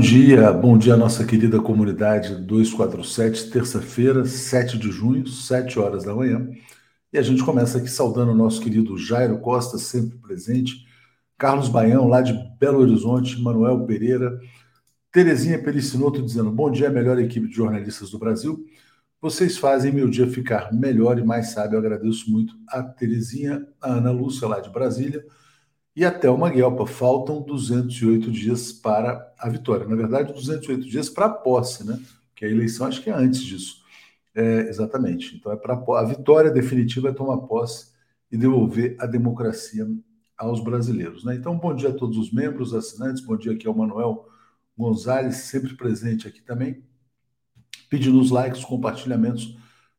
Bom dia, bom dia nossa querida comunidade 247, terça-feira, 7 de junho, 7 horas da manhã. E a gente começa aqui saudando o nosso querido Jairo Costa, sempre presente, Carlos Baião, lá de Belo Horizonte, Manuel Pereira, Terezinha Pericinoto dizendo: Bom dia, melhor equipe de jornalistas do Brasil. Vocês fazem meu dia ficar melhor e mais sábio. Eu agradeço muito a Terezinha, a Ana Lúcia, lá de Brasília, e a Thelma Guelpa. Faltam 208 dias para a vitória. Na verdade, 208 dias para a posse, né? Porque a eleição acho que é antes disso. É, exatamente. Então, é para a vitória definitiva é tomar posse e devolver a democracia aos brasileiros. Né? Então, bom dia a todos os membros, assinantes, bom dia aqui ao Manuel Gonzalez, sempre presente aqui também, pedindo os likes, compartilhamentos,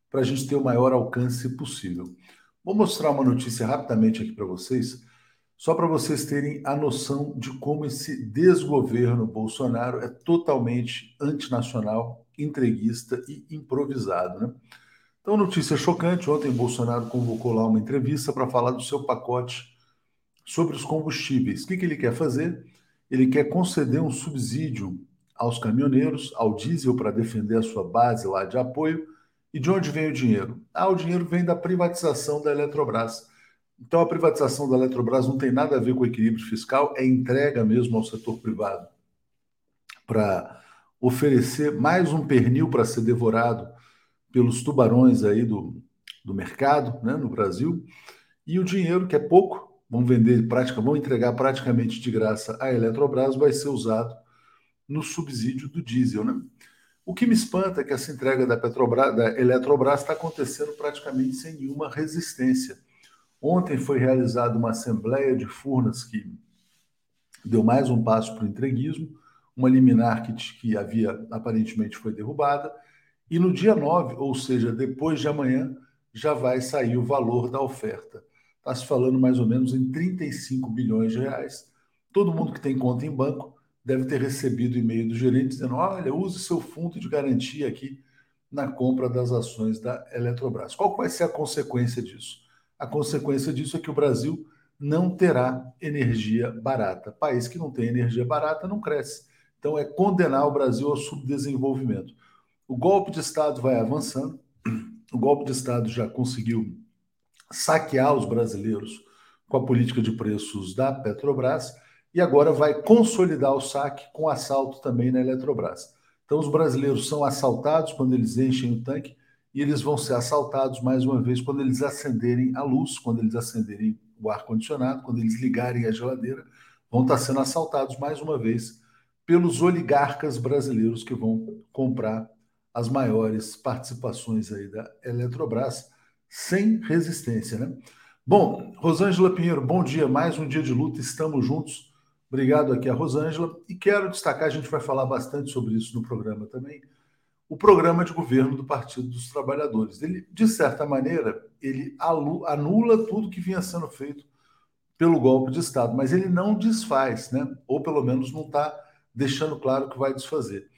para a gente ter o maior alcance possível. Vou mostrar uma notícia rapidamente aqui para vocês, só para vocês terem a noção de como esse desgoverno Bolsonaro é totalmente antinacional, entreguista e improvisado. Né? Então, notícia chocante: ontem Bolsonaro convocou lá uma entrevista para falar do seu pacote sobre os combustíveis. O que, que ele quer fazer? ele quer conceder um subsídio aos caminhoneiros, ao diesel, para defender a sua base lá de apoio. E de onde vem o dinheiro? Ah, o dinheiro vem da privatização da Eletrobras. Então, a privatização da Eletrobras não tem nada a ver com equilíbrio fiscal, é entrega mesmo ao setor privado para oferecer mais um pernil para ser devorado pelos tubarões aí do, do mercado né, no Brasil. E o dinheiro, que é pouco, vão vender prática, vão entregar praticamente de graça a Eletrobras, vai ser usado no subsídio do diesel, né? O que me espanta é que essa entrega da Petrobras, da Eletrobras está acontecendo praticamente sem nenhuma resistência. Ontem foi realizada uma assembleia de Furnas que deu mais um passo para o entreguismo, uma liminar que, que havia aparentemente foi derrubada, e no dia 9, ou seja, depois de amanhã, já vai sair o valor da oferta. Está se falando mais ou menos em 35 bilhões de reais. Todo mundo que tem conta em banco deve ter recebido e-mail do gerente dizendo: olha, use seu fundo de garantia aqui na compra das ações da Eletrobras. Qual vai ser a consequência disso? A consequência disso é que o Brasil não terá energia barata. País que não tem energia barata não cresce. Então é condenar o Brasil ao subdesenvolvimento. O golpe de Estado vai avançando. O golpe de Estado já conseguiu saquear os brasileiros com a política de preços da Petrobras e agora vai consolidar o saque com assalto também na Eletrobras. Então, os brasileiros são assaltados quando eles enchem o tanque e eles vão ser assaltados mais uma vez quando eles acenderem a luz, quando eles acenderem o ar-condicionado, quando eles ligarem a geladeira, vão estar sendo assaltados mais uma vez pelos oligarcas brasileiros que vão comprar as maiores participações aí da Eletrobras sem resistência, né? Bom, Rosângela Pinheiro, bom dia, mais um dia de luta, estamos juntos. Obrigado aqui a Rosângela e quero destacar, a gente vai falar bastante sobre isso no programa também, o programa de governo do Partido dos Trabalhadores. Ele, de certa maneira, ele anula tudo que vinha sendo feito pelo golpe de Estado, mas ele não desfaz, né? Ou pelo menos não está deixando claro que vai desfazer.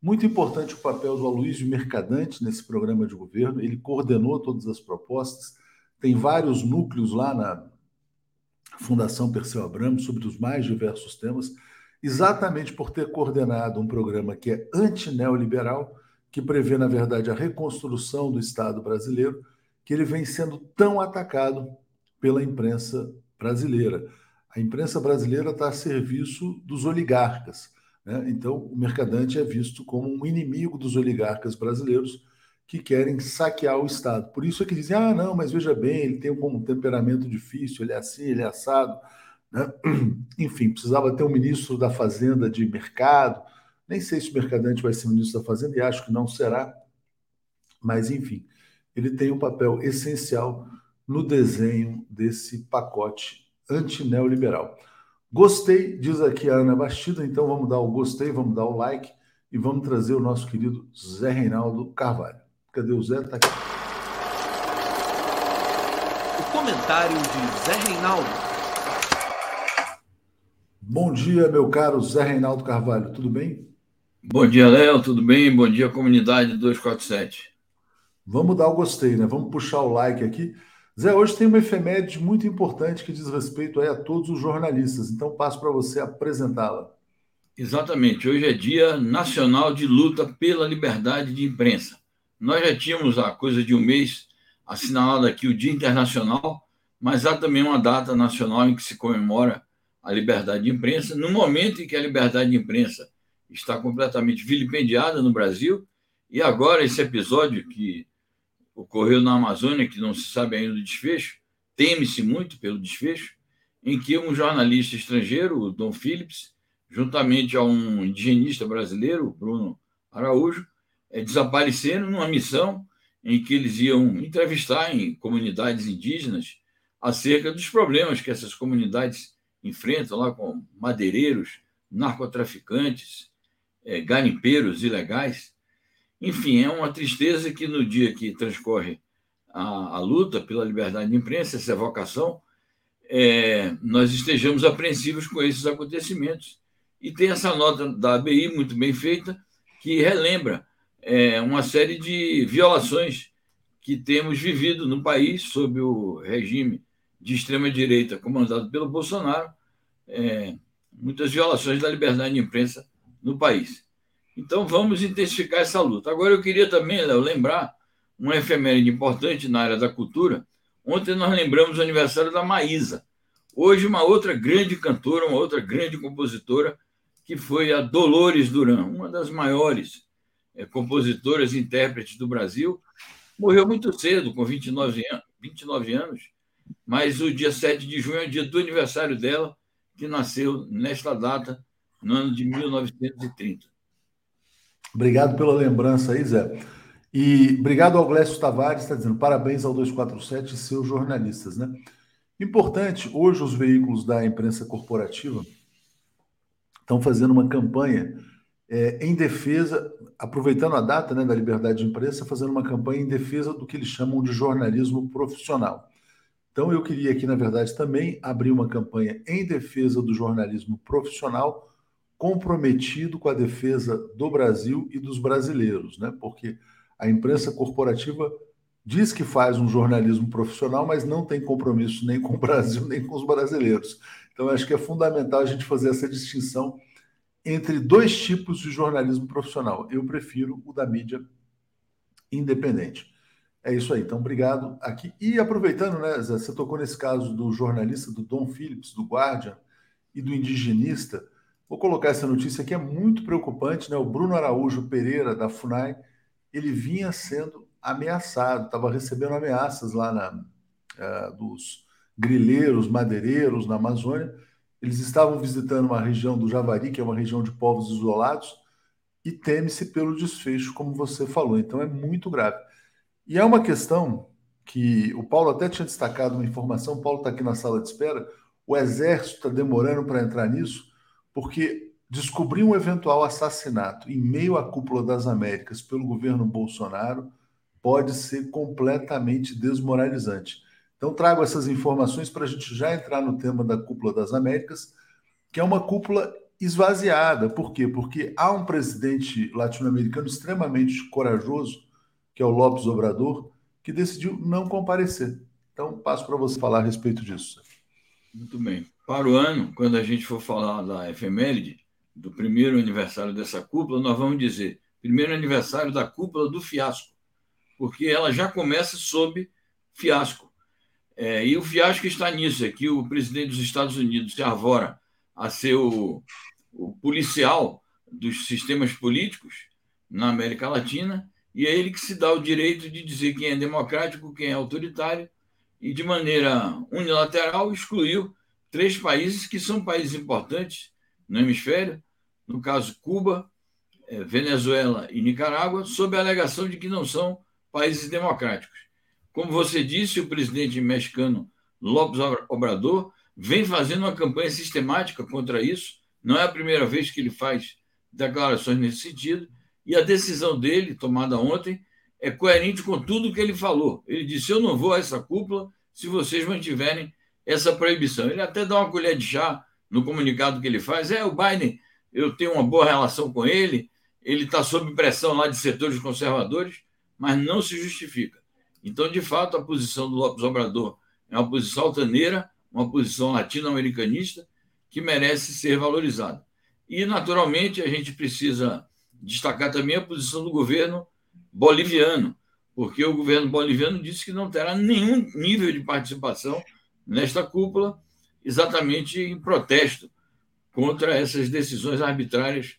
Muito importante o papel do Aloysio Mercadante nesse programa de governo. Ele coordenou todas as propostas. Tem vários núcleos lá na Fundação Perseu Abramo sobre os mais diversos temas, exatamente por ter coordenado um programa que é antineoliberal, que prevê, na verdade, a reconstrução do Estado brasileiro, que ele vem sendo tão atacado pela imprensa brasileira. A imprensa brasileira está a serviço dos oligarcas né? Então, o mercadante é visto como um inimigo dos oligarcas brasileiros que querem saquear o Estado. Por isso é que dizem: ah, não, mas veja bem, ele tem um temperamento difícil, ele é assim, ele é assado. Né? Enfim, precisava ter um ministro da Fazenda de mercado. Nem sei se o mercadante vai ser ministro da Fazenda, e acho que não será. Mas, enfim, ele tem um papel essencial no desenho desse pacote antineoliberal. Gostei, diz aqui a Ana Bastida, então vamos dar o gostei, vamos dar o like e vamos trazer o nosso querido Zé Reinaldo Carvalho. Cadê o Zé? Tá aqui. O comentário de Zé Reinaldo. Bom dia, meu caro Zé Reinaldo Carvalho, tudo bem? Bom dia, Léo, tudo bem? Bom dia, comunidade 247. Vamos dar o gostei, né? Vamos puxar o like aqui. Zé, hoje tem uma efeméride muito importante que diz respeito a todos os jornalistas, então passo para você apresentá-la. Exatamente. Hoje é Dia Nacional de Luta pela Liberdade de Imprensa. Nós já tínhamos há coisa de um mês assinalado aqui o Dia Internacional, mas há também uma data nacional em que se comemora a liberdade de imprensa, no momento em que a liberdade de imprensa está completamente vilipendiada no Brasil, e agora esse episódio que ocorreu na Amazônia, que não se sabe ainda o desfecho, teme-se muito pelo desfecho, em que um jornalista estrangeiro, o Dom Phillips, juntamente a um indigenista brasileiro, Bruno Araújo, é, desapareceram numa missão em que eles iam entrevistar em comunidades indígenas acerca dos problemas que essas comunidades enfrentam lá com madeireiros, narcotraficantes, é, garimpeiros ilegais. Enfim, é uma tristeza que no dia que transcorre a, a luta pela liberdade de imprensa, essa evocação, é, nós estejamos apreensivos com esses acontecimentos. E tem essa nota da ABI muito bem feita, que relembra é, uma série de violações que temos vivido no país sob o regime de extrema-direita comandado pelo Bolsonaro, é, muitas violações da liberdade de imprensa no país. Então, vamos intensificar essa luta. Agora, eu queria também, lembrar uma efeméride importante na área da cultura. Ontem nós lembramos o aniversário da Maísa. Hoje, uma outra grande cantora, uma outra grande compositora, que foi a Dolores Duran, uma das maiores é, compositoras e intérpretes do Brasil. Morreu muito cedo, com 29 anos, 29 anos, mas o dia 7 de junho é o dia do aniversário dela, que nasceu nesta data, no ano de 1930. Obrigado pela lembrança aí, Zé. E obrigado ao Glécio Tavares, está dizendo parabéns ao 247 e seus jornalistas, né? Importante, hoje os veículos da imprensa corporativa estão fazendo uma campanha é, em defesa, aproveitando a data né, da liberdade de imprensa, fazendo uma campanha em defesa do que eles chamam de jornalismo profissional. Então, eu queria aqui, na verdade, também abrir uma campanha em defesa do jornalismo profissional, comprometido com a defesa do Brasil e dos brasileiros, né? Porque a imprensa corporativa diz que faz um jornalismo profissional, mas não tem compromisso nem com o Brasil, nem com os brasileiros. Então, acho que é fundamental a gente fazer essa distinção entre dois tipos de jornalismo profissional. Eu prefiro o da mídia independente. É isso aí. Então, obrigado aqui. E aproveitando, né, Zé, você tocou nesse caso do jornalista do Dom Phillips, do Guardian, e do indigenista. Vou colocar essa notícia aqui, é muito preocupante, né? O Bruno Araújo Pereira, da FUNAI, ele vinha sendo ameaçado, estava recebendo ameaças lá na, uh, dos grileiros, madeireiros na Amazônia. Eles estavam visitando uma região do Javari, que é uma região de povos isolados, e teme-se pelo desfecho, como você falou. Então é muito grave. E é uma questão que o Paulo até tinha destacado uma informação, o Paulo está aqui na sala de espera, o Exército está demorando para entrar nisso, porque descobrir um eventual assassinato em meio à cúpula das Américas pelo governo Bolsonaro pode ser completamente desmoralizante. Então, trago essas informações para a gente já entrar no tema da cúpula das Américas, que é uma cúpula esvaziada. Por quê? Porque há um presidente latino-americano extremamente corajoso que é o Lopes Obrador, que decidiu não comparecer. Então, passo para você falar a respeito disso. Muito bem. Para o ano, quando a gente for falar da efeméride, do primeiro aniversário dessa cúpula, nós vamos dizer primeiro aniversário da cúpula do fiasco, porque ela já começa sob fiasco. É, e o fiasco está nisso, é que o presidente dos Estados Unidos se arvora a ser o, o policial dos sistemas políticos na América Latina e é ele que se dá o direito de dizer quem é democrático, quem é autoritário, e de maneira unilateral excluiu três países que são países importantes no hemisfério, no caso Cuba, eh, Venezuela e Nicarágua, sob a alegação de que não são países democráticos. Como você disse, o presidente mexicano López Obrador vem fazendo uma campanha sistemática contra isso. Não é a primeira vez que ele faz declarações nesse sentido e a decisão dele, tomada ontem, é coerente com tudo que ele falou. Ele disse: Eu não vou a essa cúpula se vocês mantiverem essa proibição. Ele até dá uma colher de chá no comunicado que ele faz: É, o Biden, eu tenho uma boa relação com ele, ele está sob pressão lá de setores conservadores, mas não se justifica. Então, de fato, a posição do Lopes Obrador é uma posição altaneira, uma posição latino-americanista que merece ser valorizada. E, naturalmente, a gente precisa destacar também a posição do governo boliviano, porque o governo boliviano disse que não terá nenhum nível de participação nesta cúpula, exatamente em protesto contra essas decisões arbitrárias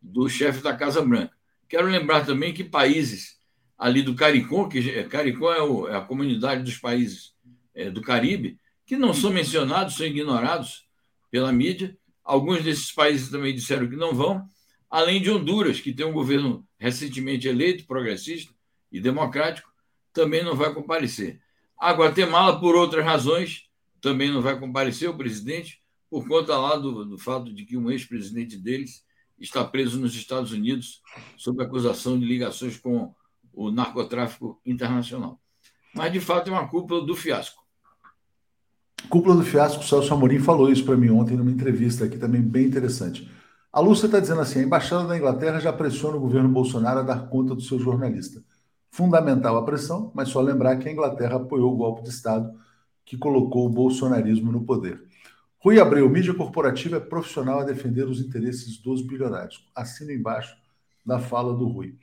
do chefe da Casa Branca. Quero lembrar também que países ali do CARICOM, que CARICOM é, o, é a comunidade dos países é, do Caribe, que não são mencionados, são ignorados pela mídia. Alguns desses países também disseram que não vão, além de Honduras, que tem um governo recentemente eleito, progressista e democrático, também não vai comparecer. A Guatemala, por outras razões, também não vai comparecer, o presidente, por conta lá do, do fato de que um ex-presidente deles está preso nos Estados Unidos sob acusação de ligações com o narcotráfico internacional. Mas, de fato, é uma cúpula do fiasco. Cúpula do fiasco, o Celso Amorim falou isso para mim ontem numa entrevista aqui também bem interessante. A Lúcia está dizendo assim: a embaixada da Inglaterra já pressiona o governo Bolsonaro a dar conta do seu jornalista. Fundamental a pressão, mas só lembrar que a Inglaterra apoiou o golpe de Estado que colocou o bolsonarismo no poder. Rui Abreu, mídia corporativa é profissional a defender os interesses dos bilionários. Assino embaixo da fala do Rui.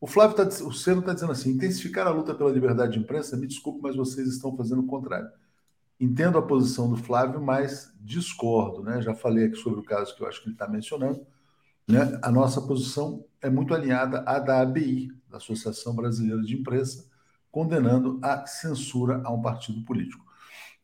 O Flávio tá, o Ceno está dizendo assim: intensificar a luta pela liberdade de imprensa, me desculpe, mas vocês estão fazendo o contrário. Entendo a posição do Flávio, mas discordo, né? Já falei aqui sobre o caso que eu acho que ele está mencionando. Né? A nossa posição é muito alinhada à da ABI, da Associação Brasileira de Imprensa, condenando a censura a um partido político.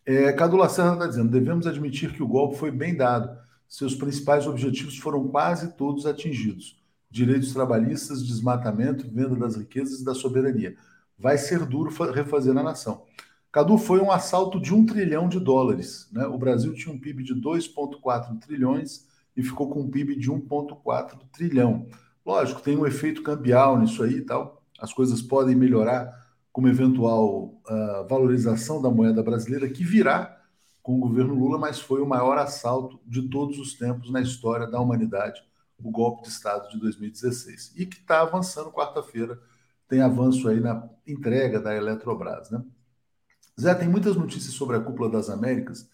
É, Cadu Lacerda está dizendo: devemos admitir que o golpe foi bem dado. Seus principais objetivos foram quase todos atingidos: direitos trabalhistas, desmatamento, venda das riquezas e da soberania. Vai ser duro refazer a nação. Cadu, foi um assalto de um trilhão de dólares. Né? O Brasil tinha um PIB de 2,4 trilhões e ficou com um PIB de 1,4 trilhão. Lógico, tem um efeito cambial nisso aí e tal. As coisas podem melhorar com uma eventual uh, valorização da moeda brasileira, que virá com o governo Lula, mas foi o maior assalto de todos os tempos na história da humanidade, o golpe de Estado de 2016. E que está avançando quarta-feira, tem avanço aí na entrega da Eletrobras. Né? Zé, tem muitas notícias sobre a cúpula das Américas,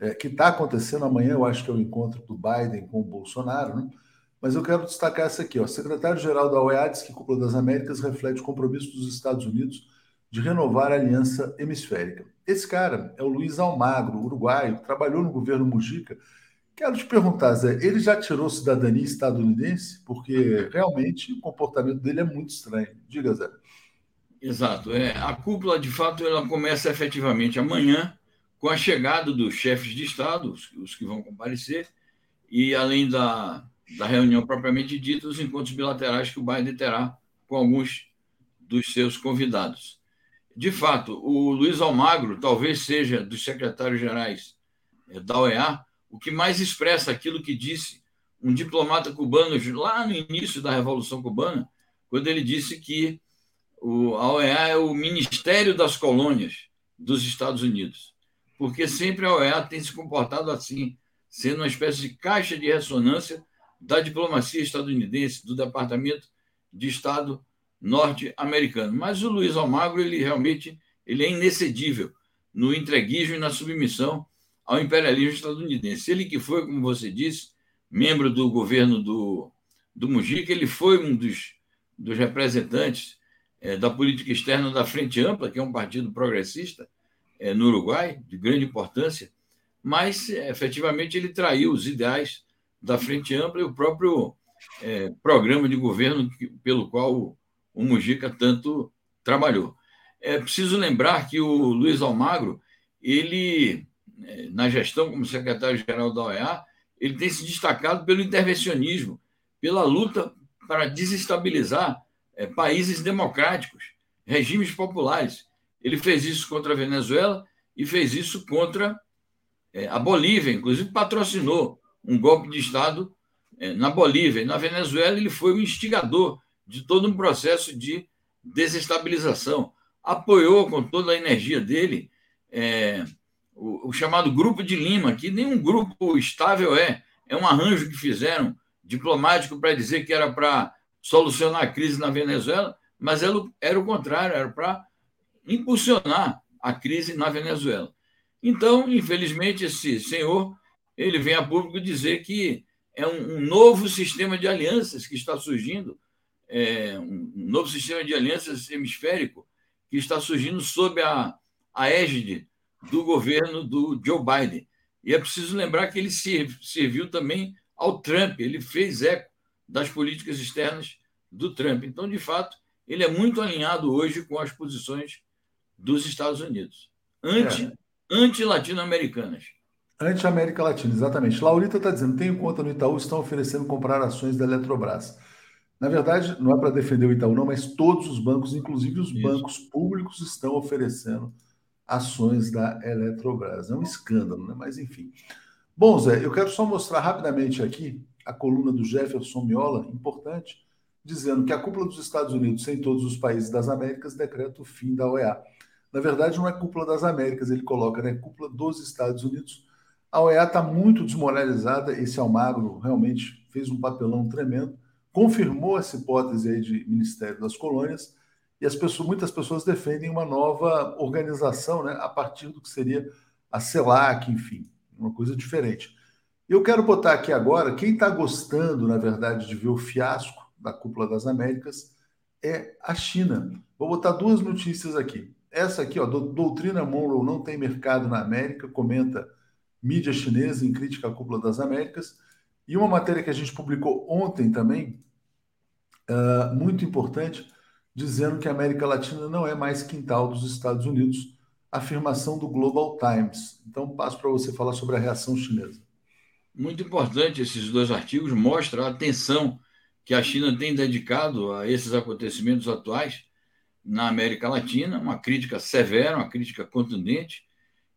é, que está acontecendo amanhã, eu acho que é o encontro do Biden com o Bolsonaro, né? mas eu quero destacar essa aqui. O secretário-geral da OEA diz que a cúpula das Américas reflete o compromisso dos Estados Unidos de renovar a aliança hemisférica. Esse cara é o Luiz Almagro, uruguaio, trabalhou no governo Mujica. Quero te perguntar, Zé, ele já tirou cidadania estadunidense? Porque realmente o comportamento dele é muito estranho. Diga, Zé. Exato. É, a cúpula, de fato, ela começa efetivamente amanhã, com a chegada dos chefes de Estado, os, os que vão comparecer, e além da, da reunião propriamente dita, os encontros bilaterais que o Biden terá com alguns dos seus convidados. De fato, o Luiz Almagro talvez seja dos secretários-gerais é, da OEA o que mais expressa aquilo que disse um diplomata cubano lá no início da Revolução Cubana, quando ele disse que a OEA é o Ministério das Colônias dos Estados Unidos, porque sempre a OEA tem se comportado assim, sendo uma espécie de caixa de ressonância da diplomacia estadunidense, do Departamento de Estado norte-americano. Mas o Luiz Almagro, ele realmente ele é inexcedível no entreguismo e na submissão ao imperialismo estadunidense. Ele que foi, como você disse, membro do governo do, do Mujica, ele foi um dos, dos representantes é, da política externa da Frente Ampla, que é um partido progressista é, no Uruguai, de grande importância, mas é, efetivamente ele traiu os ideais da Frente Ampla e o próprio programa de governo que, pelo qual o, Mujica tanto trabalhou. É preciso lembrar que o Luiz Almagro, ele, é, na gestão como secretário-geral da OEA, ele tem se destacado pelo intervencionismo, pela luta para desestabilizar é, países democráticos, regimes populares. Ele fez isso contra a Venezuela e fez isso contra é, a Bolívia, inclusive patrocinou um golpe de Estado é, na Bolívia. Na Venezuela, ele foi o instigador de todo um processo de desestabilização. Apoiou com toda a energia dele é, o, o, chamado Grupo de Lima, que nenhum grupo estável é. É um arranjo que fizeram diplomático para dizer que era para solucionar a crise na Venezuela, mas era o contrário, era para impulsionar a crise na Venezuela. Então, infelizmente, esse senhor ele vem a público dizer que é um, um novo sistema de alianças que está surgindo, é, um novo sistema de alianças hemisférico que está surgindo sob a, a égide do governo do Joe Biden. E é preciso lembrar que ele serviu também ao Trump, ele fez eco das políticas externas do Trump. Então, de fato, ele é muito alinhado hoje com as posições dos Estados Unidos, anti, é. anti-latino-americanas. Anti-América Latina, exatamente. Laurita está dizendo: tem conta no Itaú, estão oferecendo comprar ações da Eletrobras. Na verdade, não é para defender o Itaú, não, mas todos os bancos, inclusive os Isso. bancos públicos, estão oferecendo ações da Eletrobras. É um escândalo, né? Mas enfim. Bom, Zé, eu quero só mostrar rapidamente aqui a coluna do Jefferson Miola, importante, dizendo que a cúpula dos Estados Unidos, sem todos os países das Américas, decreta o fim da OEA. Na verdade, não é cúpula das Américas, ele coloca, né? Cúpula dos Estados Unidos. A OEA está muito desmoralizada. Esse Almagro realmente fez um papelão tremendo, confirmou essa hipótese aí de Ministério das Colônias e as pessoas, muitas pessoas defendem uma nova organização, né, a partir do que seria a CELAC, enfim, uma coisa diferente. Eu quero botar aqui agora, quem está gostando, na verdade, de ver o fiasco da Cúpula das Américas é a China. Vou botar duas notícias aqui. Essa aqui, ó, Doutrina Monroe não tem mercado na América, comenta mídia chinesa em crítica à Cúpula das Américas. E uma matéria que a gente publicou ontem também, uh, muito importante, dizendo que a América Latina não é mais quintal dos Estados Unidos, afirmação do Global Times. Então, passo para você falar sobre a reação chinesa. Muito importante esses dois artigos, mostram a atenção que a China tem dedicado a esses acontecimentos atuais na América Latina, uma crítica severa, uma crítica contundente,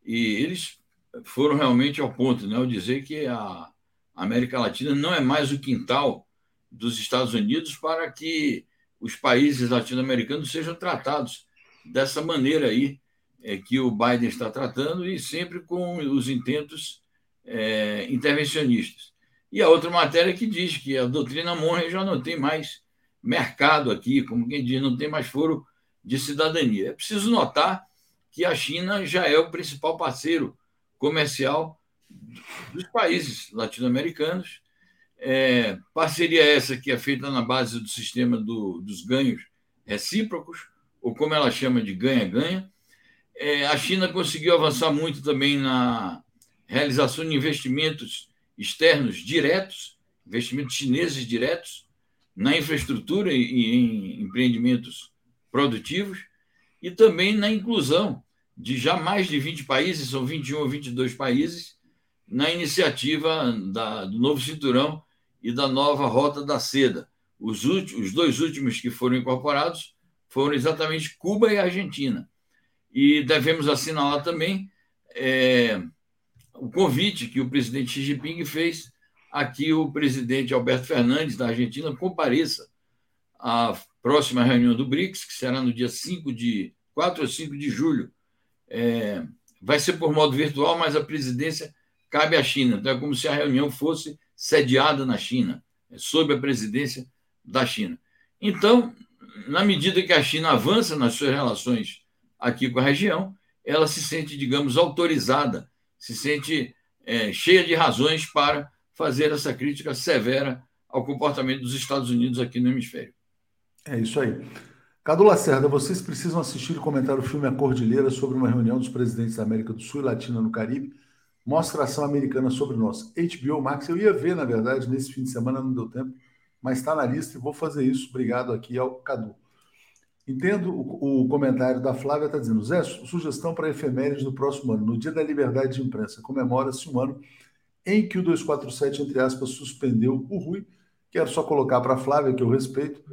e eles foram realmente ao ponto, né, ao dizer que a América Latina não é mais o quintal dos Estados Unidos para que os países latino-americanos sejam tratados dessa maneira aí é, que o Biden está tratando e sempre com os intentos é, intervencionistas. E a outra matéria que diz que a doutrina Monroe já não tem mais mercado aqui, como quem diz, não tem mais foro de cidadania. É preciso notar que a China já é o principal parceiro comercial dos países latino-americanos é, parceria essa que é feita na base do sistema do, dos ganhos recíprocos, ou como ela chama de ganha-ganha. É, a China conseguiu avançar muito também na realização de investimentos externos diretos, investimentos chineses diretos, na infraestrutura e em empreendimentos produtivos, e também na inclusão de já mais de 20 países, são 21 ou 22 países, na iniciativa da, do novo cinturão e da nova Rota da Seda. Os, últimos, os dois últimos que foram incorporados foram exatamente Cuba e Argentina. E devemos assinalar também é, o convite que o presidente Xi Jinping fez a que o presidente Alberto Fernandes, da Argentina, compareça à próxima reunião do BRICS, que será no dia 5 de 4 ou 5 de julho. É, vai ser por modo virtual, mas a presidência cabe à China. Então é como se a reunião fosse sediada na China, sob a presidência da China. Então, na medida que a China avança nas suas relações aqui com a região, ela se sente, digamos, autorizada, se sente é, cheia de razões para fazer essa crítica severa ao comportamento dos Estados Unidos aqui no hemisfério. É isso aí. Cadu Lacerda, vocês precisam assistir e comentar o filme A Cordilheira sobre uma reunião dos presidentes da América do Sul e Latina no Caribe Mostra ação americana sobre nós. HBO Max, eu ia ver, na verdade, nesse fim de semana, não deu tempo, mas está na lista e vou fazer isso. Obrigado aqui ao Cadu. Entendo o, o comentário da Flávia, está dizendo, Zé, sugestão para efemérides do próximo ano. No dia da liberdade de imprensa, comemora-se um ano em que o 247, entre aspas, suspendeu o Rui. Quero só colocar para a Flávia, que eu respeito,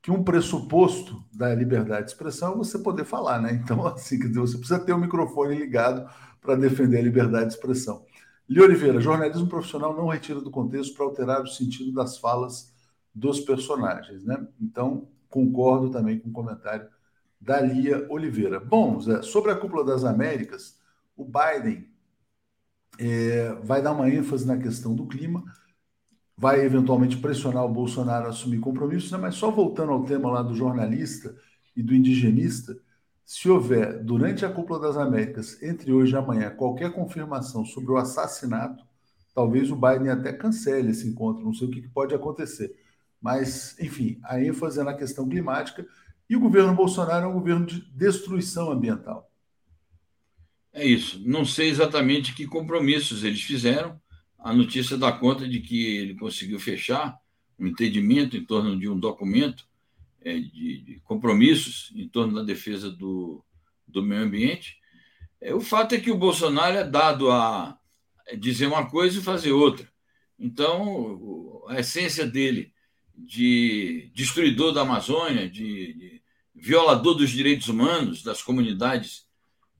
que um pressuposto da liberdade de expressão é você poder falar, né? Então, assim, você precisa ter o microfone ligado para defender a liberdade de expressão. Li Oliveira, jornalismo profissional não retira do contexto para alterar o sentido das falas dos personagens, né? Então, concordo também com o comentário da Lia Oliveira. Bom, Zé, sobre a cúpula das Américas, o Biden é, vai dar uma ênfase na questão do clima, vai eventualmente pressionar o Bolsonaro a assumir compromissos, né? mas só voltando ao tema lá do jornalista e do indigenista, se houver, durante a Cúpula das Américas, entre hoje e amanhã, qualquer confirmação sobre o assassinato talvez o Biden até cancele esse encontro, não sei o que pode acontecer. Mas, enfim, a ênfase é na questão climática e o governo Bolsonaro é um governo de destruição ambiental. É isso. Não sei exatamente que compromissos eles fizeram. A notícia dá conta de que ele conseguiu fechar um entendimento em torno de um documento é, de, de, compromissos em torno da defesa do, do meio ambiente. É, o fato é que o Bolsonaro é dado a dizer uma coisa e fazer outra. Então, a essência dele de destruidor da Amazônia, de, de violador dos direitos humanos das comunidades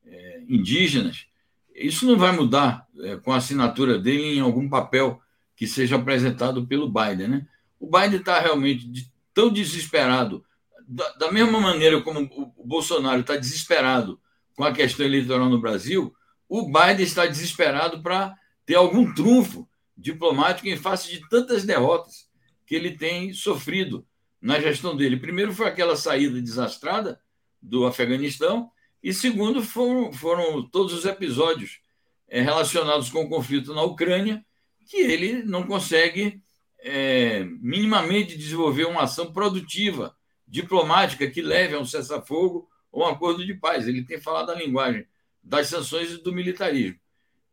é, indígenas, isso não vai mudar é, com a assinatura dele em algum papel que seja apresentado pelo Biden. Né? O Biden está realmente tão desesperado, da, da, mesma maneira como o, Bolsonaro está desesperado com a questão eleitoral no Brasil, o Biden está desesperado para ter algum trunfo diplomático em face de tantas derrotas que ele tem sofrido na gestão dele. Primeiro foi aquela saída desastrada do Afeganistão, e segundo foram, foram todos os episódios é, relacionados com o conflito na Ucrânia, que ele não consegue é, minimamente desenvolver uma ação produtiva, diplomática, que leve a um cessar-fogo ou um acordo de paz. Ele tem falado a linguagem das sanções e do militarismo.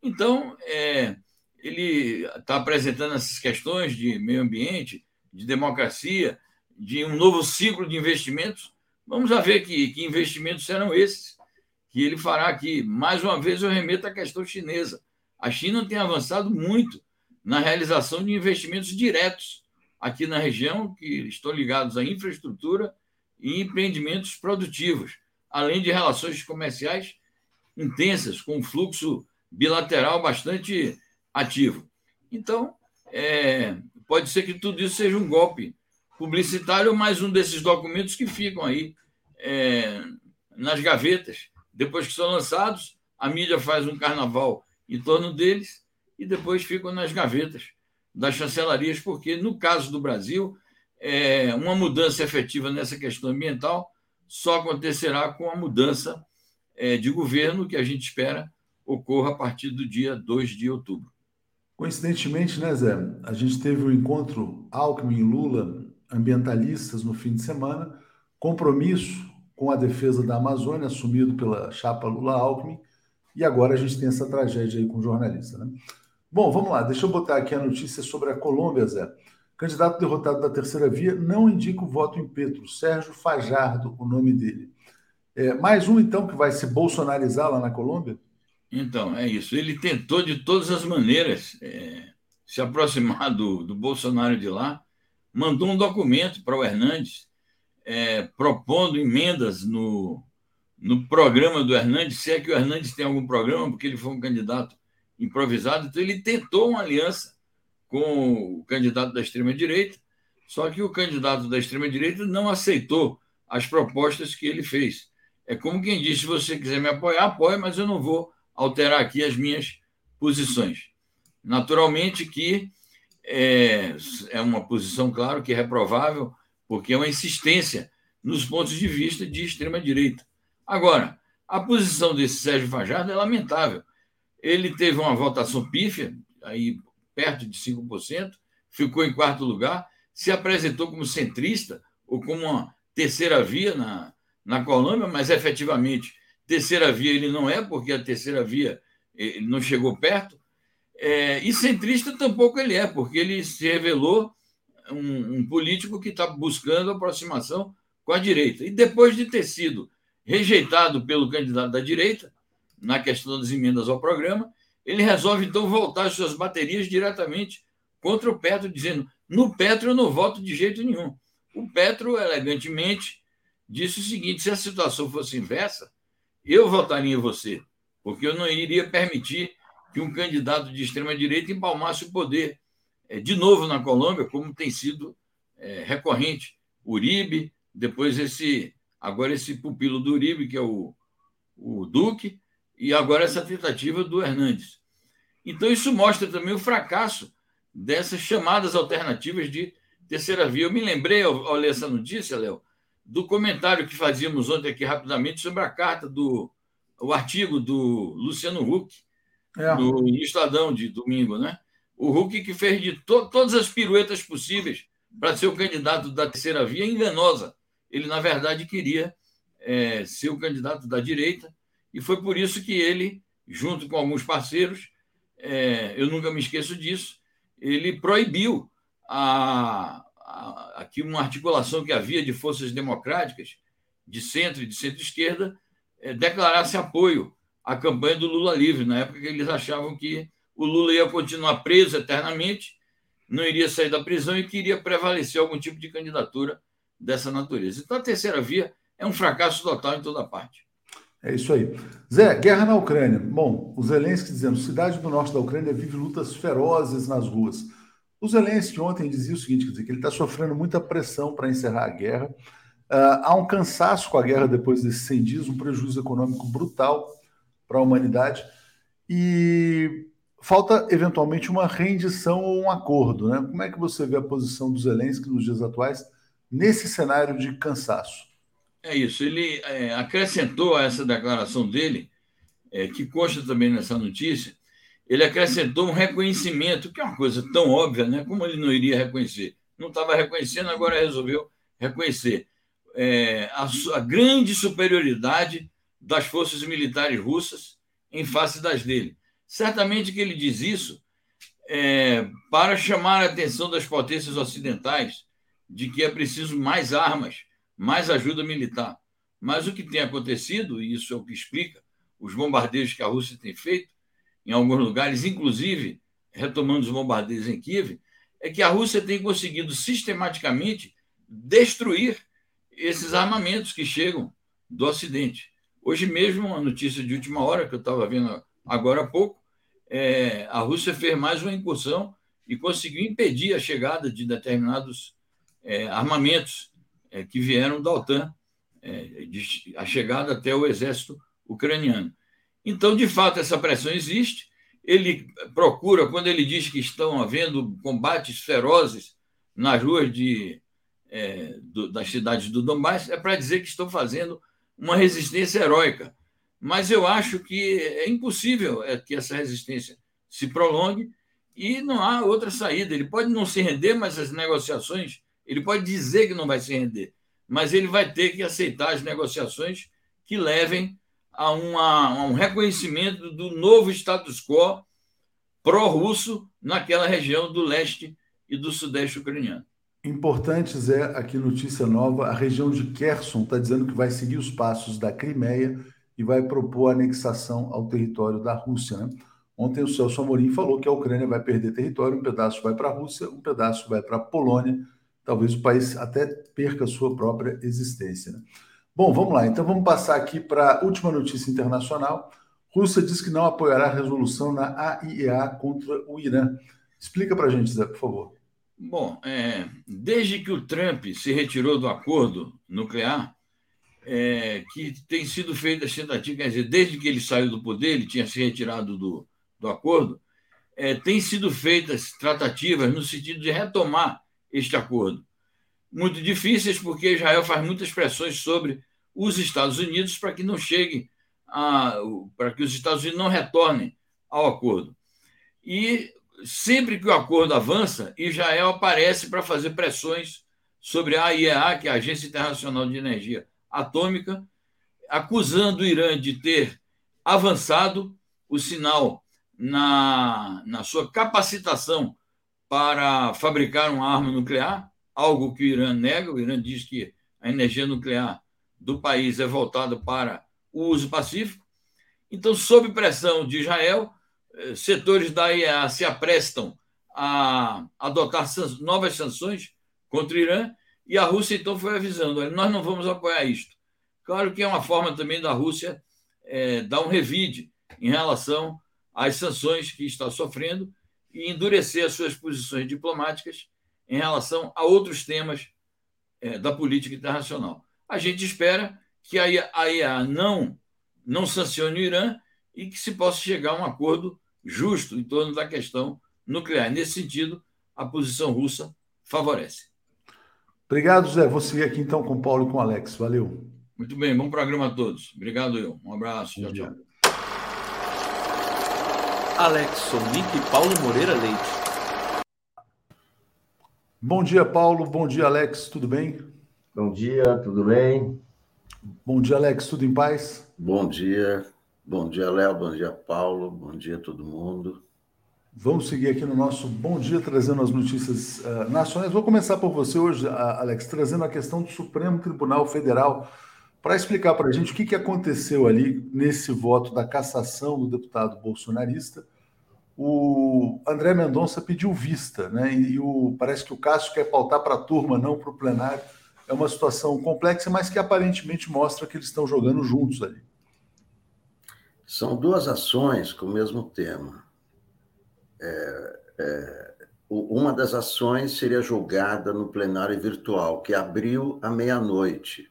Então, é, ele está apresentando essas questões de meio ambiente, de democracia, de um novo ciclo de investimentos. Vamos ver que, que investimentos serão esses que ele fará aqui. Mais uma vez, eu remeto à questão chinesa. A China tem avançado muito na realização de investimentos diretos aqui na região, que estão ligados à infraestrutura e empreendimentos produtivos, além de relações comerciais intensas, com um fluxo bilateral bastante ativo. Então, é, pode ser que tudo isso seja um golpe publicitário, mais um desses documentos que ficam aí é, nas gavetas. Depois que são lançados, a mídia faz um carnaval em torno deles e depois ficam nas gavetas das chancelarias, porque, no caso do Brasil, é, uma mudança efetiva nessa questão ambiental só acontecerá com a mudança é, de governo que a gente espera ocorra a partir do dia 2 de outubro. Coincidentemente, né, Zé? A gente teve o um encontro Alckmin e Lula ambientalistas no fim de semana, compromisso com a defesa da Amazônia assumido pela chapa Lula Alckmin, e agora a gente tem essa tragédia aí com o jornalista, né? Bom, vamos lá, deixa eu botar aqui a notícia sobre a Colômbia, Zé. Candidato derrotado da terceira via não indica o voto em Petro. Sérgio Fajardo, o nome dele. É, mais um, então, que vai se bolsonarizar lá na Colômbia? Então, é isso. Ele tentou de todas as maneiras é, se aproximar do, do Bolsonaro de lá, mandou um documento para o Hernandes é, propondo emendas no, no programa do Hernandes, se é que o Hernandes tem algum programa, porque ele foi um candidato improvisado, então ele tentou uma aliança com o candidato da extrema-direita, só que o candidato da extrema-direita não aceitou as propostas que ele fez. É como quem disse: se você quiser me apoiar, apoie, mas eu não vou alterar aqui as minhas posições. Naturalmente que é, é uma posição, claro, que é reprovável, porque é uma insistência nos pontos de vista de extrema-direita. Agora, a posição desse Sérgio Fajardo é lamentável. Ele teve uma votação pífia, aí perto de 5%, ficou em quarto lugar, se apresentou como centrista ou como uma terceira via na, na Colômbia, mas efetivamente terceira via ele não é, porque a terceira via ele não chegou perto. É, e centrista tampouco ele é, porque ele se revelou um, um político que está buscando aproximação com a direita. E depois de ter sido rejeitado pelo candidato da direita, na questão das emendas ao programa, ele resolve então voltar as suas baterias diretamente contra o Petro, dizendo: no Petro eu não voto de jeito nenhum. O Petro, elegantemente, disse o seguinte: se a situação fosse inversa, eu votaria em você, porque eu não iria permitir que um candidato de extrema-direita empalmasse o poder é, de novo na Colômbia, como tem sido é, recorrente. Uribe, depois esse agora esse pupilo do Uribe, que é o, o Duque, e agora essa tentativa do Hernandes. Então, isso mostra também o fracasso dessas chamadas alternativas de terceira via. Eu me lembrei, ao, ao ler essa notícia, Léo, do comentário que fazíamos ontem aqui rapidamente sobre a carta do o artigo do Luciano Huck, é. do Estadão de domingo, né? O Huck que fez de to todas as piruetas possíveis para ser o candidato da terceira via enganosa. Ele, na verdade, queria é, ser o candidato da direita, e foi por isso que ele, junto com alguns parceiros, é, eu nunca me esqueço disso, ele proibiu a, a, aqui uma articulação que havia de forças democráticas, de centro e de centro-esquerda, é, declarasse apoio à campanha do Lula livre, na época que eles achavam que o Lula ia continuar preso eternamente, não iria sair da prisão e queria prevalecer algum tipo de candidatura dessa natureza. Então, a terceira via é um fracasso total em toda parte. É isso aí. Zé, guerra na Ucrânia. Bom, o Zelensky dizendo: cidade do norte da Ucrânia vive lutas ferozes nas ruas. O Zelensky ontem dizia o seguinte: quer dizer, que ele está sofrendo muita pressão para encerrar a guerra. Uh, há um cansaço com a guerra depois desses 100 dias, um prejuízo econômico brutal para a humanidade. E falta eventualmente uma rendição ou um acordo. Né? Como é que você vê a posição do Zelensky nos dias atuais nesse cenário de cansaço? É isso. Ele é, acrescentou a essa declaração dele, é, que consta também nessa notícia, ele acrescentou um reconhecimento, que é uma coisa tão óbvia, né? Como ele não iria reconhecer? Não estava reconhecendo, agora resolveu reconhecer é, a, a, grande superioridade das forças militares russas em face das dele. Certamente que ele diz isso é, para chamar a atenção das potências ocidentais de que é preciso mais armas mais ajuda militar. Mas o que tem acontecido, e isso é o que explica os bombardeios que a Rússia tem feito em alguns lugares, inclusive retomando os bombardeios em Kiev, é que a Rússia tem conseguido sistematicamente destruir esses armamentos que chegam do Ocidente. Hoje mesmo, uma notícia de última hora que eu estava vendo agora há pouco, é, a Rússia fez mais uma incursão e conseguiu impedir a chegada de determinados é, armamentos é, que vieram da OTAN, é, de, a chegada até o exército ucraniano. Então, de fato, essa pressão existe. Ele procura, quando ele diz que estão havendo combates ferozes nas ruas de, é, do, das cidades do Donbass, é para dizer que estão fazendo uma resistência heróica. Mas eu acho que é impossível é, que essa resistência se prolongue e não há outra saída. Ele pode não se render, mas as negociações ele pode dizer que não vai se render, mas ele vai ter que aceitar as negociações que levem a, uma, a um reconhecimento do novo status quo pró-russo naquela região do leste e do sudeste ucraniano. Importante, Zé, aqui notícia nova, a região de Kherson está dizendo que vai seguir os passos da Crimeia e vai propor anexação ao território da Rússia. Né? Ontem o Celso Amorim falou que a Ucrânia vai perder território, um pedaço vai para a Rússia, um pedaço vai para a Polônia, talvez o país até perca a sua própria existência. Né? Bom, vamos lá. Então vamos passar aqui para a última notícia internacional. Rússia diz que não apoiará a resolução na AIEA contra o Irã. Explica para a gente, Zé, por favor. Bom, é, desde que o Trump se retirou do acordo nuclear, é, que tem sido feita a tentativa, quer dizer, desde que ele saiu do poder, ele tinha se retirado do, do acordo, é, tem sido feitas tratativas no sentido de retomar este acordo. Muito difíceis, porque Israel faz muitas pressões sobre os Estados Unidos para que não chegue a, para que os Estados Unidos não retornem ao acordo. E sempre que o acordo avança, Israel aparece para fazer pressões sobre a IEA, que é a Agência Internacional de Energia Atômica, acusando o Irã de ter avançado o sinal na, na sua capacitação para fabricar uma arma nuclear, algo que o Irã nega. O Irã diz que a energia nuclear do país é voltada para o uso pacífico. Então, sob pressão de Israel, eh, setores da IEA se aprestam a adotar novas sanções contra o Irã e a Rússia então foi avisando: nós não vamos apoiar isto. Claro que é uma forma também da Rússia é, dar um revide em relação às sanções que está sofrendo e endurecer as suas posições diplomáticas em relação a outros temas é, da política internacional. A gente espera que a IEA não, não sancione o Irã e que se possa chegar a um acordo justo em torno da questão nuclear. Nesse sentido, a posição russa favorece. Obrigado, Zé. Vou seguir aqui então com o Paulo e com o Alex. Valeu. Muito bem, bom programa a todos. Obrigado, eu. Um abraço. Tchau, tchau. Alex Sonic e Paulo Moreira Leite. Bom dia, Paulo. Bom dia, Alex. Tudo bem? Bom dia, tudo bem? Bom dia, Alex. Tudo em paz? Bom dia. Bom dia, Léo. Bom dia, Paulo. Bom dia, todo mundo. Vamos seguir aqui no nosso Bom Dia, trazendo as notícias uh, nacionais. Vou começar por você hoje, Alex, trazendo a questão do Supremo Tribunal Federal, para explicar para a gente o que, que aconteceu ali nesse voto da cassação do deputado bolsonarista. O André Mendonça pediu vista, né? E, o, parece que o Cássio quer pautar para a turma, não para o plenário. É uma situação complexa, mas que aparentemente mostra que eles estão jogando juntos ali. São duas ações com o mesmo tema. É, é, uma das ações seria julgada no plenário virtual, que abriu à meia-noite.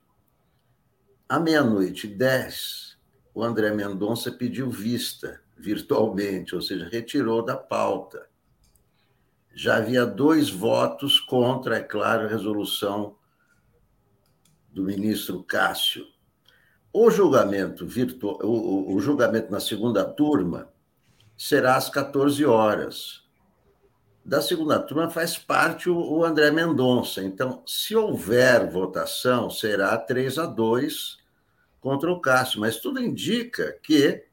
À meia-noite 10, o André Mendonça pediu vista virtualmente, ou seja, retirou da pauta. Já havia dois votos contra, é claro, a resolução do ministro Cássio. O julgamento virtual, o, o julgamento na segunda turma será às 14 horas. Da segunda turma faz parte o André Mendonça. Então, se houver votação, será 3 a 2 contra o Cássio. Mas tudo indica que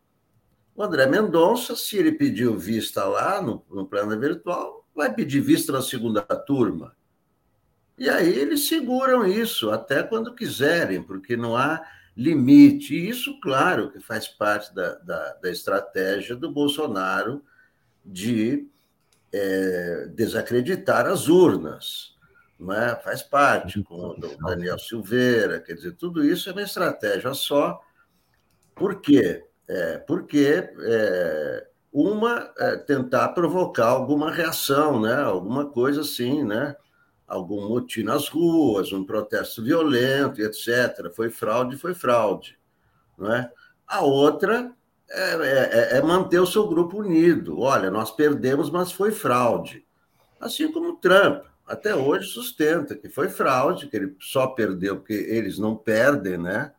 o André Mendonça, se ele pediu vista lá no, no plano virtual, vai pedir vista na segunda turma. E aí eles seguram isso até quando quiserem, porque não há limite. E isso, claro, que faz parte da, da, da estratégia do Bolsonaro de é, desacreditar as urnas. Não é? Faz parte, com o Daniel Silveira, quer dizer, tudo isso é uma estratégia só. Por quê? É, porque é, uma é tentar provocar alguma reação, né? alguma coisa assim, né? algum motim nas ruas, um protesto violento, etc. Foi fraude, foi fraude. Não é? A outra é, é, é, manter o seu grupo unido. Olha, nós perdemos, mas foi fraude. Assim como Trump, até hoje sustenta que foi fraude, que ele só perdeu porque eles não perdem, né?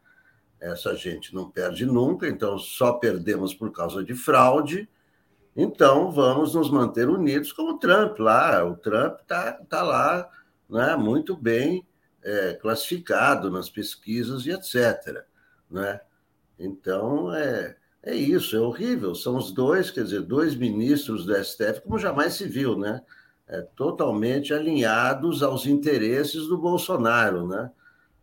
Essa gente não perde nunca, então só perdemos por causa de fraude. Então vamos nos manter unidos como o Trump lá. O Trump está tá lá né, muito bem é, classificado nas pesquisas e etc. Né? Então, é, é isso, é horrível. São os dois, quer dizer, dois ministros do STF, como jamais se viu, né? É, totalmente alinhados aos interesses do Bolsonaro, né?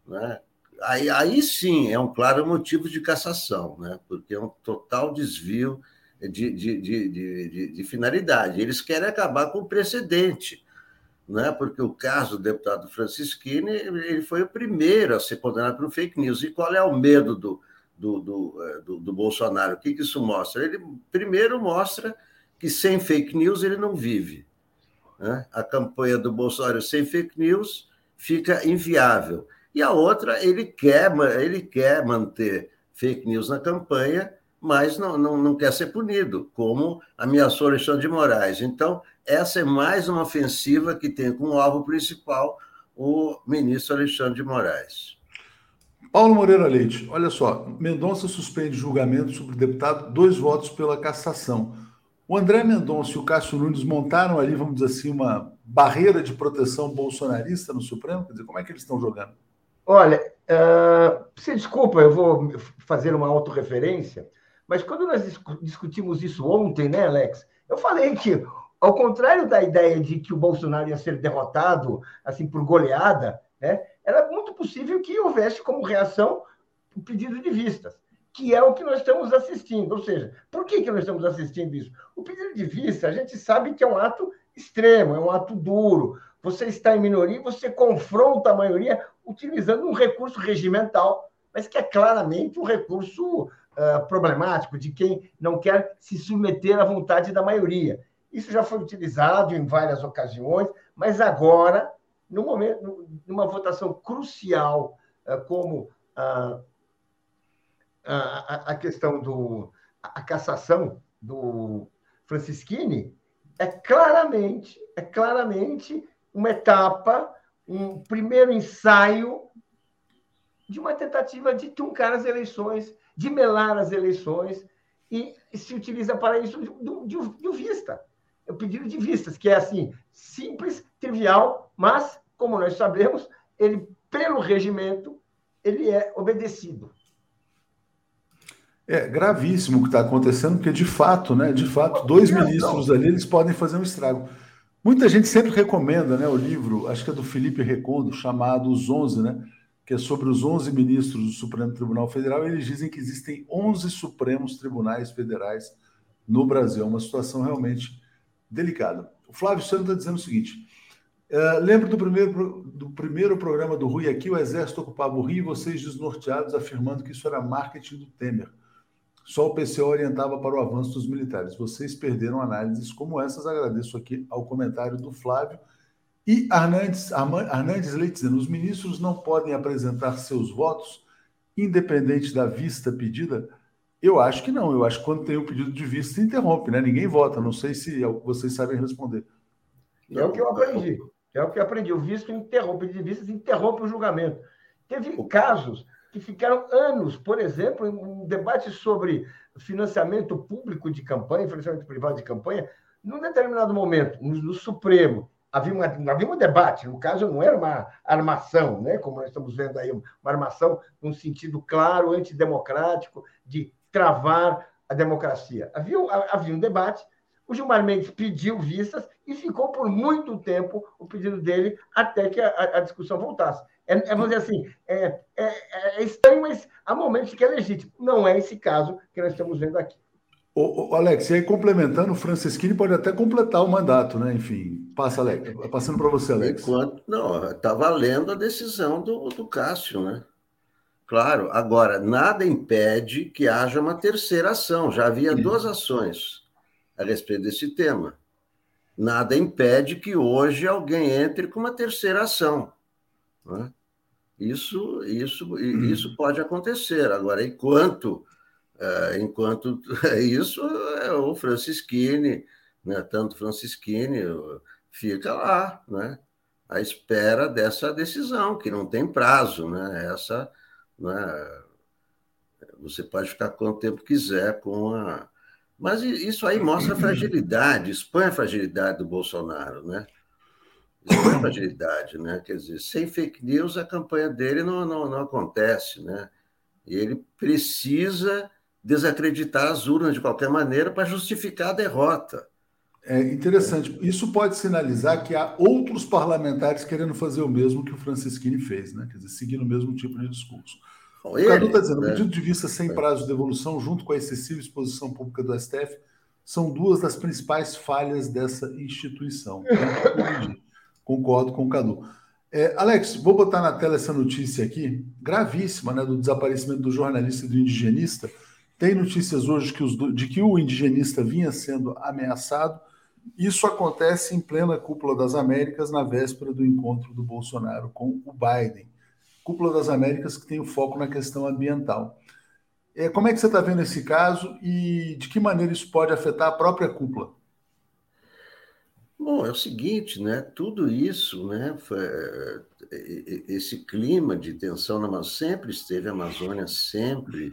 né? Aí, aí sim é um claro motivo de cassação, né? Porque é um total desvio de, de, de, de, de finalidade. Eles querem acabar com o precedente né? porque o caso do deputado Francisquini ele foi o primeiro a ser condenado por fake news. E qual é o medo do, do, do, eh, do, do Bolsonaro? O que, que isso mostra? Ele primeiro mostra que sem fake news ele não vive. Né? A campanha do Bolsonaro sem fake news fica inviável. E a outra, ele quer, ele quer manter fake news na campanha, mas não, não, não quer ser punido, como ameaçou Alexandre de Moraes. Então, essa é mais uma ofensiva que tem como alvo principal o ministro Alexandre de Moraes. Paulo Moreira Leite, olha só, Mendonça suspende julgamento sobre o deputado, dois votos pela cassação. O André Mendonça e o Cássio Nunes montaram ali, vamos dizer assim, uma barreira de proteção bolsonarista no Supremo? Quer dizer, como é que eles estão jogando? Olha, uh, se desculpa, eu vou fazer uma autorreferência, mas quando nós discutimos isso ontem, né, Alex? Eu falei que ao contrário da ideia de que o Bolsonaro ia ser derrotado assim por goleada, né, era muito possível que houvesse como reação o pedido de vistas, que é o que nós estamos assistindo. Ou seja, por que, que nós estamos assistindo isso? O pedido de vista, a gente sabe que é um ato extremo, é um ato duro. Você está em minoria, você confronta a maioria utilizando um recurso regimental, mas que é claramente um recurso uh, problemático de quem não quer se submeter à vontade da maioria. Isso já foi utilizado em várias ocasiões, mas agora, no momento, numa votação crucial, eh, como a, a, a questão do a cassação do Francisquini, é claramente, é claramente uma etapa, um primeiro ensaio de uma tentativa de truncar as eleições, de melar as eleições, e se utiliza para isso de, de, de vista o pedido de vistas, que é assim, simples, trivial Mas, como nós sabemos, ele, pelo regimento, ele é obedecido. É gravíssimo o que está acontecendo, porque de fato, né? De fato, dois ministros ali eles podem fazer um estrago. Muita gente sempre recomenda, né, o livro, acho que é do Felipe Recondo, chamado Os Onze, né? Que é sobre os 11 ministros do Supremo Tribunal Federal. Eles dizem que existem 11 Supremos Tribunais Federais no Brasil. É uma situação realmente delicada. O Flávio Santos está dizendo o seguinte: Uh, lembro do primeiro, do primeiro programa do Rui aqui, o Exército ocupava o Rio e vocês desnorteados afirmando que isso era marketing do Temer. Só o PCO orientava para o avanço dos militares. Vocês perderam análises como essas. Agradeço aqui ao comentário do Flávio. E Arnandes, Arnandes Leite dizendo: os ministros não podem apresentar seus votos independente da vista pedida? Eu acho que não. Eu acho que quando tem o pedido de vista, interrompe, né? Ninguém vota. Não sei se vocês sabem responder. É o que eu aprendi. É o que eu aprendi. O visto interrompe, de vistas interrompe o julgamento. Teve casos que ficaram anos, por exemplo, um debate sobre financiamento público de campanha, financiamento privado de campanha, num determinado momento, no, no Supremo, havia, uma, havia um debate, no caso não era uma armação, né, como nós estamos vendo aí, uma armação num sentido claro, antidemocrático, de travar a democracia. Havia, havia um debate, o Gilmar Mendes pediu vistas e ficou por muito tempo o pedido dele até que a, a discussão voltasse. É, é, vamos dizer assim, é, é, é, estranho, mas há momentos que é legítimo. Não é esse caso que nós estamos vendo aqui. O, Alex, e aí complementando, o Francisquini pode até completar o mandato, né? Enfim, passa, Alex. Passando para você, Alex. Enquanto, não, está valendo a decisão do, do Cássio, né? Claro, agora, nada impede que haja uma terceira ação. Já havia duas ações a respeito desse tema. Nada impede que hoje alguém entre com uma terceira ação. Né? Isso, isso, isso pode acontecer. Agora, enquanto, é, enquanto isso, é o Francisquini, né? tanto Francisquini, fica lá, né? à espera dessa decisão, que não tem prazo. Né? Essa, né? Você pode ficar quanto tempo quiser com a. Mas isso aí mostra a fragilidade, expõe a fragilidade do Bolsonaro, né? A fragilidade, né? Quer dizer, sem fake news a campanha dele não, não, não acontece, né? E ele precisa desacreditar as urnas de qualquer maneira para justificar a derrota. É interessante. Isso pode sinalizar que há outros parlamentares querendo fazer o mesmo que o Francisquini fez, né? Quer dizer, seguindo o mesmo tipo de discurso. O Cadu está dizendo, né? pedido de vista sem é. prazo de devolução, junto com a excessiva exposição pública do STF, são duas das principais falhas dessa instituição. Concordo com o Cadu. É, Alex, vou botar na tela essa notícia aqui, gravíssima, né, do desaparecimento do jornalista e do indigenista. Tem notícias hoje que os, de que o indigenista vinha sendo ameaçado. Isso acontece em plena cúpula das Américas, na véspera do encontro do Bolsonaro com o Biden. Cúpula das Américas que tem o foco na questão ambiental. É, como é que você está vendo esse caso e de que maneira isso pode afetar a própria cúpula? Bom, é o seguinte, né? Tudo isso, né? Esse clima de tensão na Amazônia sempre esteve, a Amazônia sempre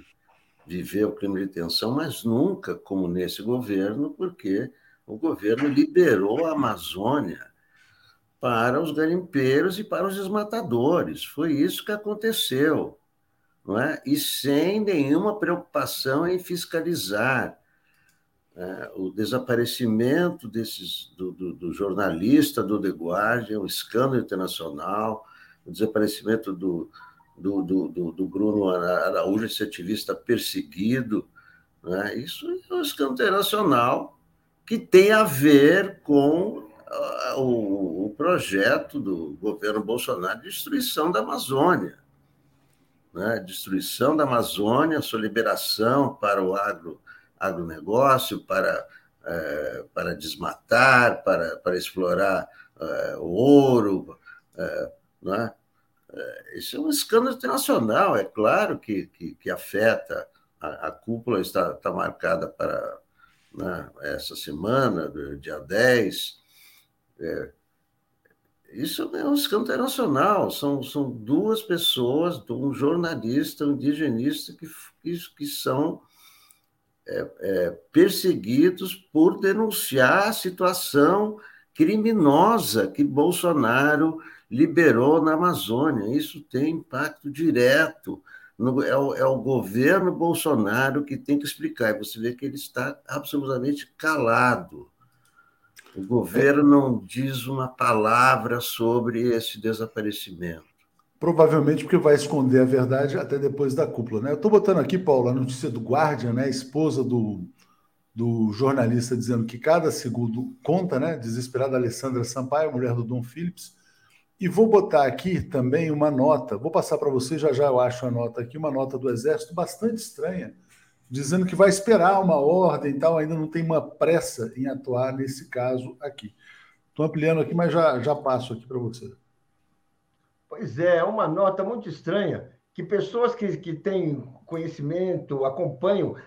viveu o clima de tensão, mas nunca como nesse governo, porque o governo liberou a Amazônia para os garimpeiros e para os desmatadores. Foi isso que aconteceu, não é? E sem nenhuma preocupação em fiscalizar é, o desaparecimento desses do, do, do, jornalista do The Guardian, o escândalo internacional, o desaparecimento do, do, do, do Bruno Araújo, esse ativista perseguido. Né? Isso é um escândalo internacional que tem a ver com uh, o, o, projeto do governo Bolsonaro de destruição da Amazônia. Né? Destruição da Amazônia, sua liberação para o agro agronegócio, para, é, para desmatar, para, para explorar é, ouro. É, né? Isso é um escândalo internacional, é claro que, que, que afeta. A, a, cúpula está, está marcada para né, essa semana, dia 10. É, isso é um escândalo internacional. São, são duas pessoas, um jornalista, um indigenista, que, que, que são é, é, perseguidos por denunciar a situação criminosa que Bolsonaro liberou na Amazônia. Isso tem impacto direto. No, é, o, é, o, governo Bolsonaro que tem que explicar. E você vê que ele está absolutamente calado. O governo não diz uma palavra sobre esse desaparecimento. Provavelmente porque vai esconder a verdade até depois da cúpula. Né? Eu estou botando aqui, Paulo, a notícia do Guardian, né? esposa do, do jornalista dizendo que cada segundo conta, né? Desesperada Alessandra Sampaio, mulher do Dom Phillips. E vou botar aqui também uma nota, vou passar para você, já já eu acho a nota aqui, uma nota do Exército bastante estranha, dizendo que vai esperar uma ordem e tal, ainda não tem uma pressa em atuar nesse caso aqui. Estou ampliando aqui, mas já, já passo aqui para você. Pois é, é uma nota muito estranha, que pessoas que, que têm conhecimento, acompanham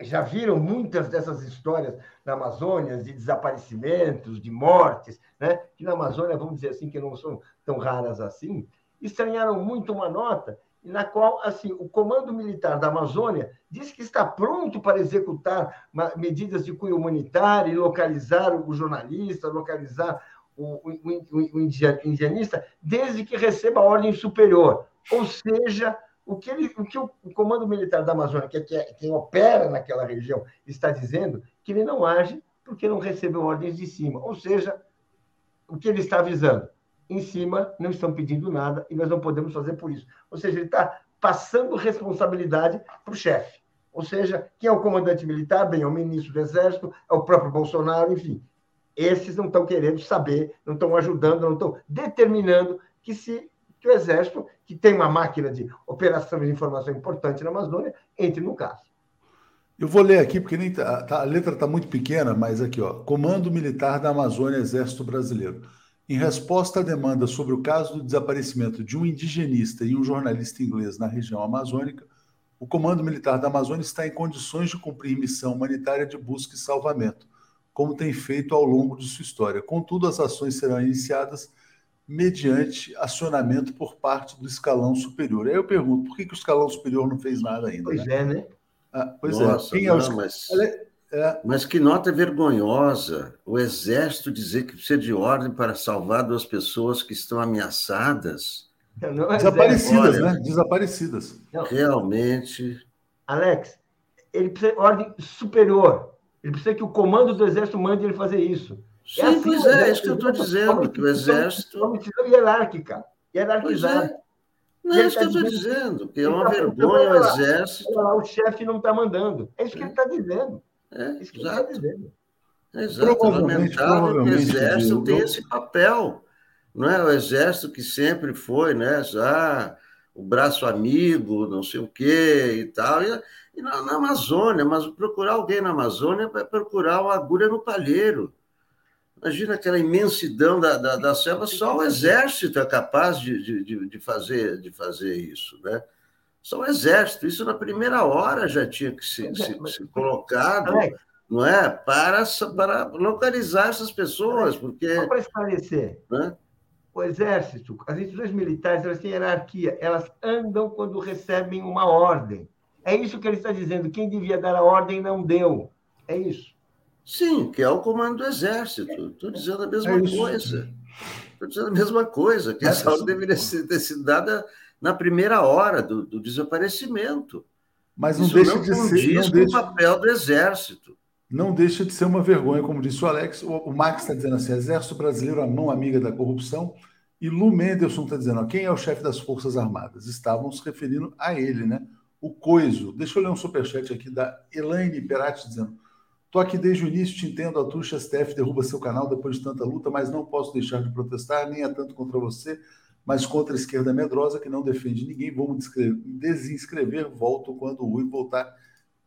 já viram muitas dessas histórias na Amazônia de desaparecimentos, de mortes, né? que na Amazônia, vamos dizer assim, que não são tão raras assim, estranharam muito uma nota na qual assim o Comando Militar da Amazônia diz que está pronto para executar medidas de cunho humanitário e localizar o jornalista, localizar o, o, o, indianista, desde que receba ordem superior. Ou seja, o que, ele, o, que o, Comando Militar da Amazônia, que é quem opera naquela região, está dizendo que ele não age porque não recebeu ordens de cima. Ou seja, o que ele está avisando? Em cima não estão pedindo nada e nós não podemos fazer por isso. Ou seja, ele está passando responsabilidade para o chefe. Ou seja, quem é o comandante militar? Bem, é o ministro do Exército, é o próprio Bolsonaro, enfim. Esses não estão querendo saber, não estão ajudando, não estão determinando que se que o Exército, que tem uma máquina de operação de informação importante na Amazônia, entre no caso. Eu vou ler aqui, porque nem tá, tá a letra está muito pequena, mas aqui, ó. Comando Militar da Amazônia Exército Brasileiro. Em resposta à demanda sobre o caso do desaparecimento de um indigenista e um jornalista inglês na região amazônica, o Comando Militar da Amazônia está em condições de cumprir missão humanitária de busca e salvamento, como tem feito ao longo de sua história. Contudo, as ações serão iniciadas mediante acionamento por parte do escalão superior. Aí eu pergunto, por que, que o escalão superior não fez nada ainda? Pois né? é, né? Ah, pois é. Nossa, é. Quem não, é o... mas... É. Mas que nota vergonhosa o Exército dizer que precisa de ordem para salvar duas pessoas que estão ameaçadas. Não, Desaparecidas, Olha, né? Desaparecidas. Não. Realmente. Alex, ele precisa de ordem superior. Ele precisa que o comando do Exército mande ele fazer isso. Sim, é assim, pois é, é isso que eu estou dizendo, que o Exército. Uma decisão hierárquica, hierarquizada. É. Não é isso que eu estou dizendo, que é uma vergonha o Exército. o chefe não está mandando. É isso que ele está dizendo. É, isso que exato. ele está dizendo. Exato, lamentável que o Exército tem esse papel. Não é o Exército que sempre foi, né? Já o braço amigo, não sei o quê e tal. E, e na, na, Amazônia, mas procurar alguém na Amazônia vai procurar uma agulha no palheiro. Imagina aquela imensidão da, da, da selva, só o exército é capaz de, de, de, fazer, de fazer isso, né? Só o exército, isso na primeira hora já tinha que ser, se, se colocado, não é? Para, para localizar essas pessoas, porque... Só para esclarecer, né? o exército, as instituições militares, elas têm hierarquia, elas andam quando recebem uma ordem. É isso que ele está dizendo, quem devia dar a ordem não deu. É isso. Sim, que é o comando do Exército. Estou dizendo a mesma é coisa. Estou dizendo a mesma coisa, que essa ordem deveria ter sido dada na primeira hora do, do desaparecimento. Mas não Isso deixa não de ser. Não deixa, o papel do Exército. Não deixa de ser uma vergonha, como disse o Alex. O, o Max está dizendo assim: Exército Brasileiro, a mão amiga da corrupção. E Lu Mendelson está dizendo: ó, quem é o chefe das Forças Armadas? Estavam se referindo a ele, né? O Coiso. Deixa eu ler um superchat aqui da Elaine Perati dizendo: Estou aqui desde o início, te entendo, a Tuxa STF derruba seu canal depois de tanta luta, mas não posso deixar de protestar, nem é tanto contra você, mas contra a esquerda medrosa que não defende ninguém. Vamos desinscrever, volto quando o Rui voltar.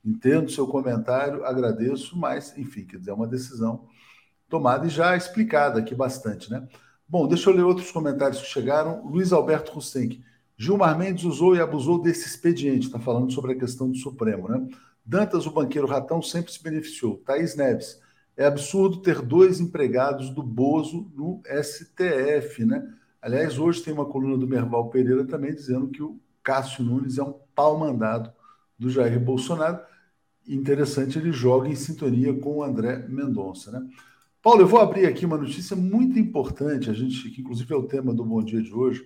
Entendo seu comentário, agradeço, mas, enfim, quer dizer, é uma decisão tomada e já explicada aqui bastante, né? Bom, deixa eu ler outros comentários que chegaram. Luiz Alberto Hussenck. Gilmar Mendes usou e abusou desse expediente, está falando sobre a questão do Supremo, né? Dantas, o banqueiro ratão, sempre se beneficiou. Thaís Neves, é absurdo ter dois empregados do Bozo no STF, né? Aliás, hoje tem uma coluna do Merval Pereira também dizendo que o Cássio Nunes é um pau mandado do Jair Bolsonaro. Interessante, ele joga em sintonia com o André Mendonça, né? Paulo, eu vou abrir aqui uma notícia muito importante, a gente, que inclusive é o tema do Bom Dia de hoje,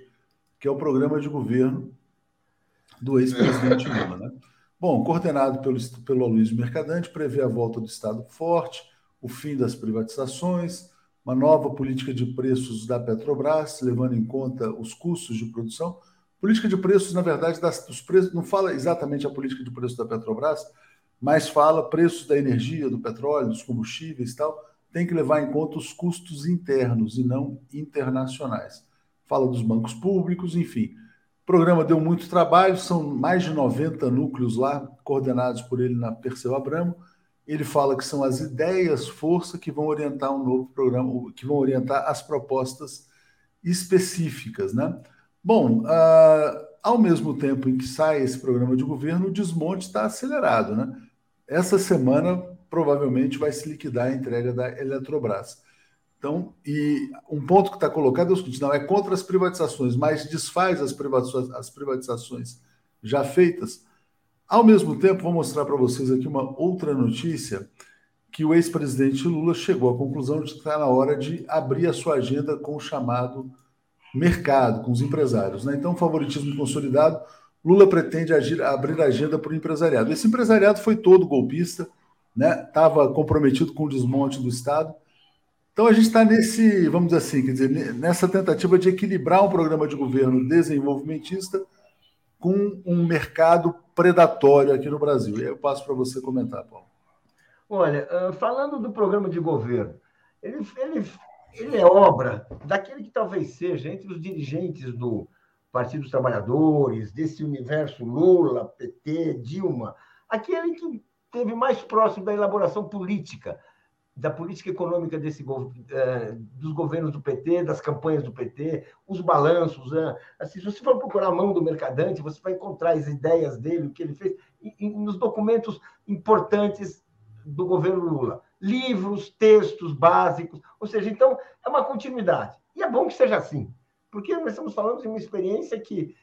que é o programa de governo do ex-presidente Lula. Né? Bom, coordenado pelo, pelo Aloysio Mercadante, prevê a volta do Estado forte, o fim das privatizações, uma nova política de preços da Petrobras, levando em conta os custos de produção. Política de preços, na verdade, das, dos preços, não fala exatamente a política de preços da Petrobras, mas fala preços da energia, do petróleo, dos combustíveis e tal, tem que levar em conta os custos internos e não internacionais. Fala dos bancos públicos, enfim. O programa deu muito trabalho, são mais de 90 núcleos lá, coordenados por ele na Perseu Abramo. Ele fala que são as ideias força que vão orientar um novo programa, que vão orientar as propostas específicas, né? Bom, uh, ao mesmo tempo em que sai esse programa de governo, o desmonte está acelerado, né? Essa semana provavelmente vai se liquidar a entrega da Eletrobras. Então, e um ponto que está colocado é o seguinte: não é contra as privatizações, mas desfaz as privatizações, as privatizações já feitas. Ao mesmo tempo, vou mostrar para vocês aqui uma outra notícia que o ex-presidente Lula chegou à conclusão de que está na hora de abrir a sua agenda com o chamado mercado, com os empresários. Né? Então, favoritismo consolidado, Lula pretende agir, abrir a agenda para o empresariado. Esse empresariado foi todo golpista, estava né? comprometido com o desmonte do Estado. Então a gente está nesse, vamos dizer assim, quer dizer, nessa tentativa de equilibrar um programa de governo desenvolvimentista com um mercado predatório aqui no Brasil. E aí eu passo para você comentar, Paulo. Olha, ah, falando do programa de governo, ele, ele, ele é obra daquele que talvez seja entre os dirigentes do, Partido dos Trabalhadores, desse universo Lula, PT, Dilma, aquele que teve mais próximo da elaboração política, da política econômica desse, uh, dos governos do PT, das campanhas do PT, os balanços. Uh, assim, se você for procurar a mão do Mercadante, você vai encontrar as ideias dele, o que ele fez, nos documentos importantes do governo Lula. Livros, textos básicos, ou seja, então é uma continuidade. E é bom que seja assim. Porque nós estamos falando de uma experiência que,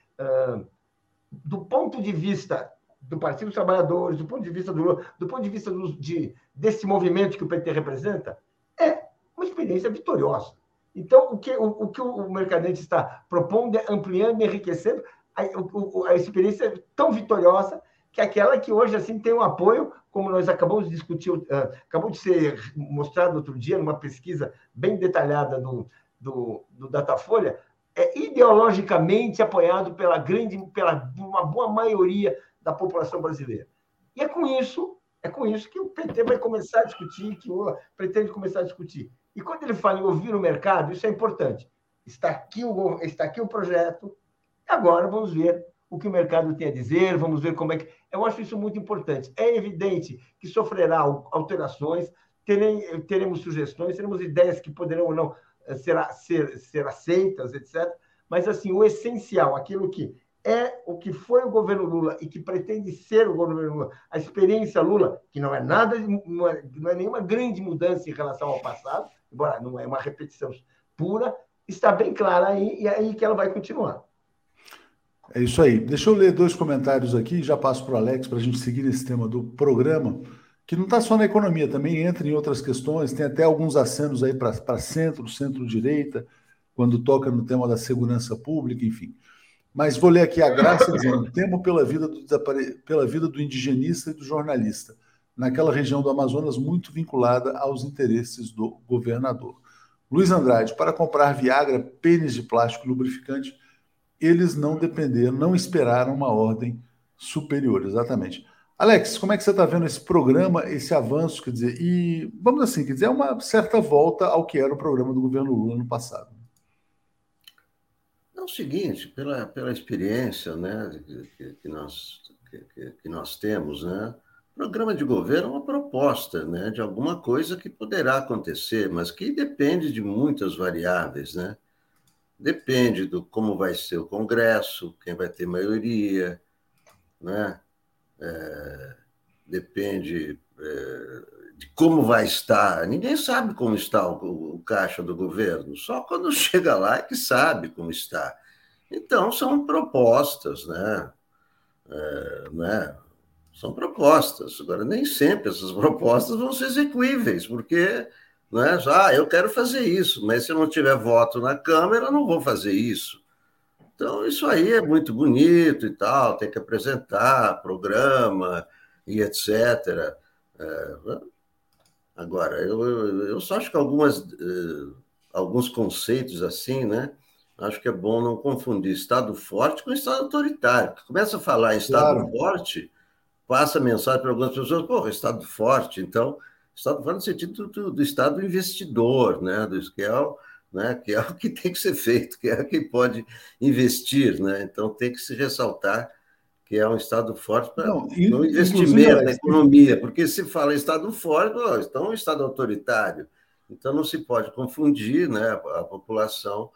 do ponto de vista do Partido dos Trabalhadores, do ponto de vista do do ponto de vista do, de, desse movimento que o PT representa, é uma experiência vitoriosa. Então, o que o, o que o Mercadante está propondo é ampliando enriquecendo a, a, a experiência tão vitoriosa que é aquela que hoje assim tem um apoio, como nós acabamos de discutir, uh, acabou de ser mostrado outro dia numa pesquisa bem detalhada do, do, do Datafolha, é ideologicamente apoiado pela grande, pela uma boa maioria da população brasileira. E é com isso, é com isso que o PT vai começar a discutir, que o pretende começar a discutir. E quando ele fala em ouvir o mercado, isso é importante. Está aqui o, está aqui o projeto, agora vamos ver o que o mercado tem a dizer, vamos ver como é que. Eu acho isso muito importante. É evidente que sofrerá alterações, teremos sugestões, teremos ideias que poderão ou não eh, ser, ser, ser aceitas, etc. Mas, assim, o essencial, aquilo que é o que foi o governo Lula e que pretende ser o governo Lula, a experiência Lula, que não é nada, não é, não é nenhuma grande mudança em relação ao passado, embora não é uma repetição pura, está bem clara aí e é aí que ela vai continuar. É isso aí. Deixa eu ler dois comentários aqui, já passo para o Alex para a gente seguir nesse tema do programa que não está só na economia, também entra em outras questões, tem até alguns acenos aí para centro, centro-direita, quando toca no tema da segurança pública, enfim. Mas vou ler aqui a Graça dizendo: temo pela vida, do, pela vida do indigenista e do jornalista, naquela região do Amazonas muito vinculada aos interesses do governador. Luiz Andrade, para comprar Viagra, pênis de plástico lubrificante, eles não dependeram, não esperaram uma ordem superior, exatamente. Alex, como é que você está vendo esse programa, esse avanço, quer dizer, e vamos assim, quer dizer, é uma certa volta ao que era o programa do governo Lula no passado. É o seguinte, pela, pela experiência né, que, que nós, que, que, nós temos, né, programa de governo é uma proposta né, de alguma coisa que poderá acontecer, mas que depende de muitas variáveis, né? Depende do como vai ser o Congresso, quem vai ter maioria, né? é, depende é, como vai estar. Ninguém sabe como está o, o, caixa do governo, só quando chega lá é que sabe como está. Então, são propostas, né? É, né? São propostas. Agora, nem sempre essas propostas vão ser execuíveis, porque Né? Ah, eu quero fazer isso, mas se não tiver voto na Câmara, eu não vou fazer isso. Então, isso aí é muito bonito e tal, tem que apresentar programa e etc. É, agora, eu, eu só acho que algumas, uh, alguns conceitos assim, né? Acho que é bom não confundir Estado forte com Estado autoritário. Começa a falar em Estado claro. forte, passa mensagem para algumas pessoas, pô, Estado forte, então, Estado forte no sentido do, do Estado investidor, né? Do, que, é o, né? que é o que tem que ser feito, que é quem pode investir, né? Então tem que se ressaltar que é um Estado forte para o investimento, na economia, porque se fala em Estado forte, ó, então é um Estado autoritário. Então não se pode confundir né, a população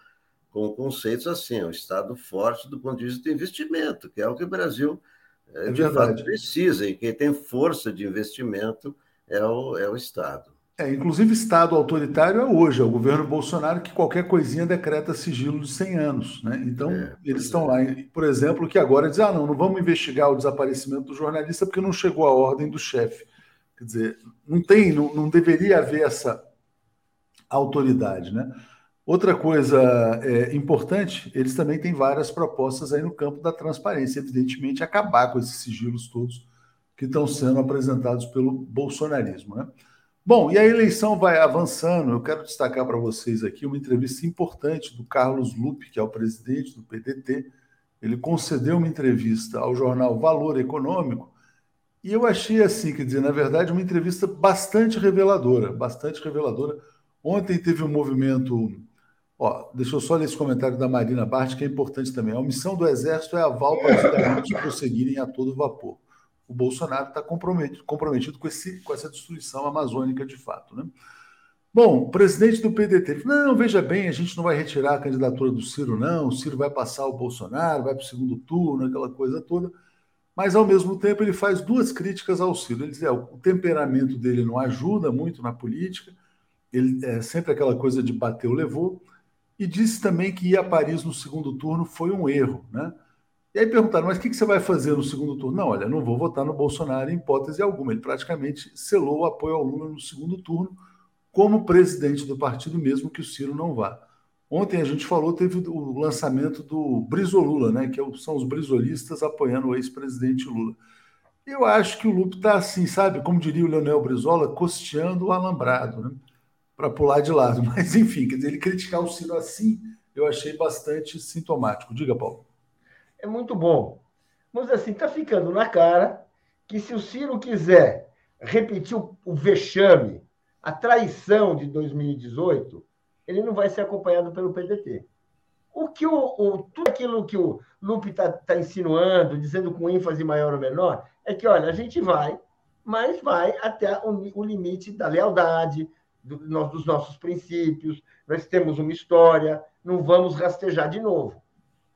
com conceitos assim, é um Estado forte do ponto de vista do investimento, que é o que o Brasil é, de fato precisa, e quem tem força de investimento é o, é o Estado. É, inclusive, Estado autoritário é hoje, é o governo Bolsonaro que qualquer coisinha decreta sigilo de 100 anos. Né? Então, é, eles estão é. lá, por exemplo, que agora dizem: ah, não, não vamos investigar o desaparecimento do jornalista porque não chegou a ordem do chefe. Quer dizer, não tem, não, não deveria haver essa autoridade. Né? Outra coisa é, importante, eles também têm várias propostas aí no campo da transparência, evidentemente, acabar com esses sigilos todos que estão sendo apresentados pelo bolsonarismo. Né? Bom, e a eleição vai avançando. Eu quero destacar para vocês aqui uma entrevista importante do Carlos Lupe, que é o presidente do PDT. Ele concedeu uma entrevista ao jornal Valor Econômico e eu achei assim, quer dizer, na verdade, uma entrevista bastante reveladora, bastante reveladora. Ontem teve um movimento Ó, deixa eu só ler esse comentário da Marina Bart, que é importante também. A omissão do Exército é aval para os prosseguirem a todo vapor. O Bolsonaro está comprometido, comprometido com, esse, com essa destruição amazônica de fato. Né? Bom, o presidente do PDT não, veja bem, a gente não vai retirar a candidatura do Ciro, não. O Ciro vai passar o Bolsonaro, vai para o segundo turno, aquela coisa toda. Mas, ao mesmo tempo, ele faz duas críticas ao Ciro. Ele diz: é, o temperamento dele não ajuda muito na política, ele é sempre aquela coisa de bater o levou e disse também que ir a Paris no segundo turno foi um erro, né? E aí perguntaram, mas o que você vai fazer no segundo turno? Não, olha, não vou votar no Bolsonaro em hipótese alguma. Ele praticamente selou o apoio ao Lula no segundo turno, como presidente do partido, mesmo que o Ciro não vá. Ontem a gente falou, teve o lançamento do Brizolula, né? Que é são os brizolistas apoiando o ex-presidente Lula. Eu acho que o Lupe está assim, sabe? Como diria o Leonel Brizola, costeando o alambrado, né? para pular de lado. Mas, enfim, quer dizer, ele criticar o Ciro assim, eu achei bastante sintomático. Diga, Paulo. É muito bom. Mas, assim, está ficando na cara que se o Ciro quiser repetir o, o vexame, a traição de 2018, ele não vai ser acompanhado pelo PDT. O que o, o, tudo aquilo que o Lupe está tá insinuando, dizendo com ênfase maior ou menor, é que, olha, a gente vai, mas vai até o, o limite da lealdade, do, dos nossos princípios, nós temos uma história, não vamos rastejar de novo.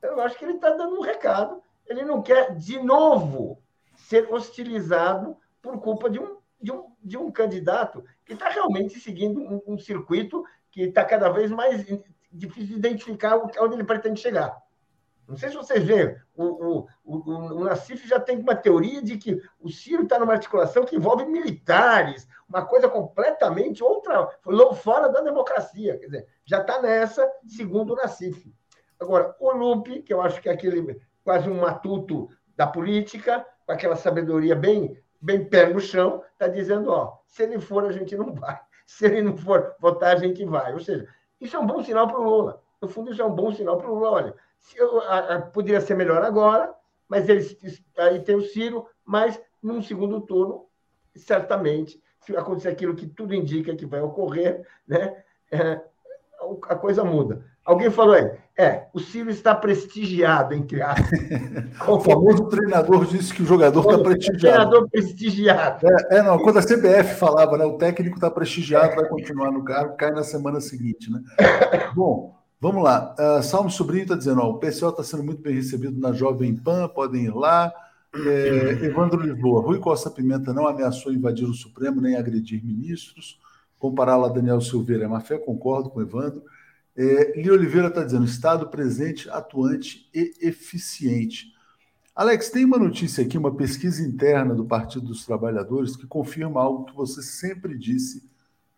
Eu acho que ele está dando um recado, ele não quer, de novo, ser hostilizado por culpa de um, de um, de um candidato que está realmente seguindo um, um circuito que está cada vez mais difícil de identificar onde ele pretende chegar. Não sei se vocês veem, o, o, o, o Nassif já tem uma teoria de que o Ciro está numa articulação que envolve militares, uma coisa completamente outra, fora da democracia. Quer dizer, já está nessa, segundo o Nassif. Agora, o Lupe, que eu acho que é aquele quase um matuto da política, com aquela sabedoria bem, bem pé no chão, está dizendo: ó, se ele for, a gente não vai. Se ele não for votar, a gente vai. Ou seja, isso é um bom sinal para o Lula. No fundo, isso é um bom sinal para o Lula. Olha, eu, a, a, poderia ser melhor agora, mas aí tem o Ciro, mas num segundo turno, certamente, se acontecer aquilo que tudo indica que vai ocorrer, né, é, a coisa muda. Alguém falou aí, é, o Ciro está prestigiado, entre aspas. o famoso treinador disse que o jogador está prestigiado. Treinador prestigiado. É, é, não, quando a CBF falava, né, o técnico está prestigiado, vai continuar no cargo, cai na semana seguinte. Né? Bom, Vamos lá. Uh, Salmo Sobrinho está dizendo: ó, o PCO está sendo muito bem recebido na Jovem Pan, podem ir lá. É, Evandro Lisboa, Rui Costa Pimenta não ameaçou invadir o Supremo nem agredir ministros. Compará-lo a Daniel Silveira é má fé, concordo com Evandro. É, Li Oliveira está dizendo: Estado presente, atuante e eficiente. Alex, tem uma notícia aqui, uma pesquisa interna do Partido dos Trabalhadores que confirma algo que você sempre disse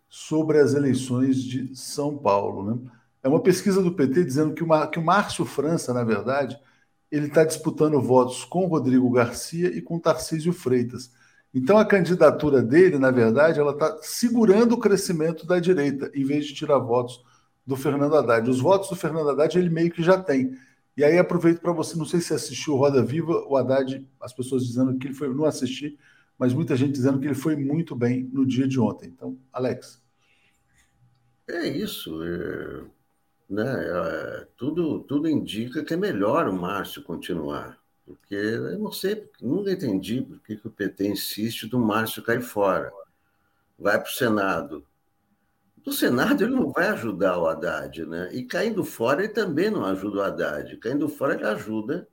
sobre as eleições de São Paulo. Né? É uma pesquisa do PT dizendo que o, que o Márcio França, na verdade, ele está disputando votos com Rodrigo Garcia e com Tarcísio Freitas. Então a candidatura dele, na verdade, ela está segurando o crescimento da direita, em vez de tirar votos do Fernando Haddad. Os votos do Fernando Haddad ele meio que já tem. E aí aproveito para você, não sei se assistiu Roda Viva, o Haddad, as pessoas dizendo que ele foi, não assisti, mas muita gente dizendo que ele foi muito bem no dia de ontem. Então, Alex. É isso. É né? É, tudo, tudo indica que é melhor o Márcio continuar, porque eu não sei, nunca entendi por que, o PT insiste do Márcio cair fora. Vai para o Senado. Do Senado ele não vai ajudar o Haddad, né? E caindo fora ele também não ajuda o Haddad. Caindo fora ele ajuda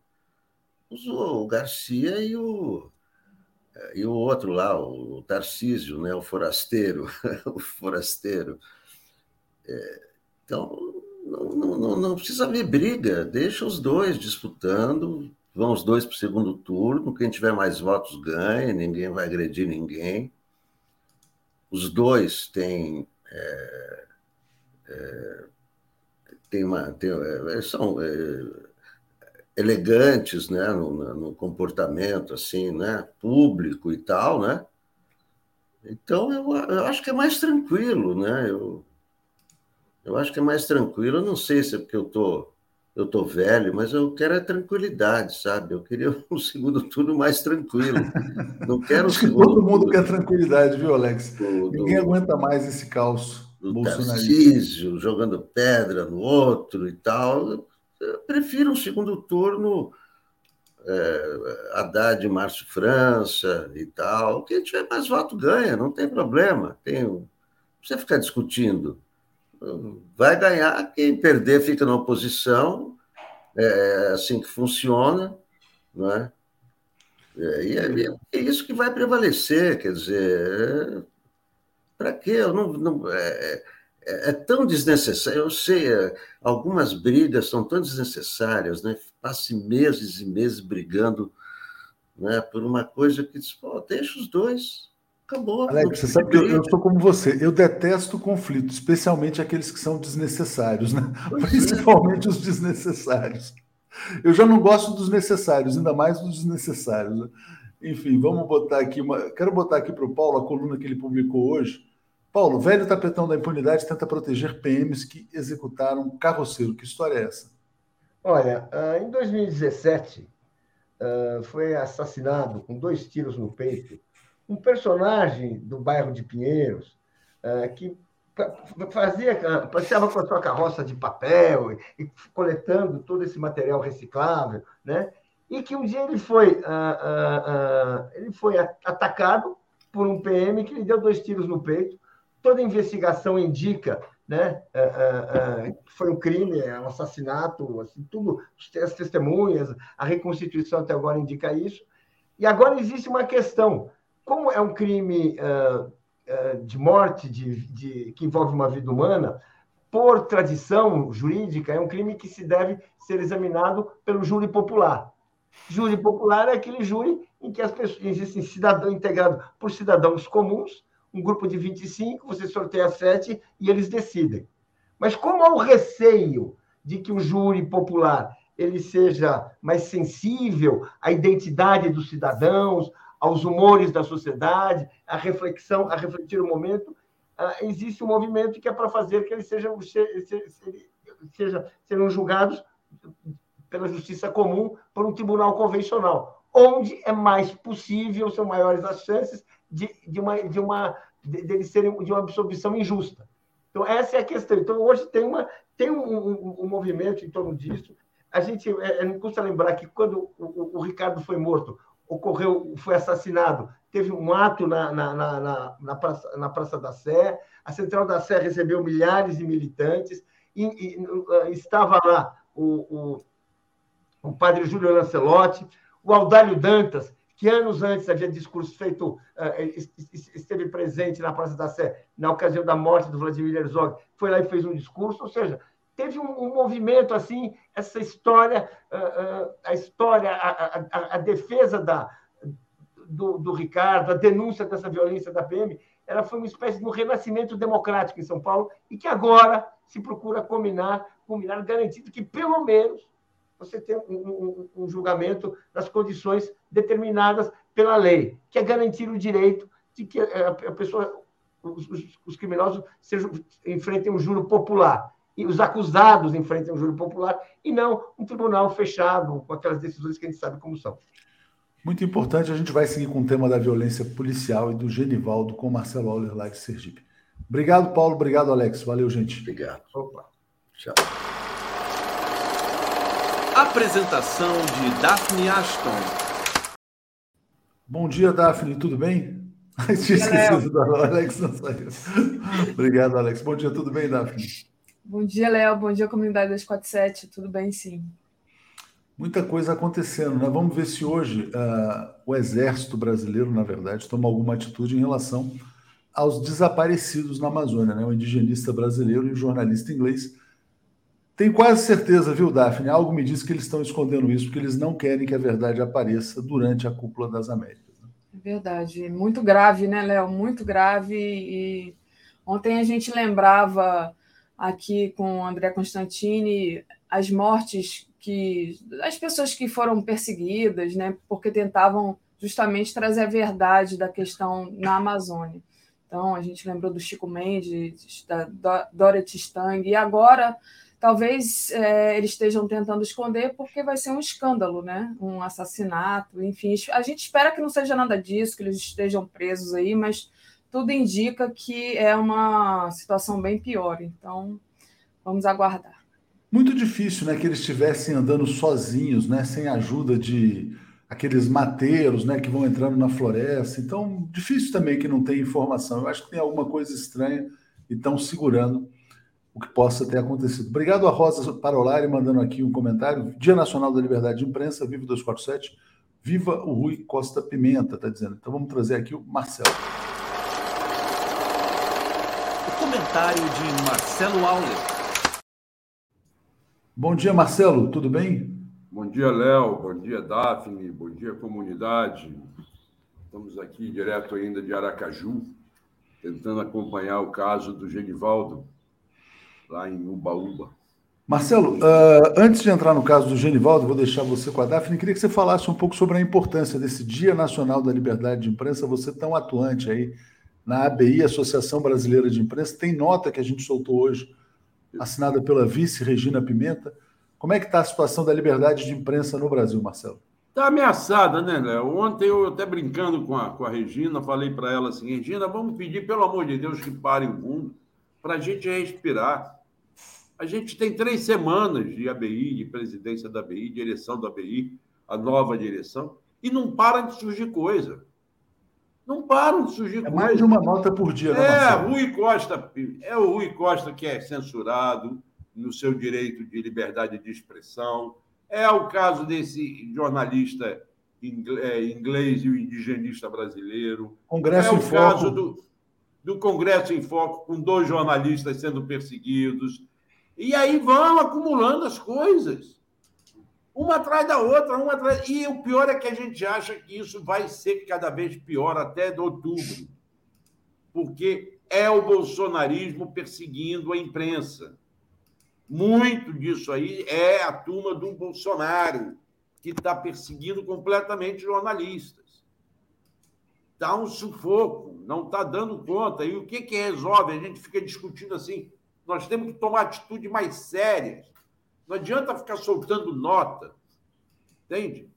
o Garcia e o, e o outro lá, o Tarcísio, né? o forasteiro. o forasteiro. É, então, não, não, não precisa haver briga, deixa os dois disputando, vão os dois para o segundo turno, quem tiver mais votos ganha, ninguém vai agredir ninguém. Os dois têm. É, é, tem uma, tem, é, são é, elegantes né, no, no, comportamento assim, né, público e tal, né? Então eu, eu acho que é mais tranquilo, né? Eu, eu acho que é mais tranquilo. Eu não sei se é porque eu tô, eu tô velho, mas eu quero a tranquilidade, sabe? Eu queria um segundo turno mais tranquilo. Não quero um segundo Todo mundo turno... quer tranquilidade, viu, Alex? Do, Ninguém do, aguenta mais esse caos. Do Tarcísio, jogando pedra no outro e tal. Eu prefiro um segundo turno é, Haddad, Márcio França e tal. Quem tiver mais voto ganha, não tem problema. Tem, não precisa ficar discutindo vai ganhar, quem perder fica na oposição, é assim que funciona, não é? é e é, é isso que vai prevalecer, quer dizer, para quê? Eu não, não é, é, é, tão desnecessário, eu sei, é, algumas brigas são tão desnecessárias, né? Passe meses e meses brigando né, por uma coisa que diz, pô, deixa os dois, Acabou. Alex, você sabe que eu, eu sou como você. Eu detesto conflito, especialmente aqueles que são desnecessários, né? Pois Principalmente é. os desnecessários. Eu já não gosto dos necessários, ainda mais dos desnecessários. Né? Enfim, vamos botar aqui uma. Quero botar aqui para o Paulo a coluna que ele publicou hoje. Paulo, velho tapetão da impunidade tenta proteger PMs que executaram carroceiro. Que história é essa? Olha, ah, em 2017 ah, foi assassinado com dois tiros no peito um personagem do bairro de Pinheiros uh, que fazia passeava com a sua carroça de papel e, e, coletando todo esse material reciclável, né? E que um dia ele foi uh, uh, ele foi atacado por um PM que lhe deu dois tiros no peito. Toda investigação indica né? que foi um crime, é um assassinato, assim, tudo, as testemunhas, a reconstituição até agora indica isso. E agora existe uma questão como é um crime uh, uh, de morte de, de, que envolve uma vida humana, por tradição jurídica, é um crime que se deve ser examinado pelo júri popular. Júri popular é aquele júri em que as pessoas existem cidadão integrado por cidadãos comuns, um grupo de 25, você sorteia sete e eles decidem. Mas como há o receio de que o júri popular ele seja mais sensível à identidade dos cidadãos, aos humores da sociedade, à reflexão, a refletir o momento, uh, existe um movimento que é para fazer que eles sejam, sejam, sejam julgados pela justiça comum por um tribunal convencional, onde é mais possível, são maiores as chances de, de uma de uma de, de serem de uma absolvição injusta. Então essa é a questão. Então hoje tem uma tem um, um, um movimento em torno disso. A gente é, não custa lembrar que quando o, o Ricardo foi morto, ocorreu, foi assassinado. Teve um ato na, na, na, na, praça, na Praça da Sé, a Central da Sé recebeu milhares de militantes, e, e uh, estava lá o, o, o padre Júlio Lancelotti, o Audálio Dantas, que anos antes havia discurso feito, uh, esteve presente na Praça da Sé, na ocasião da morte do Vladimir Herzog, foi lá e fez um discurso, ou seja, teve um, um movimento assim, essa história, uh, uh, a história, a, a, a defesa da, do, do, Ricardo, a denúncia dessa violência da PM, ela foi uma espécie de um renascimento democrático em São Paulo e que agora se procura combinar, combinar garantindo que, pelo menos, você tenha um, um, um julgamento nas condições determinadas pela lei, que é garantir o direito de que a, pessoa, os, os, criminosos sejam, enfrentem um júri popular e os acusados enfrentem um júri popular e não um tribunal fechado com aquelas decisões que a gente sabe como são. Muito importante, a gente vai seguir com o tema da violência policial e do Genivaldo com Marcelo Auler lá de Sergipe. Obrigado, Paulo. Obrigado, Alex. Valeu, gente. Obrigado. Opa. Tchau. Apresentação de Daphne Ashton. Bom dia, Daphne. Tudo bem? Tinha esquecido da Alex. Não saiu. Obrigado, Alex. Bom dia, tudo bem, Daphne? Bom dia, Léo. Bom dia, comunidade 247. Tudo bem, sim muita coisa acontecendo. Né? Vamos ver se hoje uh, o Exército Brasileiro, na verdade, toma alguma atitude em relação aos desaparecidos na Amazônia, né? o indigenista brasileiro e o jornalista inglês. Tenho quase certeza, viu, Daphne? Algo me diz que eles estão escondendo isso, porque eles não querem que a verdade apareça durante a cúpula das Américas. Né? É verdade. Muito grave, né, Léo? Muito grave. E ontem a gente lembrava aqui com o André Constantini as mortes que as pessoas que foram perseguidas, né, porque tentavam justamente trazer a verdade da questão na Amazônia. Então, a gente lembrou do Chico Mendes, da Dorothy Stang, e agora talvez é, eles estejam tentando esconder porque vai ser um escândalo, né? um assassinato, enfim. A gente espera que não seja nada disso, que eles estejam presos aí, mas tudo indica que é uma situação bem pior. Então, vamos aguardar muito difícil, né, que eles estivessem andando sozinhos, né, sem ajuda de aqueles mateiros, né, que vão entrando na floresta. Então, difícil também que não tenha informação. Eu acho que tem alguma coisa estranha e estão segurando o que possa ter acontecido. Obrigado a Rosa Parolari mandando aqui um comentário. Dia Nacional da Liberdade de Imprensa, viva 247, viva o Rui Costa Pimenta, tá dizendo. Então vamos trazer aqui o Marcelo. Comentário de Marcelo Auler. Bom dia, Marcelo, tudo bem? Bom dia, Léo. Bom dia, Daphne. Bom dia, comunidade. Estamos aqui direto ainda de Aracaju, tentando acompanhar o caso do Genivaldo, lá em Ubaúba. Marcelo, uh, antes de entrar no caso do Genivaldo, vou deixar você com a Daphne. Queria que você falasse um pouco sobre a importância desse Dia Nacional da Liberdade de Imprensa. Você tão atuante aí na ABI, Associação Brasileira de Imprensa. Tem nota que a gente soltou hoje assinada pela vice Regina Pimenta. Como é que está a situação da liberdade de imprensa no Brasil, Marcelo? Está ameaçada, né, Léo? Ontem eu até brincando com a, com a Regina, falei para ela assim, Regina, vamos pedir, pelo amor de Deus, que pare o mundo para a gente respirar. A gente tem três semanas de ABI, de presidência da ABI, direção da ABI, a nova direção, e não para de surgir coisa. Não param de surgir é mais de uma nota por dia. Né, é, Rui Costa, é o Rui Costa que é censurado no seu direito de liberdade de expressão. É o caso desse jornalista é, inglês e o indigenista brasileiro. Congresso é o caso Foco. do, do Congresso em Foco, com dois jornalistas sendo perseguidos. E aí vão acumulando as coisas uma atrás da outra, uma atrás. E o pior é que a gente acha que isso vai ser cada vez pior até outubro, porque é o bolsonarismo perseguindo a imprensa. Muito disso aí é a turma do Bolsonaro, que está perseguindo completamente jornalistas. Está um sufoco, não está dando conta. E o que, que resolve? A gente fica discutindo assim: nós temos que tomar atitudes mais sérias não adianta ficar soltando nota, entende?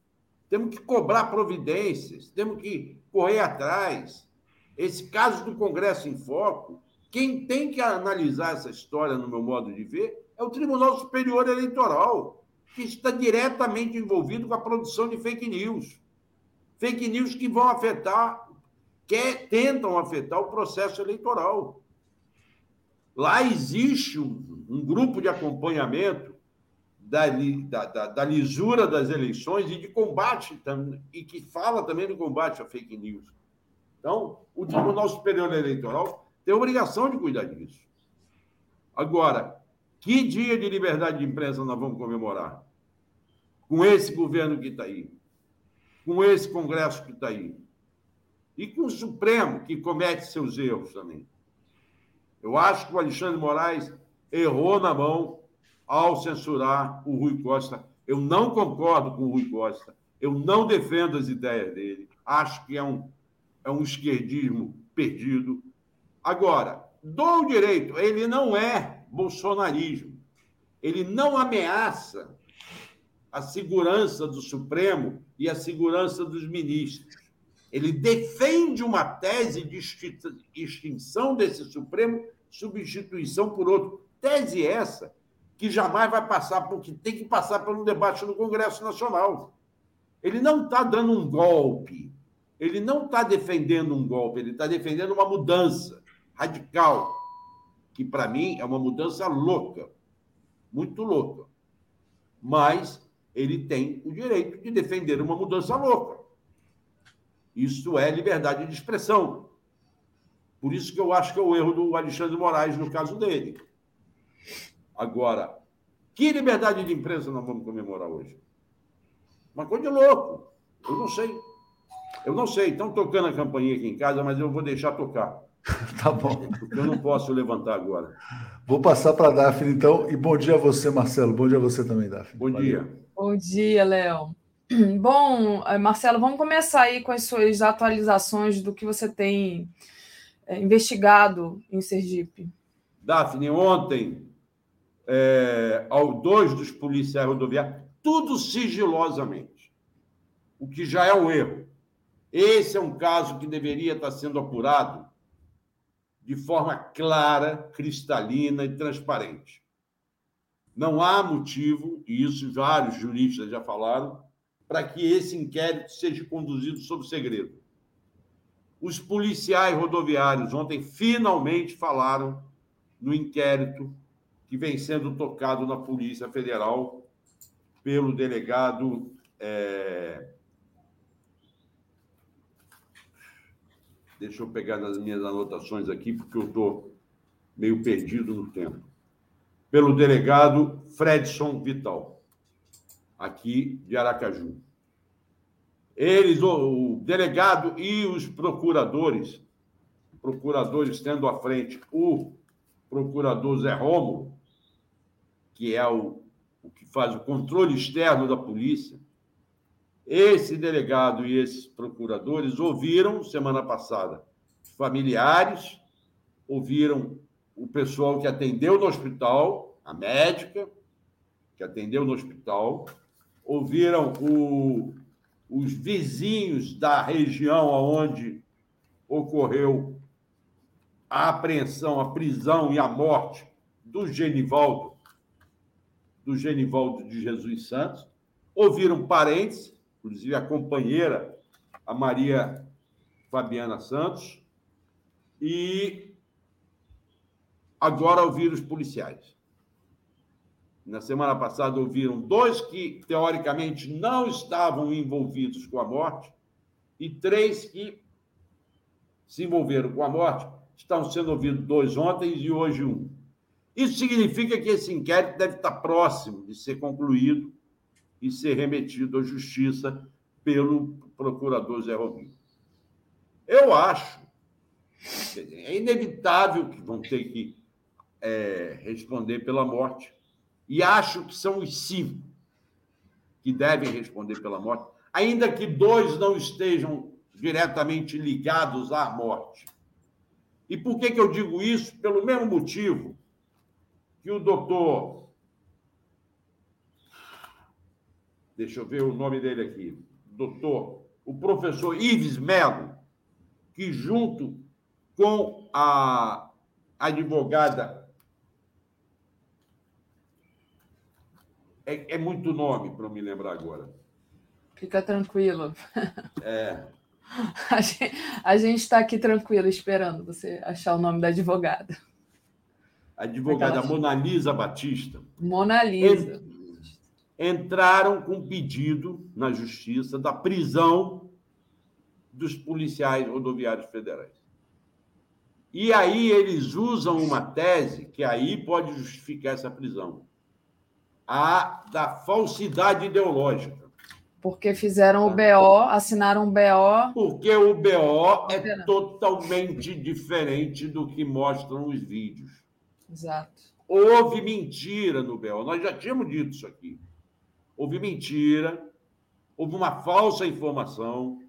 Temos que cobrar providências, temos que correr atrás. Esse caso do Congresso em Foco, quem tem que analisar essa história, no meu modo de ver, é o Tribunal Superior Eleitoral, que está diretamente envolvido com a produção de fake news. Fake news que vão afetar, que tentam afetar o processo eleitoral. Lá existe um, um grupo de acompanhamento da, da, da, lisura das eleições e de combate, e que fala também do combate à fake news. Então, o Tribunal Superior Eleitoral tem obrigação de cuidar disso. Agora, que dia de liberdade de imprensa nós vamos comemorar? Com esse governo que está aí, com esse Congresso que está aí. E com o Supremo, que comete seus erros também. Eu acho que o Alexandre Moraes errou na mão ao censurar o Rui Costa. Eu não concordo com o Rui Costa. Eu não defendo as ideias dele. Acho que é um, é um esquerdismo perdido. Agora, dou o direito, ele não é bolsonarismo. Ele não ameaça a segurança do Supremo e a segurança dos ministros. Ele defende uma tese de extinção desse Supremo, substituição por outro. Tese essa que jamais vai passar, porque tem que passar por um debate no Congresso Nacional. Ele não está dando um golpe, ele não está defendendo um golpe, ele está defendendo uma mudança radical, que para mim é uma mudança louca, muito louca. Mas ele tem o direito de defender uma mudança louca. Isso é liberdade de expressão. Por isso que eu acho que é o erro do Alexandre Moraes no caso dele. Agora, que liberdade de imprensa nós vamos comemorar hoje? Uma coisa de louco. Eu não sei. Eu não sei. Estão tocando a campainha aqui em casa, mas eu vou deixar tocar. tá bom. Porque eu não posso levantar agora. Vou passar para a Daphne, então. E bom dia a você, Marcelo. Bom dia a você também, Daphne. Bom Valeu. dia. Bom dia, Léo. Bom, eh, Marcelo, vamos começar aí com as suas atualizações do que você tem é, investigado em Sergipe. Daphne, ontem, é, ao dois dos policiais rodoviários, tudo sigilosamente, o que já é um erro. Esse é um caso que deveria estar sendo apurado de forma clara, cristalina e transparente. Não há motivo, e isso vários juristas já falaram, para que esse inquérito seja conduzido sob segredo. Os policiais rodoviários ontem finalmente falaram no inquérito que vem sendo tocado na Polícia Federal pelo delegado. É... Deixa eu pegar nas minhas anotações aqui, porque eu estou meio perdido no tempo. Pelo delegado Fredson Vital aqui de Aracaju. Eles, o, delegado e os procuradores, procuradores tendo à frente o procurador Zé Romo, que é o, o que faz o controle externo da polícia, esse delegado e esses procuradores ouviram semana passada. Familiares, ouviram o pessoal que atendeu no hospital, a médica que atendeu no hospital, ouviram o, os vizinhos da região onde ocorreu a apreensão, a prisão e a morte do Genivaldo, do Genivaldo de Jesus Santos, ouviram parentes, inclusive a companheira, a Maria Fabiana Santos, e agora ouviram os policiais. Na semana passada ouviram dois que, teoricamente, não estavam envolvidos com a morte e três que se envolveram com a morte. Estão sendo ouvidos dois ontem e hoje um. Isso significa que esse inquérito deve estar próximo de ser concluído e ser remetido à justiça pelo procurador Zé Robinho. Eu acho, é inevitável que vão ter que é, responder pela morte e acho que são os cinco que devem responder pela morte, ainda que dois não estejam diretamente ligados à morte. E por que, que eu digo isso? Pelo mesmo motivo que o doutor. Deixa eu ver o nome dele aqui. Doutor, o professor Ives Melo, que junto com a advogada É, é muito nome para me lembrar agora. Fica tranquilo. É. A gente está aqui tranquilo, esperando você achar o nome da advogada. A advogada Aquela... Mona Lisa Batista. Mona Lisa. Entraram com pedido na justiça da prisão dos policiais rodoviários federais. E aí eles usam uma tese que aí pode justificar essa prisão a da falsidade ideológica. Porque fizeram o BO, assinaram o BO. Porque o BO é totalmente diferente do que mostram os vídeos. Exato. Houve mentira no. Nós já tínhamos dito isso aqui. Houve mentira, houve uma falsa informação,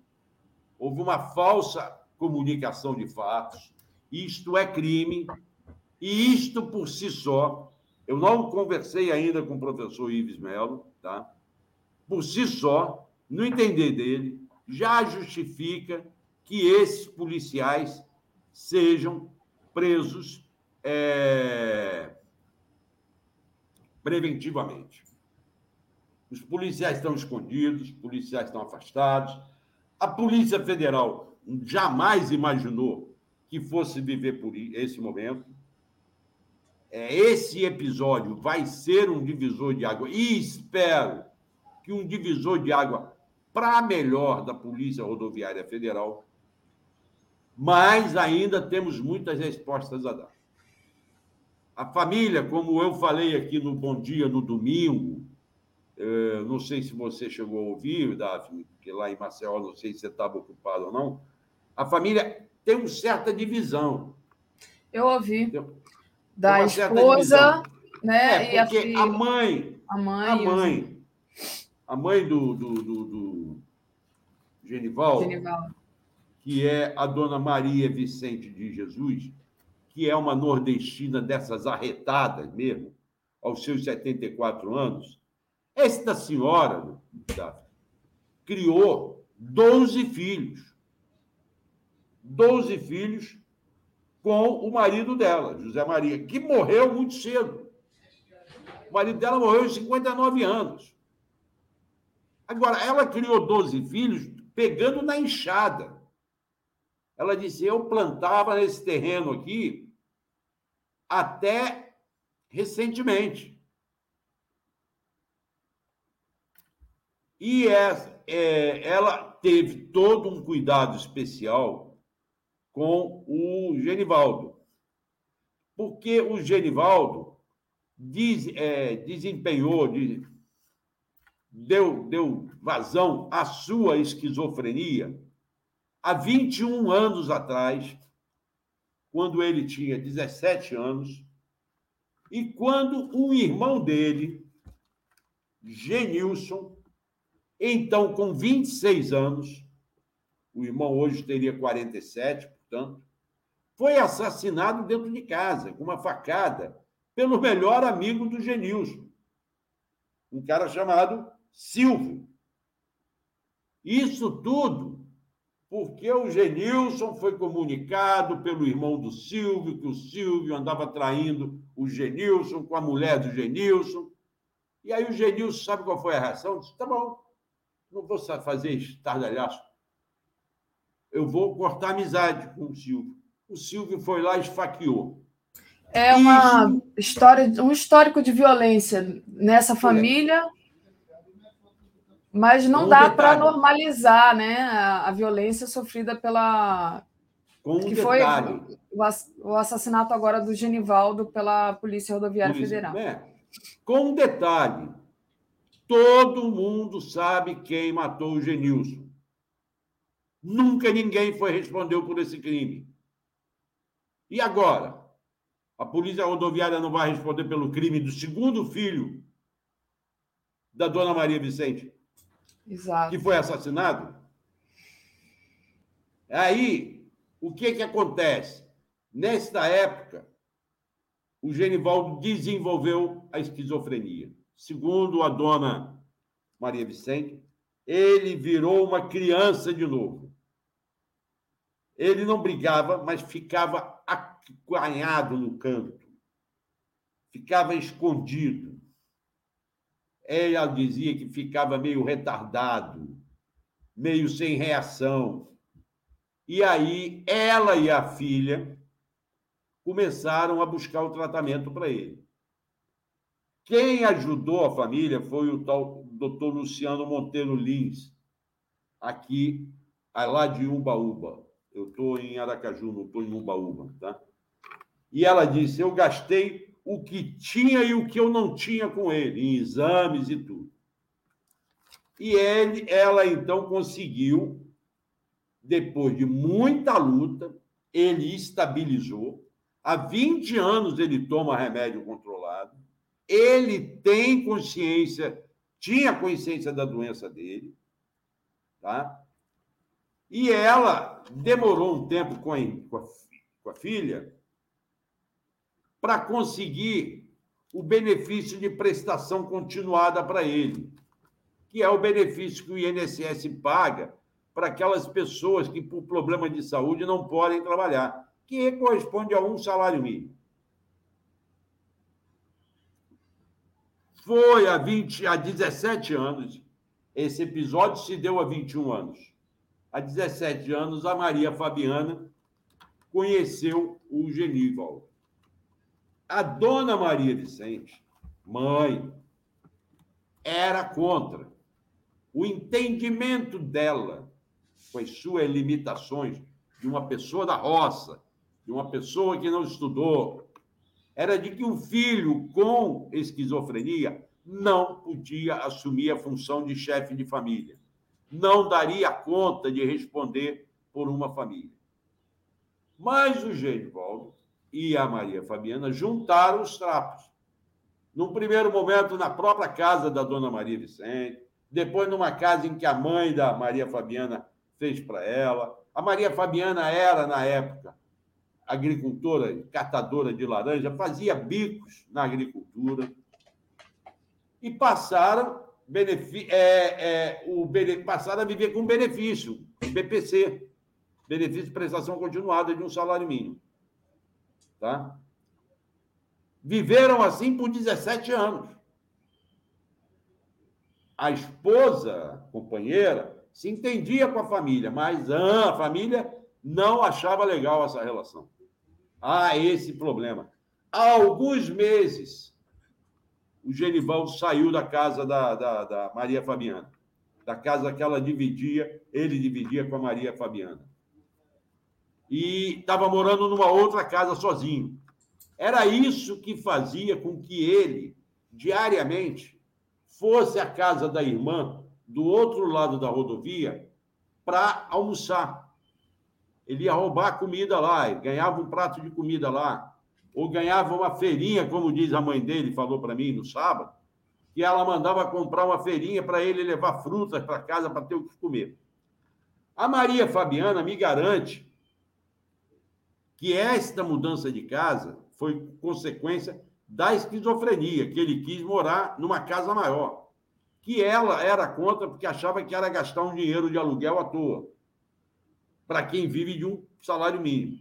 houve uma falsa comunicação de fatos. Isto é crime. E isto por si só, eu não conversei ainda com o professor Ives Melo, tá? por si só, no entender dele, já justifica que esses policiais sejam presos é, preventivamente. Os policiais estão escondidos, os policiais estão afastados. A Polícia Federal jamais imaginou que fosse viver por esse momento. É, esse episódio vai ser um divisor de água e espero que um divisor de água para melhor da Polícia Rodoviária Federal, mas ainda temos muitas respostas a dar. A família, como eu falei aqui no Bom Dia no domingo, eh, não sei se você chegou a ouvir, Daphne, porque lá em Maceió, não sei se você estava ocupado ou não, a família tem uma certa divisão. Eu ouvi. da esposa, né? É, porque a, a, mãe, a mãe, a mãe a mãe do, do, do, do Genivaldo, Genivaldo, que é a dona Maria Vicente de Jesus, que é uma nordestina dessas arretadas mesmo, aos seus 74 anos, esta senhora criou 12 filhos. 12 filhos com o marido dela, José Maria, que morreu muito cedo. O marido dela morreu aos 59 anos. Agora, ela criou 12 filhos pegando na enxada. Ela disse: Eu plantava nesse terreno aqui até recentemente. E é, é, ela teve todo um cuidado especial com o Genivaldo. Porque o Genivaldo diz, é, desempenhou, deu, deu vazão à sua esquizofrenia há 21 anos atrás, quando ele tinha 17 anos, e quando um irmão dele, Genilson, então com 26 anos, o irmão hoje teria 47, portanto, foi assassinado dentro de casa, com uma facada, pelo melhor amigo do Genilson, um cara chamado Silvio. Isso tudo porque o Genilson foi comunicado pelo irmão do Silvio que o Silvio andava traindo o Genilson com a mulher do Genilson. E aí o Genilson, sabe qual foi a reação? Disse: tá bom, não vou fazer estardalhaço. Eu vou cortar amizade com o Silvio. O Silvio foi lá e esfaqueou. É uma Isso... história, um histórico de violência nessa família. É mas não um dá para normalizar né, a, a, violência sofrida pela. Com um que detalhe. foi o, o, assassinato agora do Genivaldo pela Polícia Rodoviária Polícia, Federal. É. Com um detalhe: todo mundo sabe quem matou o Genilson. Nunca ninguém foi respondeu por esse crime. E agora? A Polícia Rodoviária não vai responder pelo crime do segundo filho da dona Maria Vicente? Exato. que foi assassinado. Aí, o que, que acontece? Nesta época, o Genivaldo desenvolveu a esquizofrenia. Segundo a dona Maria Vicente, ele virou uma criança de novo. Ele não brigava, mas ficava acanhado no canto, ficava escondido ela dizia que ficava meio retardado, meio sem reação. E aí ela e a filha começaram a buscar o tratamento para ele. Quem ajudou a família foi o tal doutor Luciano Monteiro Lins, aqui, lá de Umbaúba. Eu estou em Aracaju, não estou em Umbaúba, tá? E ela disse: Eu gastei o que tinha e o que eu não tinha com ele, em exames e tudo. E ele, ela então conseguiu, depois de muita luta, ele estabilizou. Há 20 anos ele toma remédio controlado. Ele tem consciência, tinha consciência da doença dele, tá? E ela demorou um tempo com a, com a, com a filha para conseguir o benefício de prestação continuada para ele, que é o benefício que o INSS paga para aquelas pessoas que, por problema de saúde, não podem trabalhar, que corresponde a um salário mínimo. Foi há, 20, há 17 anos, esse episódio se deu há 21 anos. Há 17 anos, a Maria Fabiana conheceu o Geníval. A dona Maria Vicente, mãe, era contra. O entendimento dela com as suas limitações de uma pessoa da roça, de uma pessoa que não estudou, era de que o filho com esquizofrenia não podia assumir a função de chefe de família, não daria conta de responder por uma família. Mas o Genivaldo e a Maria Fabiana juntaram os trapos. Num primeiro momento, na própria casa da dona Maria Vicente, depois numa casa em que a mãe da Maria Fabiana fez para ela. A Maria Fabiana era, na época, agricultora, catadora de laranja, fazia bicos na agricultura e passaram, é, é, o, passaram a viver com benefício, BPC, benefício de prestação continuada de um salário mínimo. Tá? Viveram assim por 17 anos. A esposa, companheira, se entendia com a família, mas a família não achava legal essa relação. Ah, esse problema. Há alguns meses, o Genivaldo saiu da casa da, da, da Maria Fabiana, da casa que ela dividia, ele dividia com a Maria Fabiana. E estava morando numa outra casa sozinho. Era isso que fazia com que ele, diariamente, fosse à casa da irmã do outro lado da rodovia para almoçar. Ele ia roubar comida lá, ganhava um prato de comida lá, ou ganhava uma feirinha, como diz a mãe dele, falou para mim no sábado, que ela mandava comprar uma feirinha para ele levar frutas para casa para ter o que comer. A Maria Fabiana me garante que esta mudança de casa foi consequência da esquizofrenia, que ele quis morar numa casa maior que ela era contra porque achava que era gastar um dinheiro de aluguel à toa, para quem vive de um salário mínimo.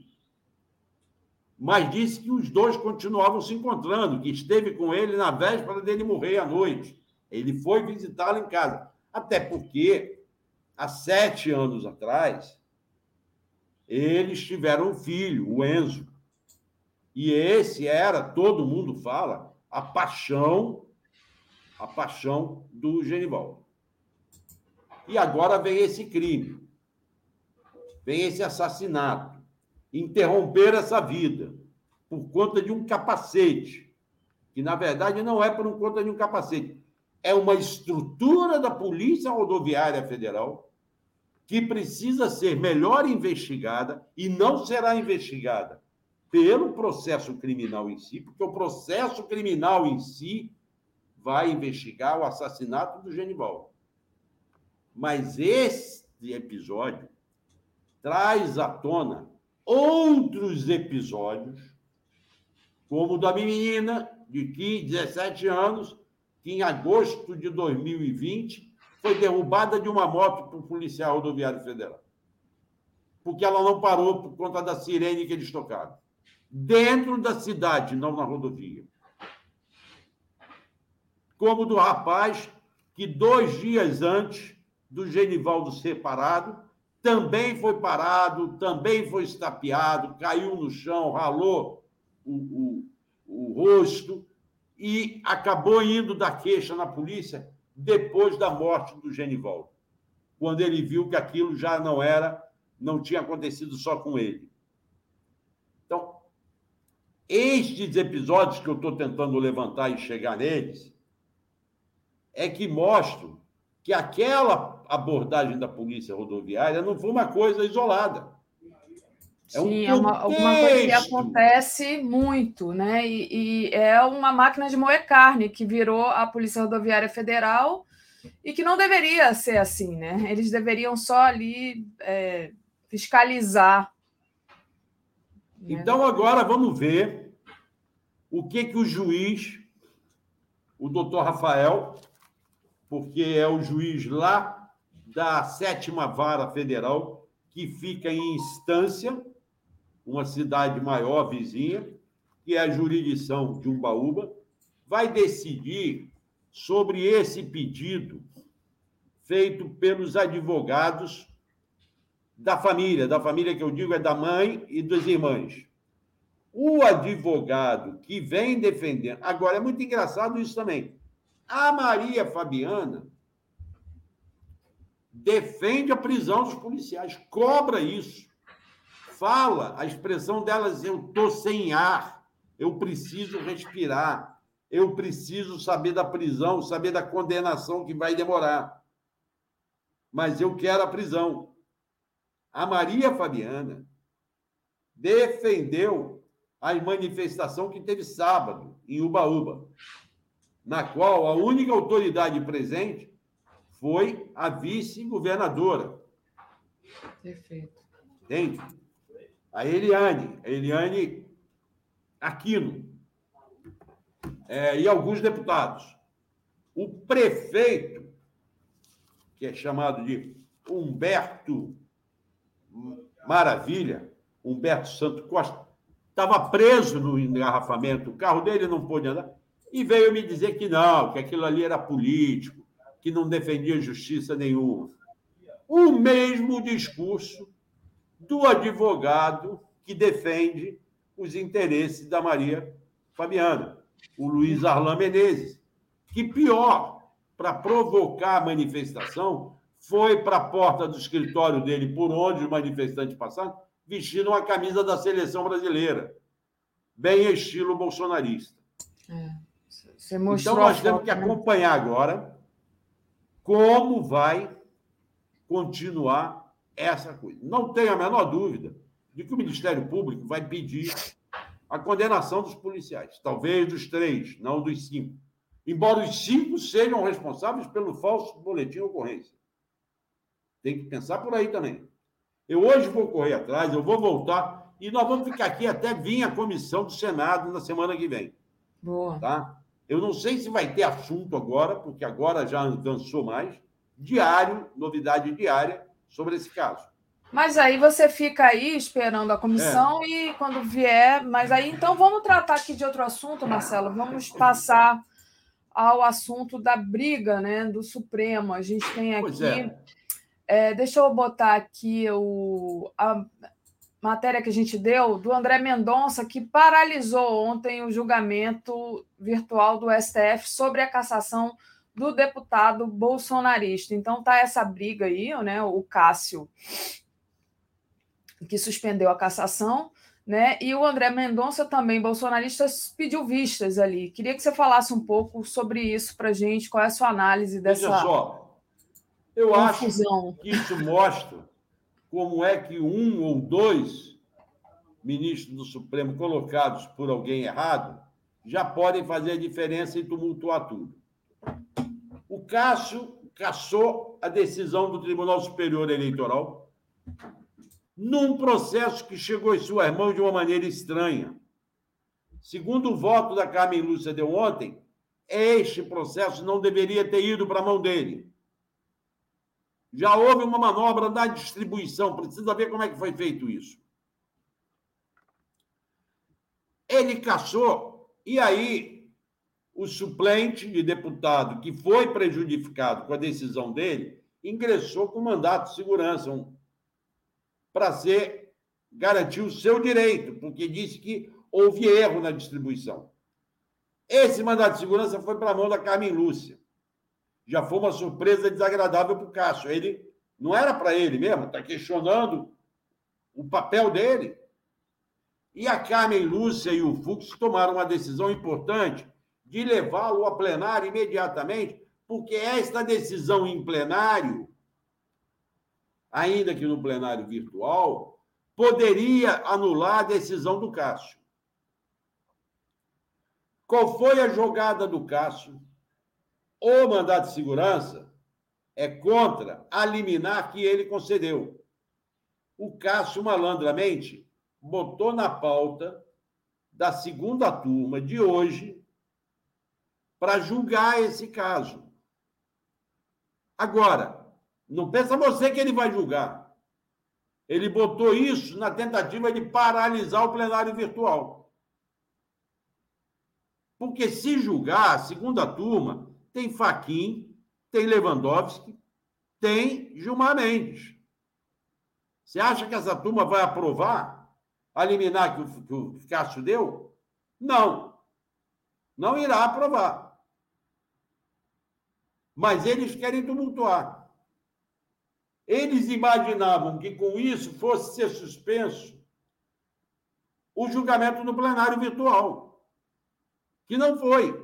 Mas disse que os dois continuavam se encontrando, que esteve com ele na véspera dele morrer à noite. Ele foi visitá-lo em casa. Até porque, há sete anos atrás, eles tiveram um filho, o Enzo. E esse era, todo mundo fala, a paixão a paixão do Genival. E agora vem esse crime, vem esse assassinato, interromper essa vida por conta de um capacete, que na verdade não é por conta de um capacete, é uma estrutura da Polícia Rodoviária Federal que precisa ser melhor investigada e não será investigada pelo processo criminal em si, porque o processo criminal em si vai investigar o assassinato do Genival. Mas este episódio traz à tona outros episódios, como o da menina de 15, 17 anos, que em agosto de 2020 foi derrubada de uma moto por um policial rodoviário federal. Porque ela não parou por conta da sirene que eles tocaram. Dentro da cidade, não na rodovia como do rapaz que dois dias antes do Genivaldo ser parado, também foi parado, também foi estapeado, caiu no chão, ralou o, o, o rosto e acabou indo da queixa na polícia depois da morte do Genivaldo, quando ele viu que aquilo já não era, não tinha acontecido só com ele. Então, estes episódios que eu estou tentando levantar e chegar neles, é que mostram que aquela abordagem da polícia rodoviária não foi uma coisa isolada. É um Sim, é uma, alguma coisa que acontece muito, né? E, e, é uma máquina de moer carne que virou a Polícia Rodoviária Federal e que não deveria ser assim, né? Eles deveriam só ali é, fiscalizar. Né? Então, agora vamos ver o que, que o juiz, o doutor Rafael, porque é o juiz lá da sétima vara federal, que fica em instância uma cidade maior vizinha, que é a jurisdição de Umbaúba, vai decidir sobre esse pedido feito pelos advogados da família, da família que eu digo é da mãe e dos irmãos. O advogado que vem defendendo. Agora, é muito engraçado isso também. A Maria Fabiana defende a prisão dos policiais, cobra isso fala, a expressão delas, eu estou sem ar, eu preciso respirar, eu preciso saber da prisão, saber da condenação que vai demorar. Mas eu quero a prisão. A Maria Fabiana defendeu a manifestação que teve sábado, em Ubaúba, na qual a única autoridade presente foi a vice-governadora. Perfeito. Entende? A Eliane, a Eliane Aquino, é, e alguns deputados. O prefeito, que é chamado de Humberto Maravilha, Humberto Santo Costa, estava preso no engarrafamento, o carro dele não pôde andar, e veio me dizer que não, que aquilo ali era político, que não defendia justiça nenhuma. O mesmo discurso do advogado que defende os interesses da Maria Fabiana, o Luiz Arlan Menezes, que pior, para provocar a manifestação, foi para a porta do escritório dele, por onde os manifestantes passaram, vestindo uma camisa da seleção brasileira, bem estilo bolsonarista. É. então, nós temos que né? acompanhar agora como vai continuar essa coisa. Não tenho a menor dúvida de que o Ministério Público vai pedir a condenação dos policiais, talvez dos três, não dos cinco. Embora os cinco sejam responsáveis pelo falso boletim de ocorrência. Tem que pensar por aí também. Eu hoje vou correr atrás, eu vou voltar e nós vamos ficar aqui até vir a comissão do Senado na semana que vem. Boa. Tá? Eu não sei se vai ter assunto agora, porque agora já avançou mais. Diário, novidade diária sobre esse caso. Mas aí você fica aí esperando a comissão é. e quando vier. Mas aí então vamos tratar aqui de outro assunto, Marcelo. Vamos passar ao assunto da briga né, do Supremo. A gente tem aqui. É. É, deixa eu botar aqui o, a matéria que a gente deu do André Mendonça, que paralisou ontem o julgamento virtual do STF sobre a cassação do deputado bolsonarista. Então tá essa briga aí, né? O Cássio que suspendeu a cassação, né? E o André Mendonça também bolsonarista pediu vistas ali. Queria que você falasse um pouco sobre isso para gente. Qual é a sua análise dessa? Veja só, eu confusão. acho que isso mostra como é que um ou dois ministros do Supremo colocados por alguém errado já podem fazer a diferença e tumultuar tudo. Cássio cassou a decisão do Tribunal Superior Eleitoral num processo que chegou em suas mãos de uma maneira estranha. Segundo o voto da Carmen Lúcia de ontem, este processo não deveria ter ido para a mão dele. Já houve uma manobra da distribuição, precisa ver como é que foi feito isso. Ele caçou, e aí o suplente de deputado que foi prejudicado com a decisão dele ingressou com mandato de segurança um, para ser garantir o seu direito, porque disse que houve erro na distribuição. Esse mandato de segurança foi para a mão da Carmen Lúcia. Já foi uma surpresa desagradável para o Cássio. Ele não era para ele mesmo, está questionando o papel dele. E a Carmen Lúcia e o Fux tomaram uma decisão importante de levá-lo a plenário imediatamente porque esta decisão em plenário, ainda que no plenário virtual, poderia anular a decisão do Cássio. Qual foi a jogada do Cássio? O mandado de segurança é contra a liminar que ele concedeu. O Cássio, malandramente, botou na pauta da segunda turma de hoje para julgar esse caso. Agora, não pensa você que ele vai julgar. Ele botou isso na tentativa de paralisar o plenário virtual. Porque se julgar a segunda turma, tem Faquim, tem Lewandowski, tem Gilmar Mendes. Você acha que essa turma vai aprovar a liminar que o, que o Cássio deu? Não. Não irá aprovar. Mas eles querem tumultuar. Eles imaginavam que com isso fosse ser suspenso o julgamento no plenário virtual, que não foi.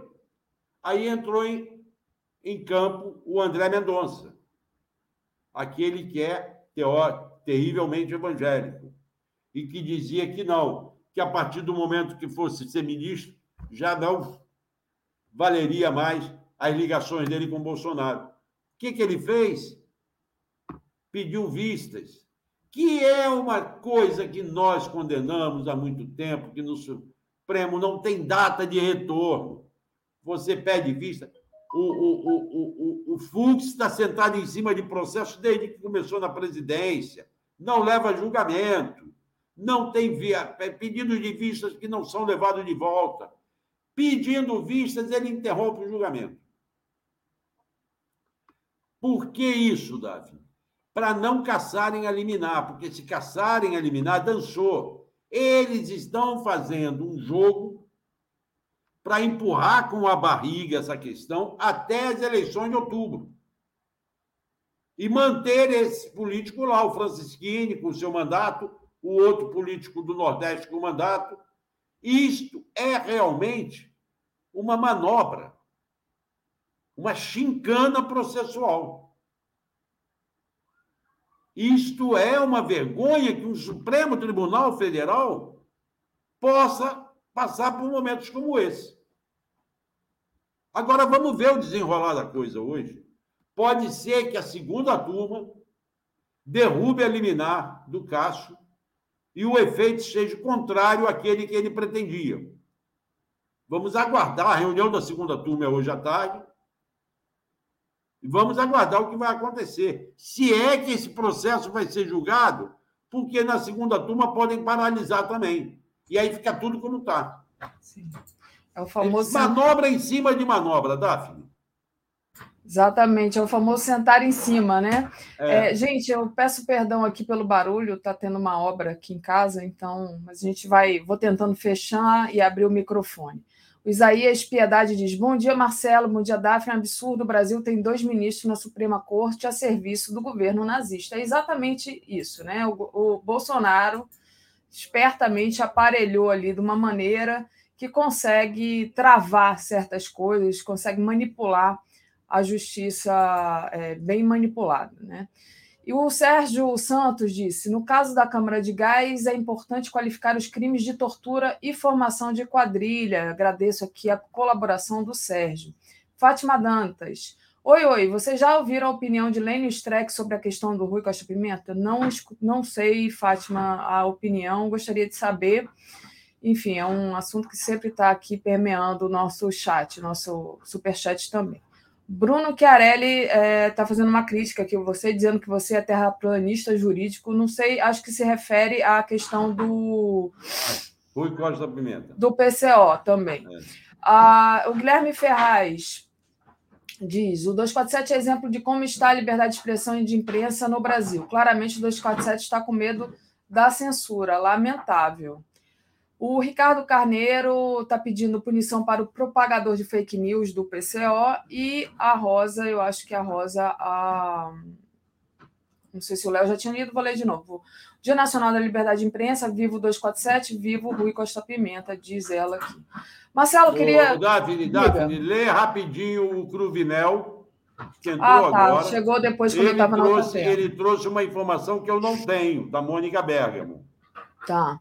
Aí entrou em, em campo o André Mendonça, aquele que é teórico, terrivelmente evangélico, e que dizia que não, que a partir do momento que fosse ser ministro, já não valeria mais as ligações dele com Bolsonaro. O que, que ele fez? Pediu vistas, que é uma coisa que nós condenamos há muito tempo, que no Supremo não tem data de retorno. Você pede vista. O, o, o, o, o Fux está sentado em cima de processo desde que começou na presidência. Não leva julgamento. Não tem via, pedidos de vistas que não são levados de volta. Pedindo vistas, ele interrompe o julgamento. Por que isso, Davi? Para não caçarem a liminar, porque se caçarem a liminar, dançou. Eles estão fazendo um jogo para empurrar com a barriga essa questão até as eleições de outubro. E manter esse político lá, o Francisquini com seu mandato, o outro político do Nordeste com o mandato. Isto é realmente uma manobra, uma chincana processual. Isto é uma vergonha que o Supremo Tribunal Federal possa passar por momentos como esse. Agora vamos ver o desenrolar da coisa hoje. Pode ser que a segunda turma derrube a liminar do Cássio e o efeito seja contrário àquele que ele pretendia. Vamos aguardar. A reunião da segunda turma hoje à tarde. Vamos aguardar o que vai acontecer. Se é que esse processo vai ser julgado, porque na segunda turma podem paralisar também. E aí fica tudo como está. É o famoso. Manobra em cima de manobra, Daphne. Exatamente, é o famoso sentar em cima, né? É. É, gente, eu peço perdão aqui pelo barulho, está tendo uma obra aqui em casa, então, mas a gente vai, vou tentando fechar e abrir o microfone. O Isaías Piedade diz: Bom dia, Marcelo, bom dia, Daphne. É absurdo, o Brasil tem dois ministros na Suprema Corte a serviço do governo nazista. É exatamente isso, né? O, o Bolsonaro espertamente aparelhou ali de uma maneira que consegue travar certas coisas, consegue manipular a justiça é, bem manipulada. Né? E o Sérgio Santos disse: no caso da Câmara de Gás, é importante qualificar os crimes de tortura e formação de quadrilha. Agradeço aqui a colaboração do Sérgio. Fátima Dantas. Oi, oi, vocês já ouviram a opinião de Lênio Streck sobre a questão do Rui Costa Pimenta? Não, não sei, Fátima, a opinião, gostaria de saber. Enfim, é um assunto que sempre está aqui permeando o nosso chat, nosso superchat também. Bruno Chiarelli está é, tá fazendo uma crítica aqui, você dizendo que você é terraplanista jurídico, não sei, acho que se refere à questão do. Rui Costa Pimenta. Do PCO também. É. Ah, o Guilherme Ferraz diz: o 247 é exemplo de como está a liberdade de expressão e de imprensa no Brasil. Claramente, o 247 está com medo da censura. Lamentável. O Ricardo Carneiro está pedindo punição para o propagador de fake news do PCO e a Rosa, eu acho que a Rosa, a... não sei se o Léo já tinha lido, vou ler de novo. Dia Nacional da Liberdade de Imprensa, vivo 247, vivo Rui Costa Pimenta, diz ela aqui. Marcelo, queria. Ô, Daphne, Daphne, lê rapidinho o Cruvinel que entrou ah, tá. agora. Chegou depois quando eu estava na Ele trouxe uma informação que eu não tenho, da Mônica Bergamo. Tá.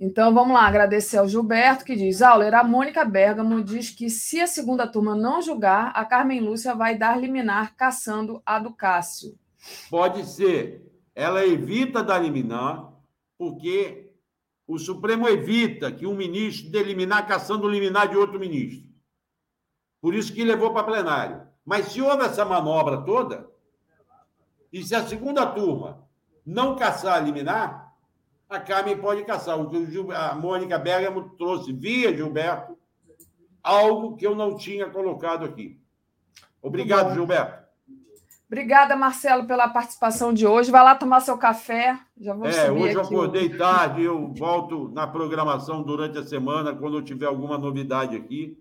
Então vamos lá, agradecer ao Gilberto, que diz: Auler, a Mônica Bergamo diz que se a segunda turma não julgar, a Carmen Lúcia vai dar liminar caçando a do Cássio. Pode ser. Ela evita dar liminar, porque o Supremo evita que um ministro dê liminar caçando o liminar de outro ministro. Por isso que levou para plenário. Mas se houve essa manobra toda, e se a segunda turma não caçar a liminar, a Carmen pode caçar. O que a Mônica Bergamo trouxe via Gilberto algo que eu não tinha colocado aqui. Obrigado, Gilberto. Obrigada, Marcelo, pela participação de hoje. Vai lá tomar seu café. Já vou é, hoje eu acordei tarde, eu volto na programação durante a semana, quando eu tiver alguma novidade aqui.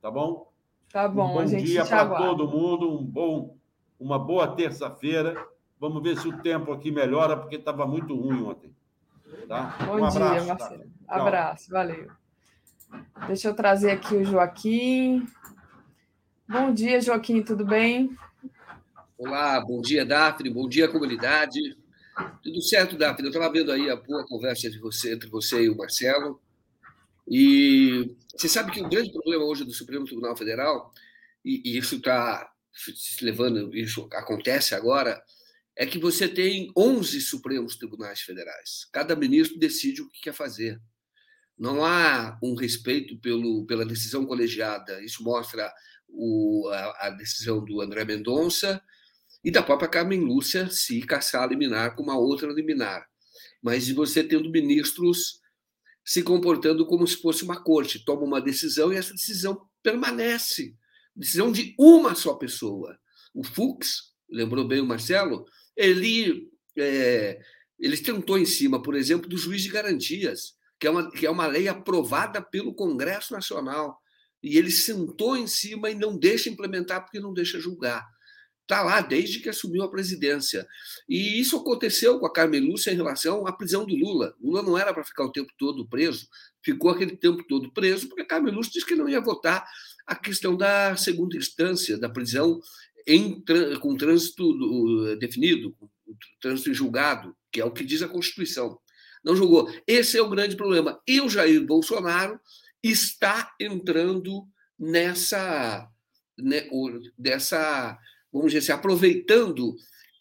Tá bom? Tá bom, um bom dia para todo mundo, um bom, uma boa terça-feira. Vamos ver se o tempo aqui melhora, porque estava muito ruim ontem. Tá? Bom um abraço, dia, Marcelo. Tá? Abraço, valeu. Deixa eu trazer aqui o Joaquim. Bom dia, Joaquim, tudo bem? Olá, bom dia, Daphne, bom dia, comunidade. Tudo certo, Daphne? Eu estava vendo aí a boa conversa entre você, entre você e o Marcelo. E você sabe que o grande problema hoje do Supremo Tribunal Federal, e, e isso está se levando, isso acontece agora, é que você tem 11 Supremos Tribunais Federais. Cada ministro decide o que quer fazer. Não há um respeito pelo, pela decisão colegiada. Isso mostra o, a, a, decisão do André Mendonça e da própria Carmen Lúcia se caçar liminar com uma outra liminar. Mas você tendo ministros se comportando como se fosse uma corte, toma uma decisão e essa decisão permanece. Decisão de uma só pessoa. O Fux, lembrou bem o Marcelo, ele, é, ele tentou em cima, por exemplo, do juiz de garantias, que é, uma, que é uma lei aprovada pelo Congresso Nacional. E ele sentou em cima e não deixa implementar porque não deixa julgar. Está lá desde que assumiu a presidência. E isso aconteceu com a Carmen Lúcia em relação à prisão do Lula. Lula não era para ficar o tempo todo preso, ficou aquele tempo todo preso, porque a Carmen Lúcia disse que não ia votar a questão da segunda instância, da prisão em, com trânsito definido, com trânsito julgado, que é o que diz a Constituição. Não julgou. Esse é o grande problema. E o Jair Bolsonaro está entrando nessa, né, dessa, vamos dizer assim, aproveitando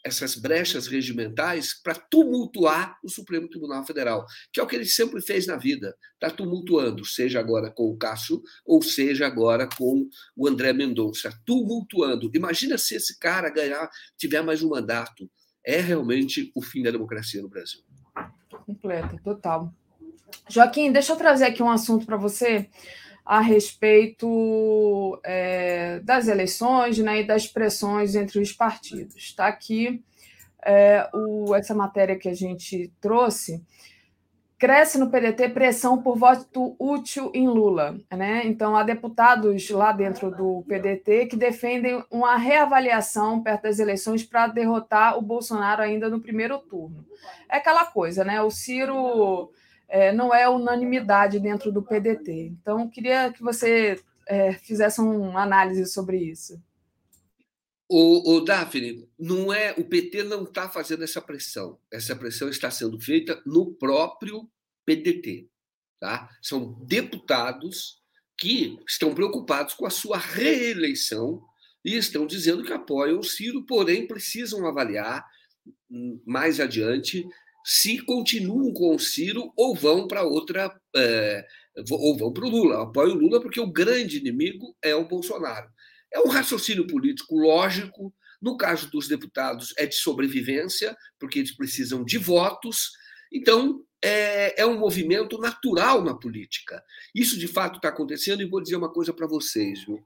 essas brechas regimentais para tumultuar o Supremo Tribunal Federal, que é o que ele sempre fez na vida, está tumultuando, seja agora com o Cássio ou seja agora com o André Mendonça, tumultuando. Imagina se esse cara ganhar, tiver mais um mandato. É realmente o fim da democracia no Brasil. Completa, total. Joaquim, deixa eu trazer aqui um assunto para você a respeito é, das eleições né, e das pressões entre os partidos. Está aqui é, o, essa matéria que a gente trouxe. Cresce no PDT pressão por voto útil em Lula. Né? Então, há deputados lá dentro do PDT que defendem uma reavaliação perto das eleições para derrotar o Bolsonaro ainda no primeiro turno. É aquela coisa, né? O Ciro é, não é unanimidade dentro do PDT. Então, queria que você é, fizesse uma análise sobre isso. O, o Daphne, não é o PT não está fazendo essa pressão. Essa pressão está sendo feita no próprio PDT. Tá? São deputados que estão preocupados com a sua reeleição e estão dizendo que apoiam o Ciro, porém precisam avaliar hum, mais adiante se continuam com o Ciro ou vão para outra. É, ou vão para o Lula. Apoio o Lula porque o grande inimigo é o Bolsonaro. É um raciocínio político lógico. No caso dos deputados, é de sobrevivência, porque eles precisam de votos. Então, é, é um movimento natural na política. Isso, de fato, está acontecendo, e vou dizer uma coisa para vocês. Viu?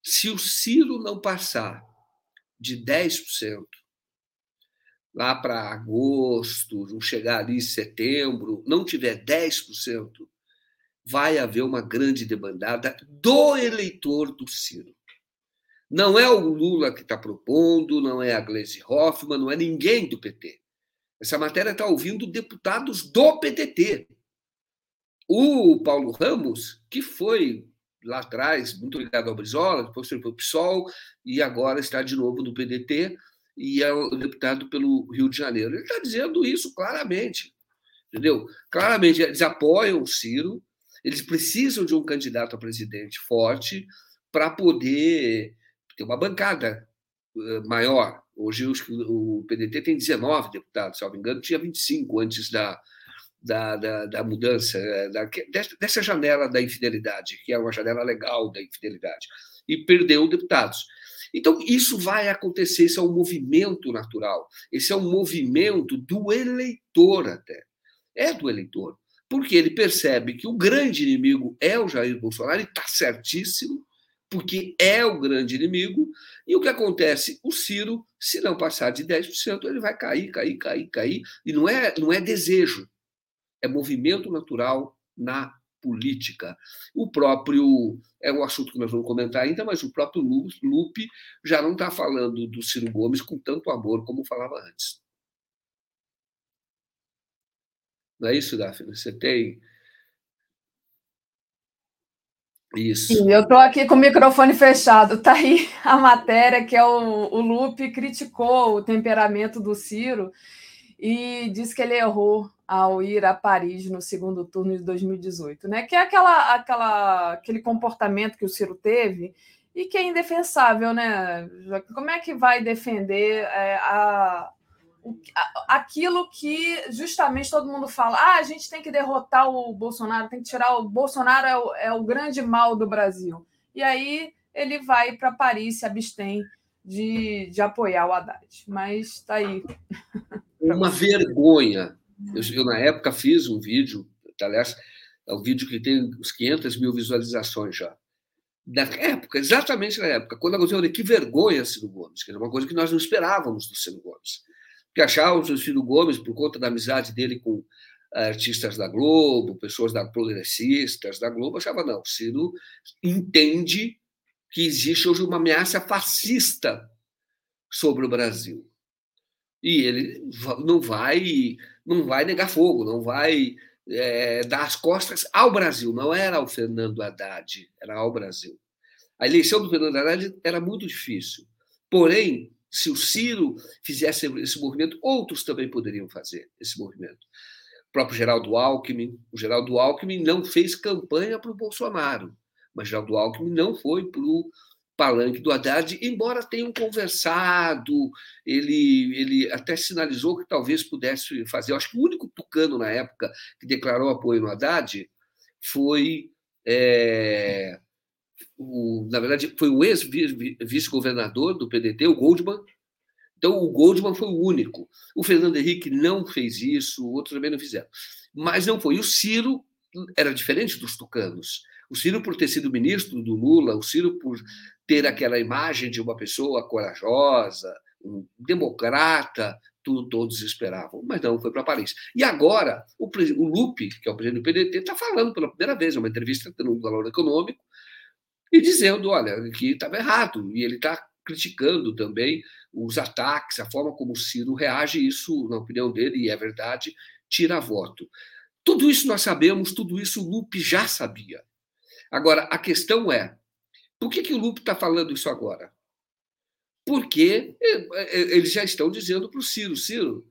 Se o Ciro não passar de 10%, lá para agosto, não chegar ali em setembro, não tiver 10%, vai haver uma grande demandada do eleitor do Ciro. Não é o Lula que está propondo, não é a Gleisi Hoffmann, não é ninguém do PT. Essa matéria está ouvindo deputados do PDT. O Paulo Ramos, que foi lá atrás, muito ligado ao Brizola, depois foi para o PSOL e agora está de novo no PDT e é o deputado pelo Rio de Janeiro. Ele está dizendo isso claramente, entendeu? Claramente, eles apoiam o Ciro, eles precisam de um candidato a presidente forte para poder ter uma bancada eh, maior. Hoje o PDT tem 19 deputados, se não me engano, tinha 25 antes da, da, da, da mudança, eh, da, dessa janela da infidelidade, que é uma janela legal da infidelidade, e perdeu deputados. Então, isso vai acontecer, esse é um movimento natural, esse é um movimento do eleitor até. É do eleitor. Porque ele percebe que o grande inimigo é o Jair Bolsonaro, e está certíssimo, porque é o grande inimigo. E o que acontece? O Ciro, se não passar de 10%, ele vai cair, cair, cair, cair. E não é, não é desejo, é movimento natural na política. O próprio, é um assunto que nós vamos comentar ainda, mas o próprio Lupe já não está falando do Ciro Gomes com tanto amor como falava antes. Não é isso, Daphne? Você tem. Isso. Sim, eu estou aqui com o microfone fechado. Está aí a matéria que é o, o Lupe criticou o temperamento do Ciro e disse que ele errou ao ir a Paris no segundo turno de 2018, né? Que é aquela, aquela, aquele comportamento que o Ciro teve e que é indefensável, né? Como é que vai defender é, a, o, a, aquilo que justamente todo mundo fala? Ah, a gente tem que derrotar o Bolsonaro, tem que tirar o Bolsonaro é o, é o grande mal do Brasil. E aí ele vai para Paris, se abstém de, de apoiar o Haddad. Mas está aí. Uma vergonha eu, eu, na época, fiz um vídeo, aliás, é um vídeo que tem uns 500 mil visualizações já. Da época, exatamente na época, quando eu falei que vergonha Ciro Gomes, que era uma coisa que nós não esperávamos do Ciro Gomes. Porque achávamos o Ciro Gomes, por conta da amizade dele com artistas da Globo, pessoas da progressistas da Globo, achava, não, o Ciro entende que existe hoje uma ameaça fascista sobre o Brasil. E ele não vai não vai negar fogo, não vai é, dar as costas ao Brasil. Não era ao Fernando Haddad, era ao Brasil. A eleição do Fernando Haddad era muito difícil. Porém, se o Ciro fizesse esse movimento, outros também poderiam fazer esse movimento. O próprio Geraldo Alckmin. O Geraldo Alckmin não fez campanha para o Bolsonaro, mas Geraldo Alckmin não foi para o palanque do Haddad, embora tenham conversado, ele, ele até sinalizou que talvez pudesse fazer. Eu acho que o único tucano na época que declarou apoio no Haddad foi. É, o, na verdade, foi o ex-vice-governador do PDT, o Goldman. Então, o Goldman foi o único. O Fernando Henrique não fez isso, outros também não fizeram. Mas não foi. O Ciro era diferente dos tucanos. O Ciro, por ter sido ministro do Lula, o Ciro, por ter aquela imagem de uma pessoa corajosa, um democrata, todos esperavam, mas não, foi para Paris. E agora, o, o Lupe, que é o presidente do PDT, está falando pela primeira vez, uma entrevista no Valor Econômico, e dizendo, olha, que estava errado, e ele está criticando também os ataques, a forma como o Ciro reage, isso, na opinião dele, e é verdade, tira voto. Tudo isso nós sabemos, tudo isso o Lupe já sabia. Agora, a questão é, por que, que o Lupe está falando isso agora? Porque eh, eh, eles já estão dizendo para o Ciro, Ciro,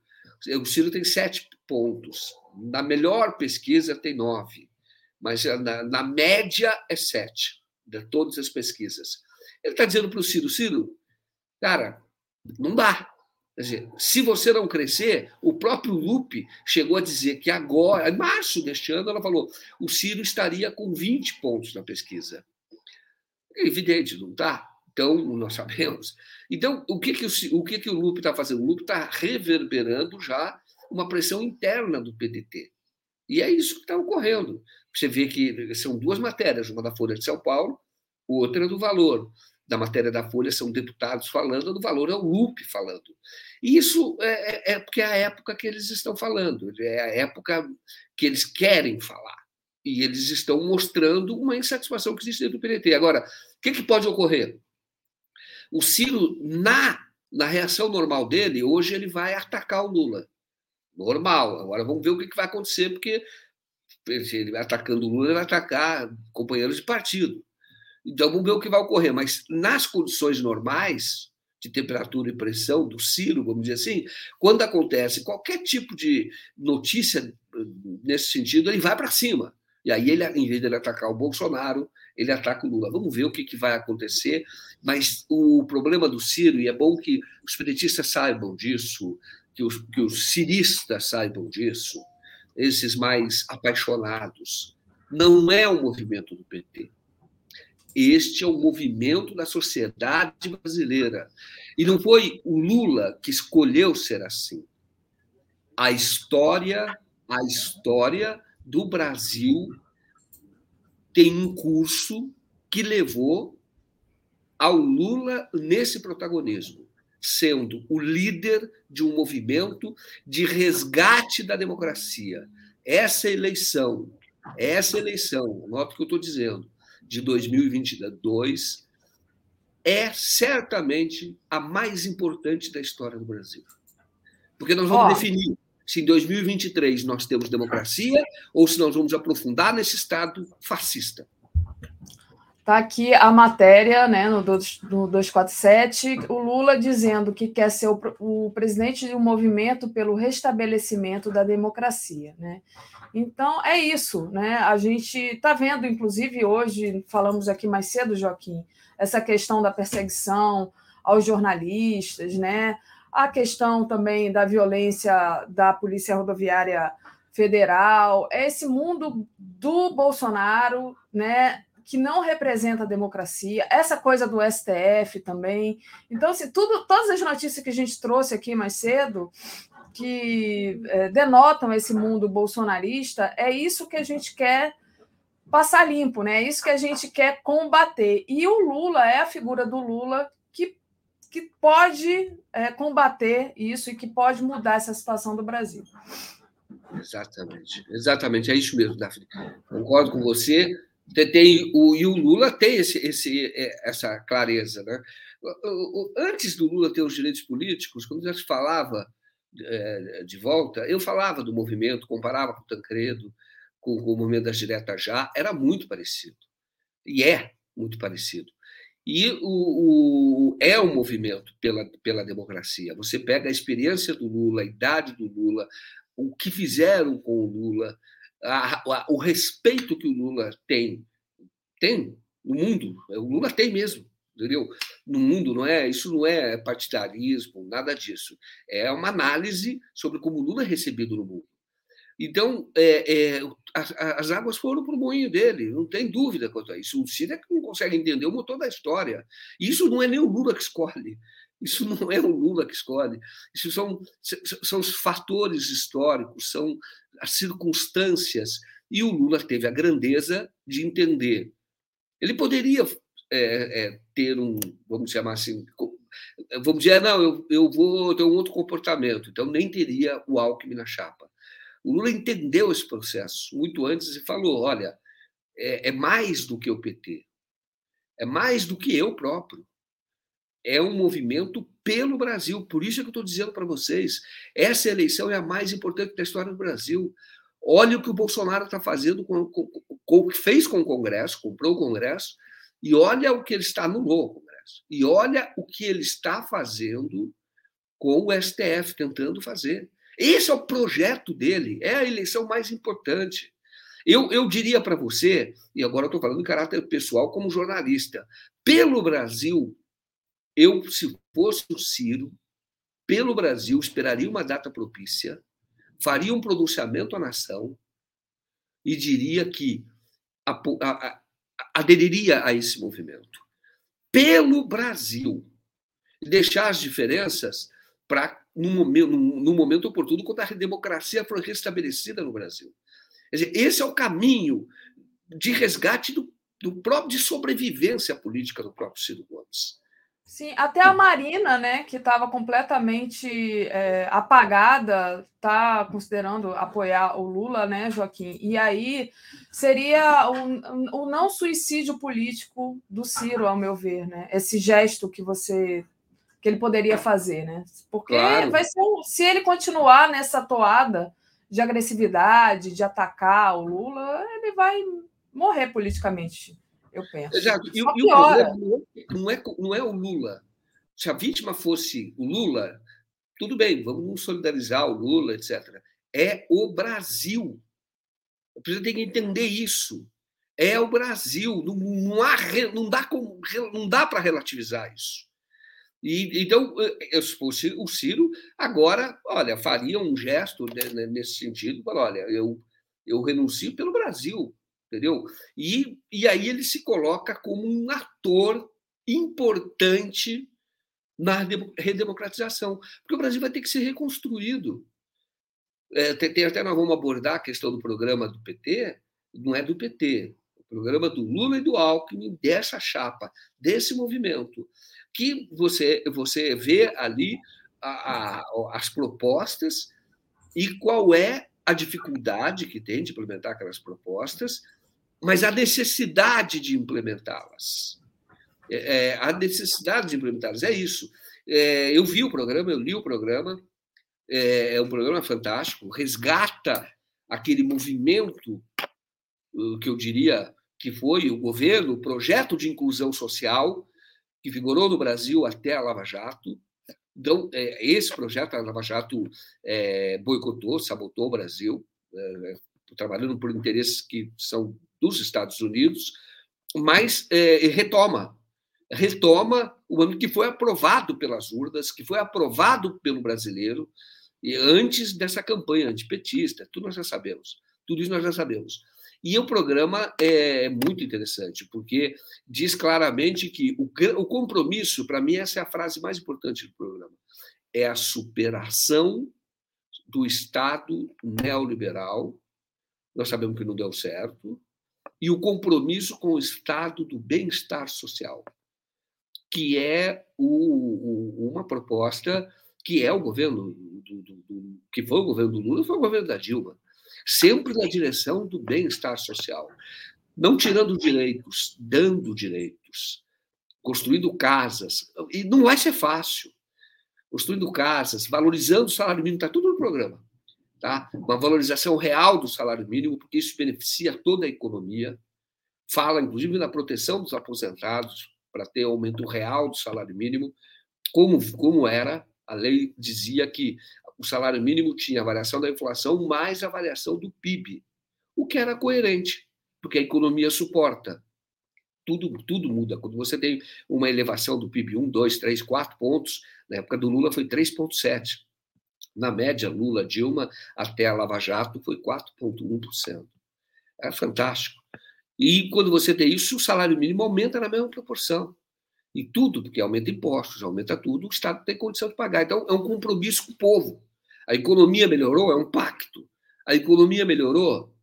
o Ciro tem sete pontos. Na melhor pesquisa tem nove, mas na, na média é sete, de todas as pesquisas. Ele está dizendo para o Ciro, Ciro, cara, não dá. Quer dizer, se você não crescer, o próprio Lupe chegou a dizer que agora, em março deste ano, ela falou, o Ciro estaria com 20 pontos na pesquisa. É evidente, não está? Então, nós sabemos. Então, o que, que o, o, que que o Lupe está fazendo? O Lupe está reverberando já uma pressão interna do PDT. E é isso que está ocorrendo. Você vê que são duas matérias, uma da Folha de São Paulo, outra do Valor. Da matéria da Folha são deputados falando, do Valor é o Lupe falando. E isso é, é, é porque é a época que eles estão falando, é a época que eles querem falar. E eles estão mostrando uma insatisfação que existe dentro do PDT. Agora, o que, que pode ocorrer? O Ciro, na, na reação normal dele, hoje ele vai atacar o Lula. Normal. Agora vamos ver o que, que vai acontecer, porque ele atacando o Lula, ele vai atacar companheiros de partido. Então, vamos ver o que vai ocorrer. Mas nas condições normais, de temperatura e pressão do Ciro, vamos dizer assim, quando acontece qualquer tipo de notícia nesse sentido, ele vai para cima. E aí, ele, em vez de ele atacar o Bolsonaro, ele ataca o Lula. Vamos ver o que, que vai acontecer. Mas o problema do Ciro, e é bom que os petistas saibam disso, que os, que os ciristas saibam disso, esses mais apaixonados, não é o movimento do PT. Este é o movimento da sociedade brasileira. E não foi o Lula que escolheu ser assim. A história, a história do Brasil tem um curso que levou ao Lula nesse protagonismo, sendo o líder de um movimento de resgate da democracia. Essa eleição, essa eleição, nota o que eu estou dizendo, de 2022 é certamente a mais importante da história do Brasil. Porque nós vamos oh. definir se em 2023 nós temos democracia ou se nós vamos aprofundar nesse Estado fascista. Está aqui a matéria né, no, no 247, o Lula dizendo que quer ser o, o presidente de um movimento pelo restabelecimento da democracia. Né? Então, é isso. Né? A gente está vendo, inclusive, hoje, falamos aqui mais cedo, Joaquim, essa questão da perseguição aos jornalistas, né? A questão também da violência da Polícia Rodoviária Federal, é esse mundo do Bolsonaro, né, que não representa a democracia, essa coisa do STF também. Então, assim, tudo, todas as notícias que a gente trouxe aqui mais cedo, que é, denotam esse mundo bolsonarista, é isso que a gente quer passar limpo, né? É isso que a gente quer combater. E o Lula é a figura do Lula que, pode é, combater isso e que pode mudar essa situação do Brasil. Exatamente, exatamente, é isso mesmo, Daphne. Concordo com você. Tem, o, e o Lula tem esse, esse, é, essa clareza. Né? Antes do Lula ter os direitos políticos, quando já se falava é, de volta, eu falava do movimento, comparava com o Tancredo, com o movimento das diretas já, era muito parecido. E é muito parecido. E o, o, é um movimento pela, pela democracia. Você pega a experiência do Lula, a idade do Lula, o que fizeram com o Lula, a, a, o respeito que o Lula tem, tem no mundo, o Lula tem mesmo, entendeu? No mundo, não é? Isso não é partidarismo, nada disso. É uma análise sobre como o Lula é recebido no mundo. Então, é, é, as, as, águas foram para o moinho dele, não tem dúvida quanto a isso. O Ciro é que não consegue entender o motor da história. Isso não é nem o Lula que escolhe. Isso não é o Lula que escolhe. Isso são, são os fatores históricos, são as circunstâncias. E o Lula teve a grandeza de entender. Ele poderia é, é, ter um, vamos chamar assim, vamos dizer, não, eu, eu vou ter um outro comportamento, então nem teria o Alckmin na chapa. O Lula entendeu esse processo muito antes e falou: olha, é, é mais do que o PT, é mais do que eu próprio. É um movimento pelo Brasil. Por isso é que eu estou dizendo para vocês: essa eleição é a mais importante da história do Brasil. Olha o que o Bolsonaro está fazendo com, com, com, fez com o Congresso, comprou o Congresso, e olha o que ele está no novo Congresso. E olha o que ele está fazendo com o STF, tentando fazer. Esse é o projeto dele, é a eleição mais importante. Eu, eu diria para você, e agora estou falando em caráter pessoal como jornalista, pelo Brasil, eu, se fosse o Ciro, pelo Brasil, esperaria uma data propícia, faria um pronunciamento à nação e diria que a, a, a, aderiria a esse movimento. Pelo Brasil. Deixar as diferenças para no momento, no momento oportuno, quando a democracia for restabelecida no Brasil. Quer dizer, esse é o caminho de resgate do, do próprio de sobrevivência política do próprio Ciro Gomes. Sim, até a Marina, né, que estava completamente é, apagada, está considerando apoiar o Lula, né, Joaquim? E aí seria o, o não suicídio político do Ciro, ao meu ver, né? Esse gesto que você que ele poderia fazer, né? Porque claro. vai ser se ele continuar nessa toada de agressividade, de atacar o Lula, ele vai morrer politicamente. Eu penso. Exato. E, e o problema não é, não é o Lula. Se a vítima fosse o Lula, tudo bem, vamos solidarizar o Lula, etc. É o Brasil. Você tem que entender isso. É o Brasil. Não, não, há, não dá, não dá para relativizar isso. E, então, eu, se fosse o Ciro, agora, olha, faria um gesto nesse sentido, falar, olha, eu, eu renuncio pelo Brasil, entendeu? E, e aí ele se coloca como um ator importante na redemocratização, porque o Brasil vai ter que ser reconstruído. É, tem, até nós vamos abordar a questão do programa do PT, não é do PT, o programa do Lula e do Alckmin, dessa chapa, desse movimento, que você, você vê ali a, a, as propostas e qual é a dificuldade que tem de implementar aquelas propostas, mas a necessidade de implementá-las é, a necessidade de implementá-los. É isso. É, eu vi o programa, eu li o programa, é, é um programa fantástico, resgata aquele movimento que eu diria que foi o governo, o projeto de inclusão social que vigorou no Brasil até a Lava Jato. Então, é, esse projeto, a Lava Jato é, boicotou, sabotou o Brasil, é, trabalhando por interesses que são dos Estados Unidos, mas é, retoma retoma o ano que foi aprovado pelas urnas, que foi aprovado pelo brasileiro, e antes dessa campanha antipetista, tudo nós já sabemos. Tudo isso nós já sabemos. E o programa é muito interessante, porque diz claramente que o, o compromisso, para mim, essa é a frase mais importante do programa, é a superação do Estado neoliberal. Nós sabemos que não deu certo, e o compromisso com o Estado do bem-estar social que é o, o, uma proposta que é o governo do, do, do, que foi o governo do Lula, foi o governo da Dilma, sempre na direção do bem-estar social, não tirando direitos, dando direitos, construindo casas, e não vai ser fácil. Construindo casas, valorizando o salário mínimo, está tudo no programa. Tá? Uma valorização real do salário mínimo, porque isso beneficia toda a economia. Fala, inclusive, na proteção dos aposentados, para ter aumento real do salário mínimo, como, como era, a lei dizia que o salário mínimo tinha a variação da inflação mais a variação do PIB, o que era coerente, porque a economia suporta. Tudo, tudo muda. Quando você tem uma elevação do PIB 1, 2, 3, 4 pontos, na época do Lula foi 3,7. Na média, Lula, Dilma, até a Lava Jato, foi 4,1%. É fantástico. E quando você tem isso, o salário mínimo aumenta na mesma proporção. E tudo, porque aumenta impostos, aumenta tudo, o Estado tem condição de pagar. Então, é um compromisso com o povo. A economia melhorou, é um pacto. A economia melhorou,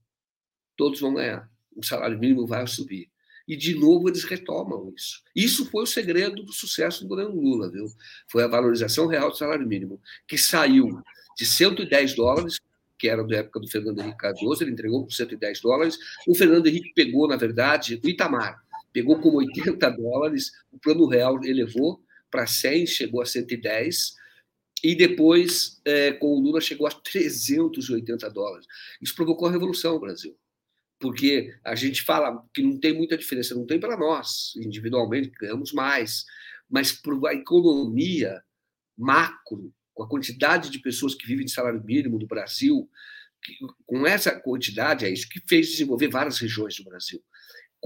todos vão ganhar. O salário mínimo vai subir. E, de novo, eles retomam isso. Isso foi o segredo do sucesso do governo Lula, viu? Foi a valorização real do salário mínimo, que saiu de 110 dólares que era da época do Fernando Henrique Cardoso, ele entregou por 110 dólares. O Fernando Henrique pegou, na verdade, o Itamar, pegou com 80 dólares, o plano real elevou para 100, chegou a 110, e depois, é, com o Lula, chegou a 380 dólares. Isso provocou a revolução no Brasil. Porque a gente fala que não tem muita diferença, não tem para nós, individualmente, ganhamos mais, mas para a economia macro, com a quantidade de pessoas que vivem de salário mínimo no Brasil, com essa quantidade, é isso que fez desenvolver várias regiões do Brasil.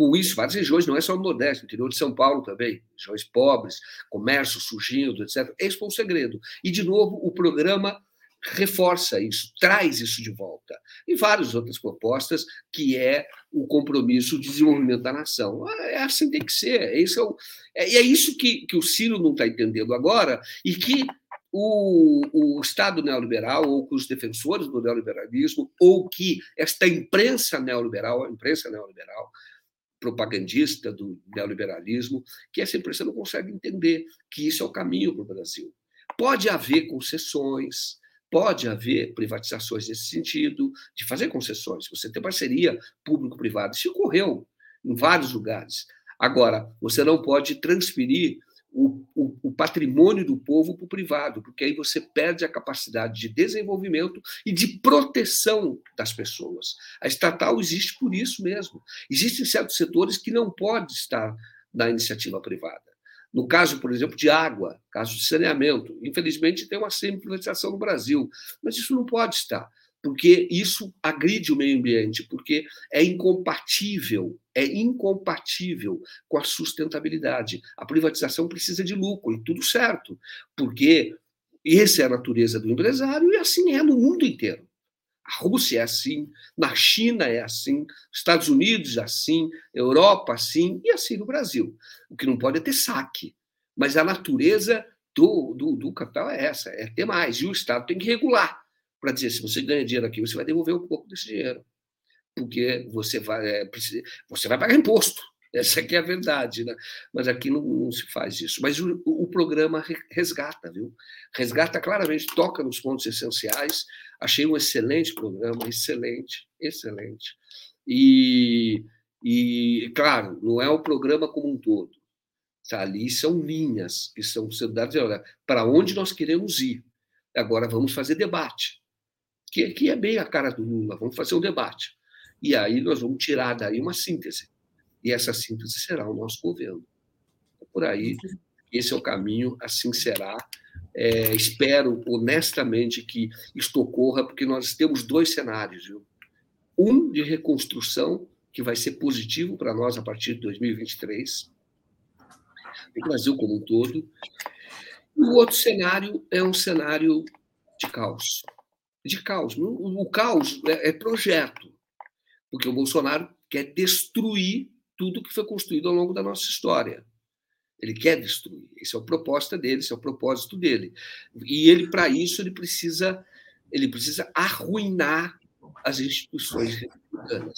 Com isso, várias regiões, não é só no Nordeste, no interior de São Paulo também, regiões pobres, comércio surgindo, etc. Esse foi o segredo. E, de novo, o programa reforça isso, traz isso de volta. E várias outras propostas, que é o compromisso de desenvolvimento da nação. É assim tem que ser. Esse é, o, é, é isso que, que o Ciro não está entendendo agora e que o, o Estado neoliberal, ou que os defensores do neoliberalismo, ou que esta imprensa neoliberal, a imprensa neoliberal, propagandista do neoliberalismo, que essa imprensa não consegue entender que isso é o caminho para o Brasil. Pode haver concessões, pode haver privatizações nesse sentido, de fazer concessões, você tem parceria público-privada. Isso ocorreu em vários lugares. Agora, você não pode transferir o, o, o patrimônio do povo para o privado, porque aí você perde a capacidade de desenvolvimento e de proteção das pessoas. A estatal existe por isso mesmo. Existem certos setores que não podem estar na iniciativa privada. No caso, por exemplo, de água, caso de saneamento, infelizmente tem uma semi-privatização no Brasil, mas isso não pode estar porque isso agride o meio ambiente, porque é incompatível, é incompatível com a sustentabilidade. A privatização precisa de lucro, e tudo certo, porque essa é a natureza do empresário e assim é no mundo inteiro. A Rússia é assim, na China é assim, Estados Unidos é assim, Europa assim e assim no Brasil. O que não pode é ter saque, mas a natureza do, do, do capital é essa, é ter mais, e o Estado tem que regular para dizer se você ganha dinheiro aqui, você vai devolver um pouco desse dinheiro, porque você vai, é, você vai pagar imposto. Essa aqui é a verdade, né? Mas aqui não, não se faz isso. Mas o, o, programa resgata, viu? Resgata claramente, toca nos pontos essenciais. Achei um excelente programa, excelente, excelente. E, e claro, não é o programa como um todo. Tá? Ali são linhas que são sendo dadas. Para onde nós queremos ir? Agora vamos fazer debate que, que é bem a cara do Lula. Vamos fazer um debate. E aí nós vamos tirar daí uma síntese. E essa síntese será o nosso governo. Por aí, esse é o caminho, assim será. É, espero honestamente que isto ocorra, porque nós temos dois cenários. Viu? Um de reconstrução, que vai ser positivo para nós a partir de 2023, no Brasil como um todo. E o outro cenário é um cenário de caos de caos. O, caos é, é projeto, porque o Bolsonaro quer destruir tudo que foi construído ao longo da nossa história. Ele quer destruir. Essa é a proposta dele, esse é o propósito dele. E ele, para isso, ele precisa, ele precisa arruinar as instituições republicanas,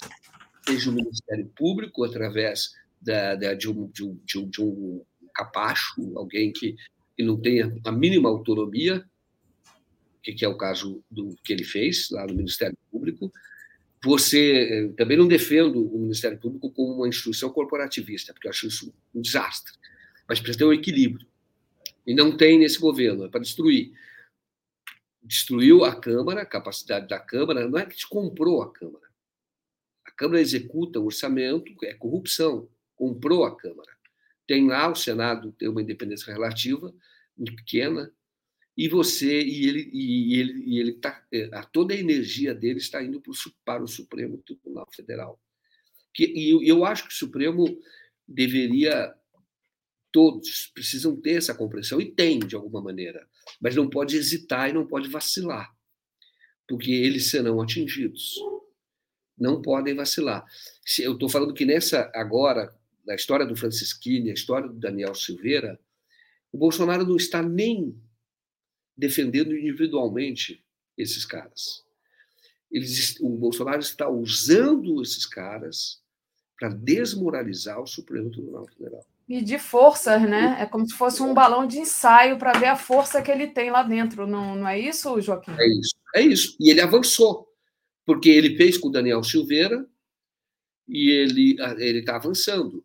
seja o Ministério Público através da, da, de, um, de, um, de, um, de um capacho, alguém que, que não tenha a mínima autonomia, que é o caso do que ele fez lá no Ministério Público. Você eh, também não defendo o Ministério Público como uma instituição corporativista, porque eu acho isso um desastre. Mas precisa ter um equilíbrio. E não tem nesse governo, é para destruir. Destruiu a Câmara, a capacidade da Câmara, não é que comprou a Câmara. A Câmara executa o orçamento, é corrupção, comprou a Câmara. Tem lá o Senado, tem uma independência relativa, pequena, e você e ele e ele e ele tá é, toda a energia dele está indo para o Supremo Tribunal Federal. Que e eu acho que o Supremo deveria todos precisam ter essa compreensão e tem de alguma maneira mas não pode hesitar e não pode vacilar porque eles serão atingidos. Não podem vacilar. Eu estou falando que nessa agora na história do Francisquini a história do Daniel Silveira o Bolsonaro não está nem defendendo individualmente esses caras. Eles, o Bolsonaro está usando esses caras para desmoralizar o Supremo Tribunal Federal. E de forças, né? É como se fosse um balão de ensaio para ver a força que ele tem lá dentro. Não, não é isso, Joaquim? É isso. É isso. E ele avançou, porque ele fez com o Daniel Silveira e ele ele está avançando.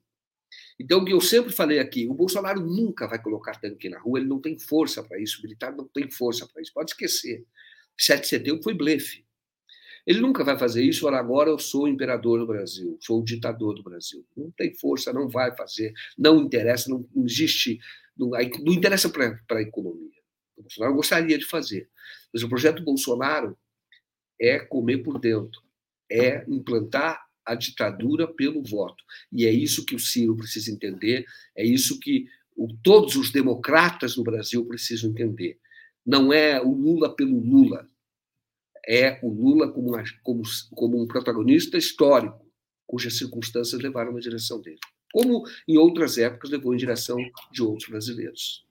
Então, o que eu sempre falei aqui, o Bolsonaro nunca vai colocar tanque na rua, ele não tem força para isso, o militar não tem força para isso, pode esquecer. 7 de setembro foi blefe. Ele nunca vai fazer isso, olha, agora eu sou o imperador do Brasil, sou o ditador do Brasil. Não tem força, não vai fazer, não interessa, não, existe, não, não interessa para a economia. O Bolsonaro gostaria de fazer. Mas o projeto Bolsonaro é comer por dentro, é implantar a ditadura pelo voto. E é isso que o Ciro precisa entender, é isso que o, todos os democratas no Brasil precisam entender. Não é o Lula pelo Lula, é o Lula como, uma, como, como um protagonista histórico, cujas circunstâncias levaram na direção dele. Como em outras épocas levou em direção de outros brasileiros.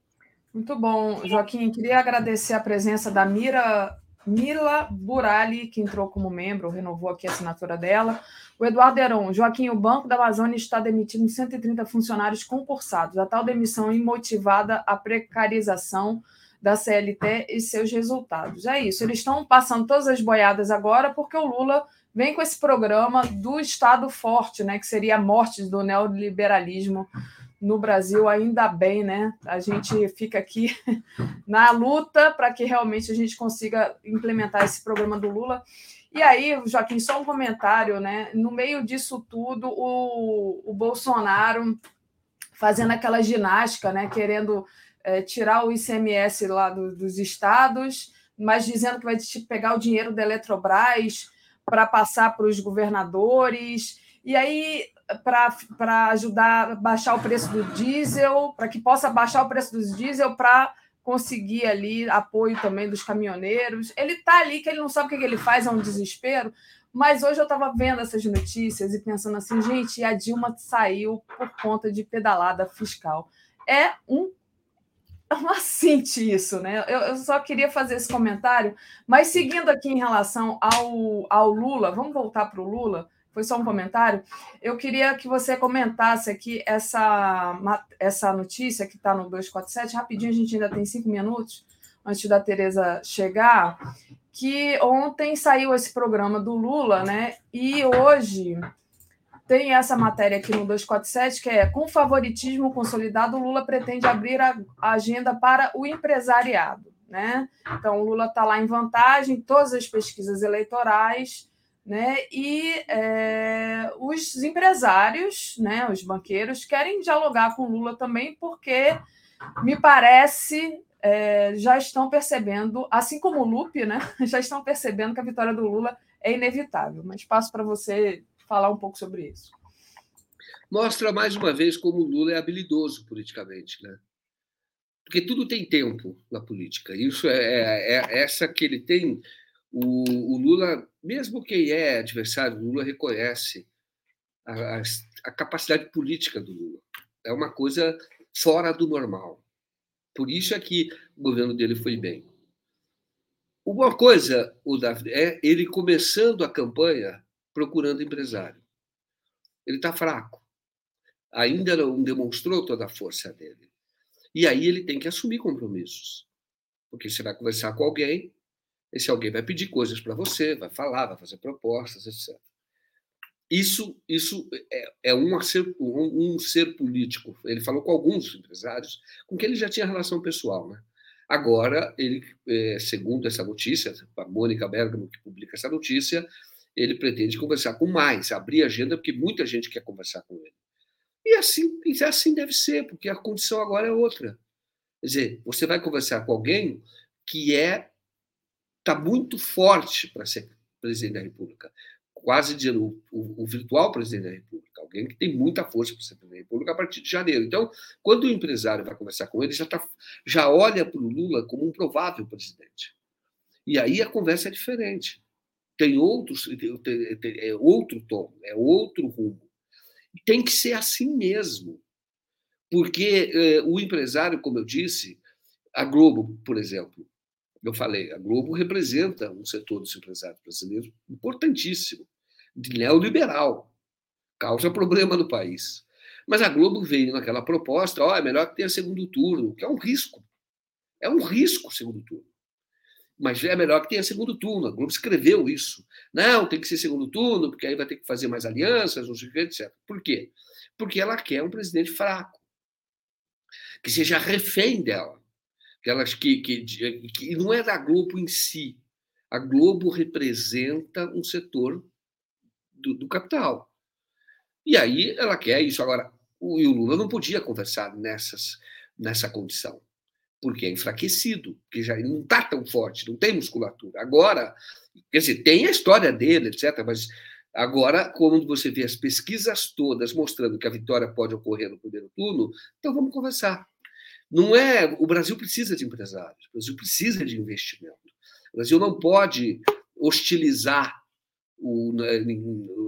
Muito bom, Joaquim. Queria agradecer a presença da Mira Mila Burali, que entrou como membro, renovou aqui a assinatura dela. O Eduardo Heron, Joaquim, o Banco da Amazônia está demitindo 130 funcionários concursados. A tal demissão imotivada a precarização da CLT e seus resultados. É isso, eles estão passando todas as boiadas agora porque o Lula vem com esse programa do Estado forte, né, que seria a morte do neoliberalismo no Brasil, ainda bem, né? A gente fica aqui na luta para que realmente a gente consiga implementar esse programa do Lula. E aí, Joaquim, só um comentário, né? No meio disso tudo, o, o Bolsonaro fazendo aquela ginástica, né? Querendo é, tirar o ICMS lá do, dos estados, mas dizendo que vai pegar o dinheiro da Eletrobras para passar para os governadores. E aí, para ajudar a baixar o preço do diesel, para que possa baixar o preço do diesel para conseguir ali apoio também dos caminhoneiros. Ele está ali, que ele não sabe o que ele faz, é um desespero. Mas hoje eu estava vendo essas notícias e pensando assim, gente, a Dilma saiu por conta de pedalada fiscal. É um um assinte isso, né? Eu, eu, só queria fazer esse comentário, mas seguindo aqui em relação ao, ao Lula, vamos voltar para o Lula, foi só um comentário. Eu queria que você comentasse aqui essa, essa notícia que está no 247, rapidinho, a gente ainda tem cinco minutos antes da Tereza chegar, que ontem saiu esse programa do Lula, né? E hoje tem essa matéria aqui no 247, que é com favoritismo consolidado, Lula pretende abrir a agenda para o empresariado. Né? Então, o Lula está lá em vantagem, todas as pesquisas eleitorais, né? e é, os empresários, né, os banqueiros, querem dialogar com Lula também, porque me parece é, já estão percebendo, assim como o Lupe, né, já estão percebendo que a vitória do Lula é inevitável. Mas passo para você falar um pouco sobre isso. Mostra mais uma vez como o Lula é habilidoso politicamente, né? Porque tudo tem tempo na política. Isso é, é, é essa que ele tem. O, o, Lula, mesmo quem é adversário do Lula, reconhece a, a, a capacidade política do Lula. É uma coisa fora do normal. Por isso é que o governo dele foi bem. Uma coisa, o Davi, é ele começando a campanha procurando empresário. Ele está fraco. Ainda não demonstrou toda a força dele. E aí ele tem que assumir compromissos. Porque você vai conversar com alguém, esse alguém vai pedir coisas para você, vai falar, vai fazer propostas, etc. Isso, isso é, é um, ser, um, um, ser político. Ele falou com alguns empresários com quem ele já tinha relação pessoal. Né? Agora, ele, é, segundo essa notícia, a Mônica Bergamo, que publica essa notícia, ele pretende conversar com mais, abrir agenda, porque muita gente quer conversar com ele. E assim, e assim deve ser, porque a condição agora é outra. Quer dizer, você vai conversar com alguém que é está muito forte para ser presidente da República, quase dizendo o, o, virtual presidente da República, alguém que tem muita força para ser presidente da República a partir de janeiro. Então, quando o empresário vai conversar com ele, já, tá, já olha para o Lula como um provável presidente. E aí a conversa é diferente tem outros, é outro tom, é outro rumo. Tem que ser assim mesmo. Porque eh, o empresário, como eu disse, a Globo, por exemplo, eu falei, a Globo representa um setor dos empresários brasileiros importantíssimo, de neoliberal, causa problema no país. Mas a Globo veio naquela proposta, ó, oh, é melhor que tenha segundo turno, que é um risco. É um risco segundo turno mas é melhor que tenha segundo turno. A Globo escreveu isso. Não, tem que ser segundo turno, porque aí vai ter que fazer mais alianças, não sei o que, etc. Por quê? Porque ela quer um presidente fraco, que seja refém dela. Que, ela, que, que, que não é da Globo em si. A Globo representa um setor do, do capital. E aí ela quer isso. Agora, o, o Lula não podia conversar nessas, nessa condição porque é enfraquecido, porque já não está tão forte, não tem musculatura. Agora, quer dizer, tem a história dele, etc., mas agora, quando você vê as pesquisas todas mostrando que a vitória pode ocorrer no primeiro turno, então vamos conversar. Não é. O Brasil precisa de empresários, o Brasil precisa de investimento. O Brasil não pode hostilizar o, né,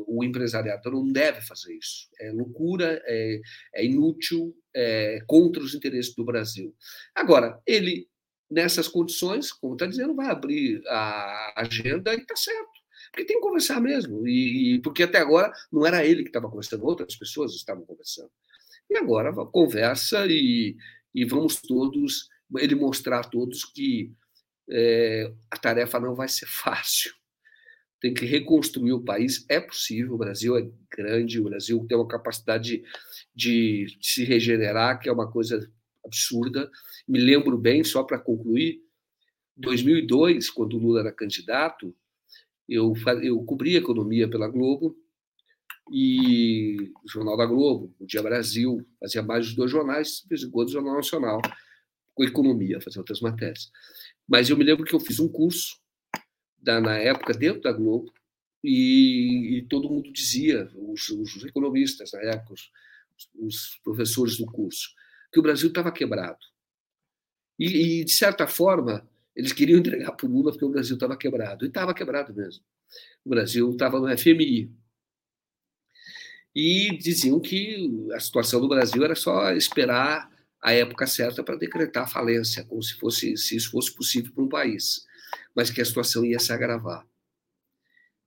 o empresariado não deve fazer isso. É loucura, é, é inútil, é contra os interesses do Brasil. Agora, ele, nessas condições, como está dizendo, vai abrir a agenda e está certo. Porque tem que conversar mesmo. E, e, porque até agora não era ele que estava conversando, outras pessoas estavam conversando. E agora conversa e, e vamos todos, ele mostrar a todos que é, a tarefa não vai ser fácil tem que reconstruir o país. É possível, o Brasil é grande, o Brasil tem uma capacidade de, de se regenerar, que é uma coisa absurda. Me lembro bem, só para concluir, 2002, quando o Lula era candidato, eu, eu cobri economia pela Globo e o Jornal da Globo, o Dia Brasil, fazia mais de dois jornais, de vez em quando o Jornal Nacional, com economia, fazia outras matérias. Mas eu me lembro que eu fiz um curso da, na época dentro da Globo e, e todo mundo dizia, os, os economistas na época, os, os, professores do curso, que o Brasil estava quebrado. E, e, de certa forma, eles queriam entregar para o Lula porque o Brasil estava quebrado. E estava quebrado mesmo. O Brasil estava no FMI. E diziam que a situação do Brasil era só esperar a época certa para decretar falência, como se fosse se isso fosse possível para um país mas que a situação ia se agravar.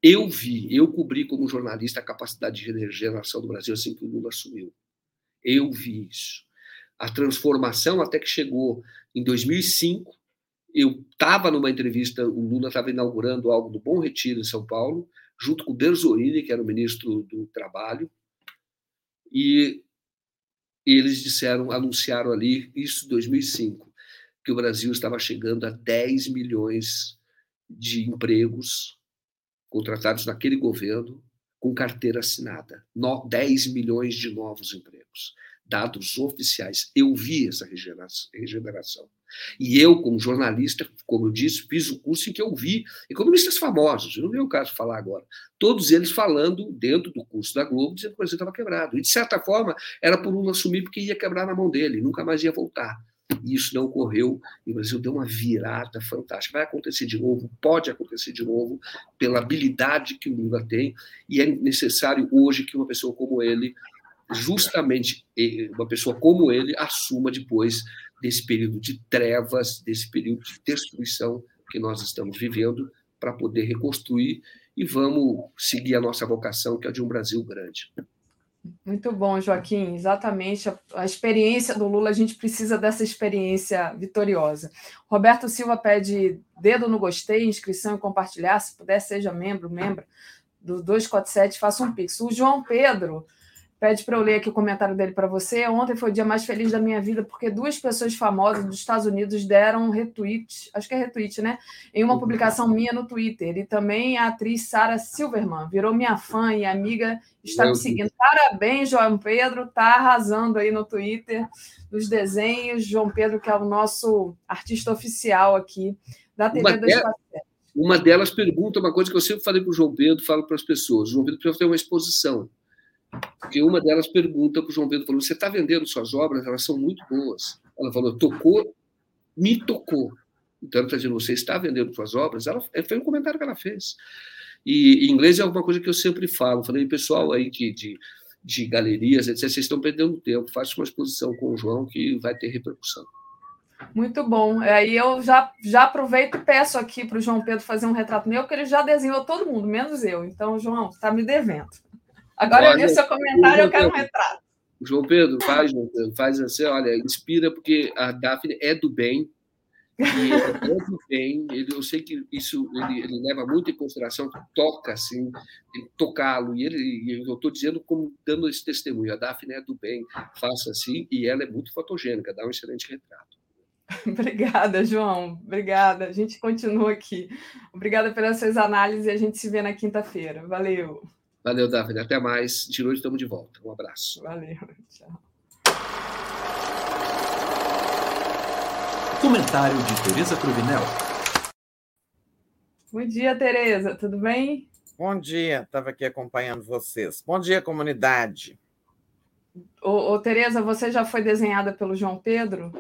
Eu vi, eu cobri como jornalista a capacidade de regeneração do Brasil assim que o Lula assumiu. Eu vi isso. A transformação até que chegou em 2005. Eu estava numa entrevista, o Lula estava inaugurando algo do Bom Retiro em São Paulo, junto com Berzoini, que era o ministro do Trabalho, e eles disseram, anunciaram ali, isso em 2005, que o Brasil estava chegando a 10 milhões de empregos contratados naquele governo com carteira assinada. 10 milhões de novos empregos. Dados oficiais. Eu vi essa regeneração. E eu, como jornalista, como eu disse, fiz o curso em que eu vi economistas famosos, não é o caso falar agora, todos eles falando dentro do curso da Globo, dizendo que o Brasil estava quebrado. E, de certa forma, era por um assumir porque ia quebrar na mão dele, nunca mais ia voltar e isso não ocorreu, e o Brasil deu uma virada fantástica. Vai acontecer de novo, pode acontecer de novo, pela habilidade que o Lula tem, e é necessário hoje que uma pessoa como ele, justamente uma pessoa como ele, assuma depois desse período de trevas, desse período de destruição que nós estamos vivendo, para poder reconstruir e vamos seguir a nossa vocação, que é a de um Brasil grande. Muito bom, Joaquim. Exatamente. A, a, experiência do Lula, a gente precisa dessa experiência vitoriosa. Roberto Silva pede dedo no gostei, inscrição e compartilhar. Se puder, seja membro, membro do 247, faça um pix. O João Pedro pede para eu ler aqui o comentário dele para você. Ontem foi o dia mais feliz da minha vida, porque duas pessoas famosas dos Estados Unidos deram um retweet, acho que é retweet, né? Em uma publicação minha no Twitter. E também a atriz Sarah Silverman virou minha fã e amiga, está Meu me seguindo. Deus. Parabéns, João Pedro, tá arrasando aí no Twitter dos desenhos. João Pedro, que é o nosso artista oficial aqui da TV uma 247. Uma delas pergunta uma coisa que eu sempre falei para o João Pedro, falo para as pessoas. O João Pedro precisa ter uma exposição porque uma delas pergunta para o João Pedro, falou, você está vendendo suas obras? Elas são muito boas. Ela falou, tocou, me tocou. Então, ela está dizendo, você está vendendo suas obras? Ela, é, foi um comentário que ela fez. E inglês é alguma coisa que eu sempre falo. Falei, pessoal aí que de, de galerias, etc., vocês estão perdendo tempo. Faça uma exposição com o João que vai ter repercussão. Muito bom. Aí eu já, já aproveito e peço aqui para o João Pedro fazer um retrato meu, porque ele já desenhou todo mundo, menos eu. Então, João, está me devendo. Agora olha, eu li o seu comentário, eu quero um retrato. João Pedro, faz, João Pedro, faz assim, olha, inspira, porque a Daphne é do bem, e é do bem, ele, eu sei que isso ele, ele leva muito em consideração, toca assim, tocá-lo, e, ele, eu estou dizendo como dando esse testemunho, a Daphne é do bem, faça assim, e ela é muito fotogênica, dá um excelente retrato. Obrigada, João. Obrigada. A gente continua aqui. Obrigada pelas suas análises e a gente se vê na quinta-feira. Valeu. Valeu, David. Até mais. De noite estamos de volta. Um abraço. Valeu. Tchau. Comentário de Tereza Cruvinel. Bom dia, Tereza. Tudo bem? Bom dia. Estava aqui acompanhando vocês. Bom dia, comunidade. Ô, ô, Tereza, você já foi desenhada pelo João Pedro?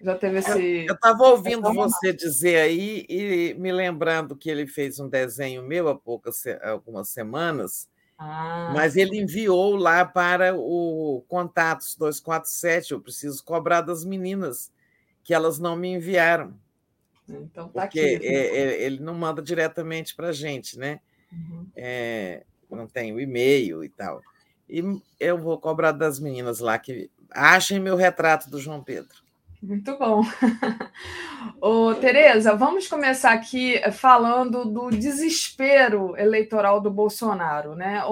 Já teve esse. Eu estava ouvindo você dizer aí e me lembrando que ele fez um desenho meu há poucas algumas semanas ah. Mas ele enviou lá para o Contatos 247. Eu preciso cobrar das meninas, que elas não me enviaram. Então tá porque aqui. É, é, ele não manda diretamente para a gente, né? Uhum. É, não tem o e-mail e tal. E eu vou cobrar das meninas lá que achem meu retrato do João Pedro. Muito bom. Ô, Tereza, vamos começar aqui falando do desespero eleitoral do Bolsonaro. Né?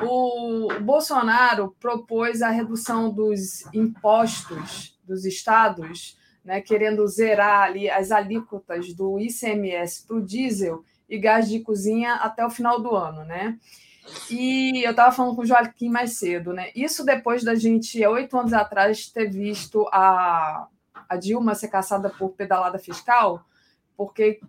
O, o Bolsonaro propôs a redução dos impostos dos estados, né, querendo zerar ali as alíquotas do ICMS para o diesel e gás de cozinha até o final do ano. Né? E eu estava falando com o Joaquim mais cedo, né? Isso depois da gente, oito anos atrás, ter visto a, a Dilma ser caçada por pedalada fiscal, porque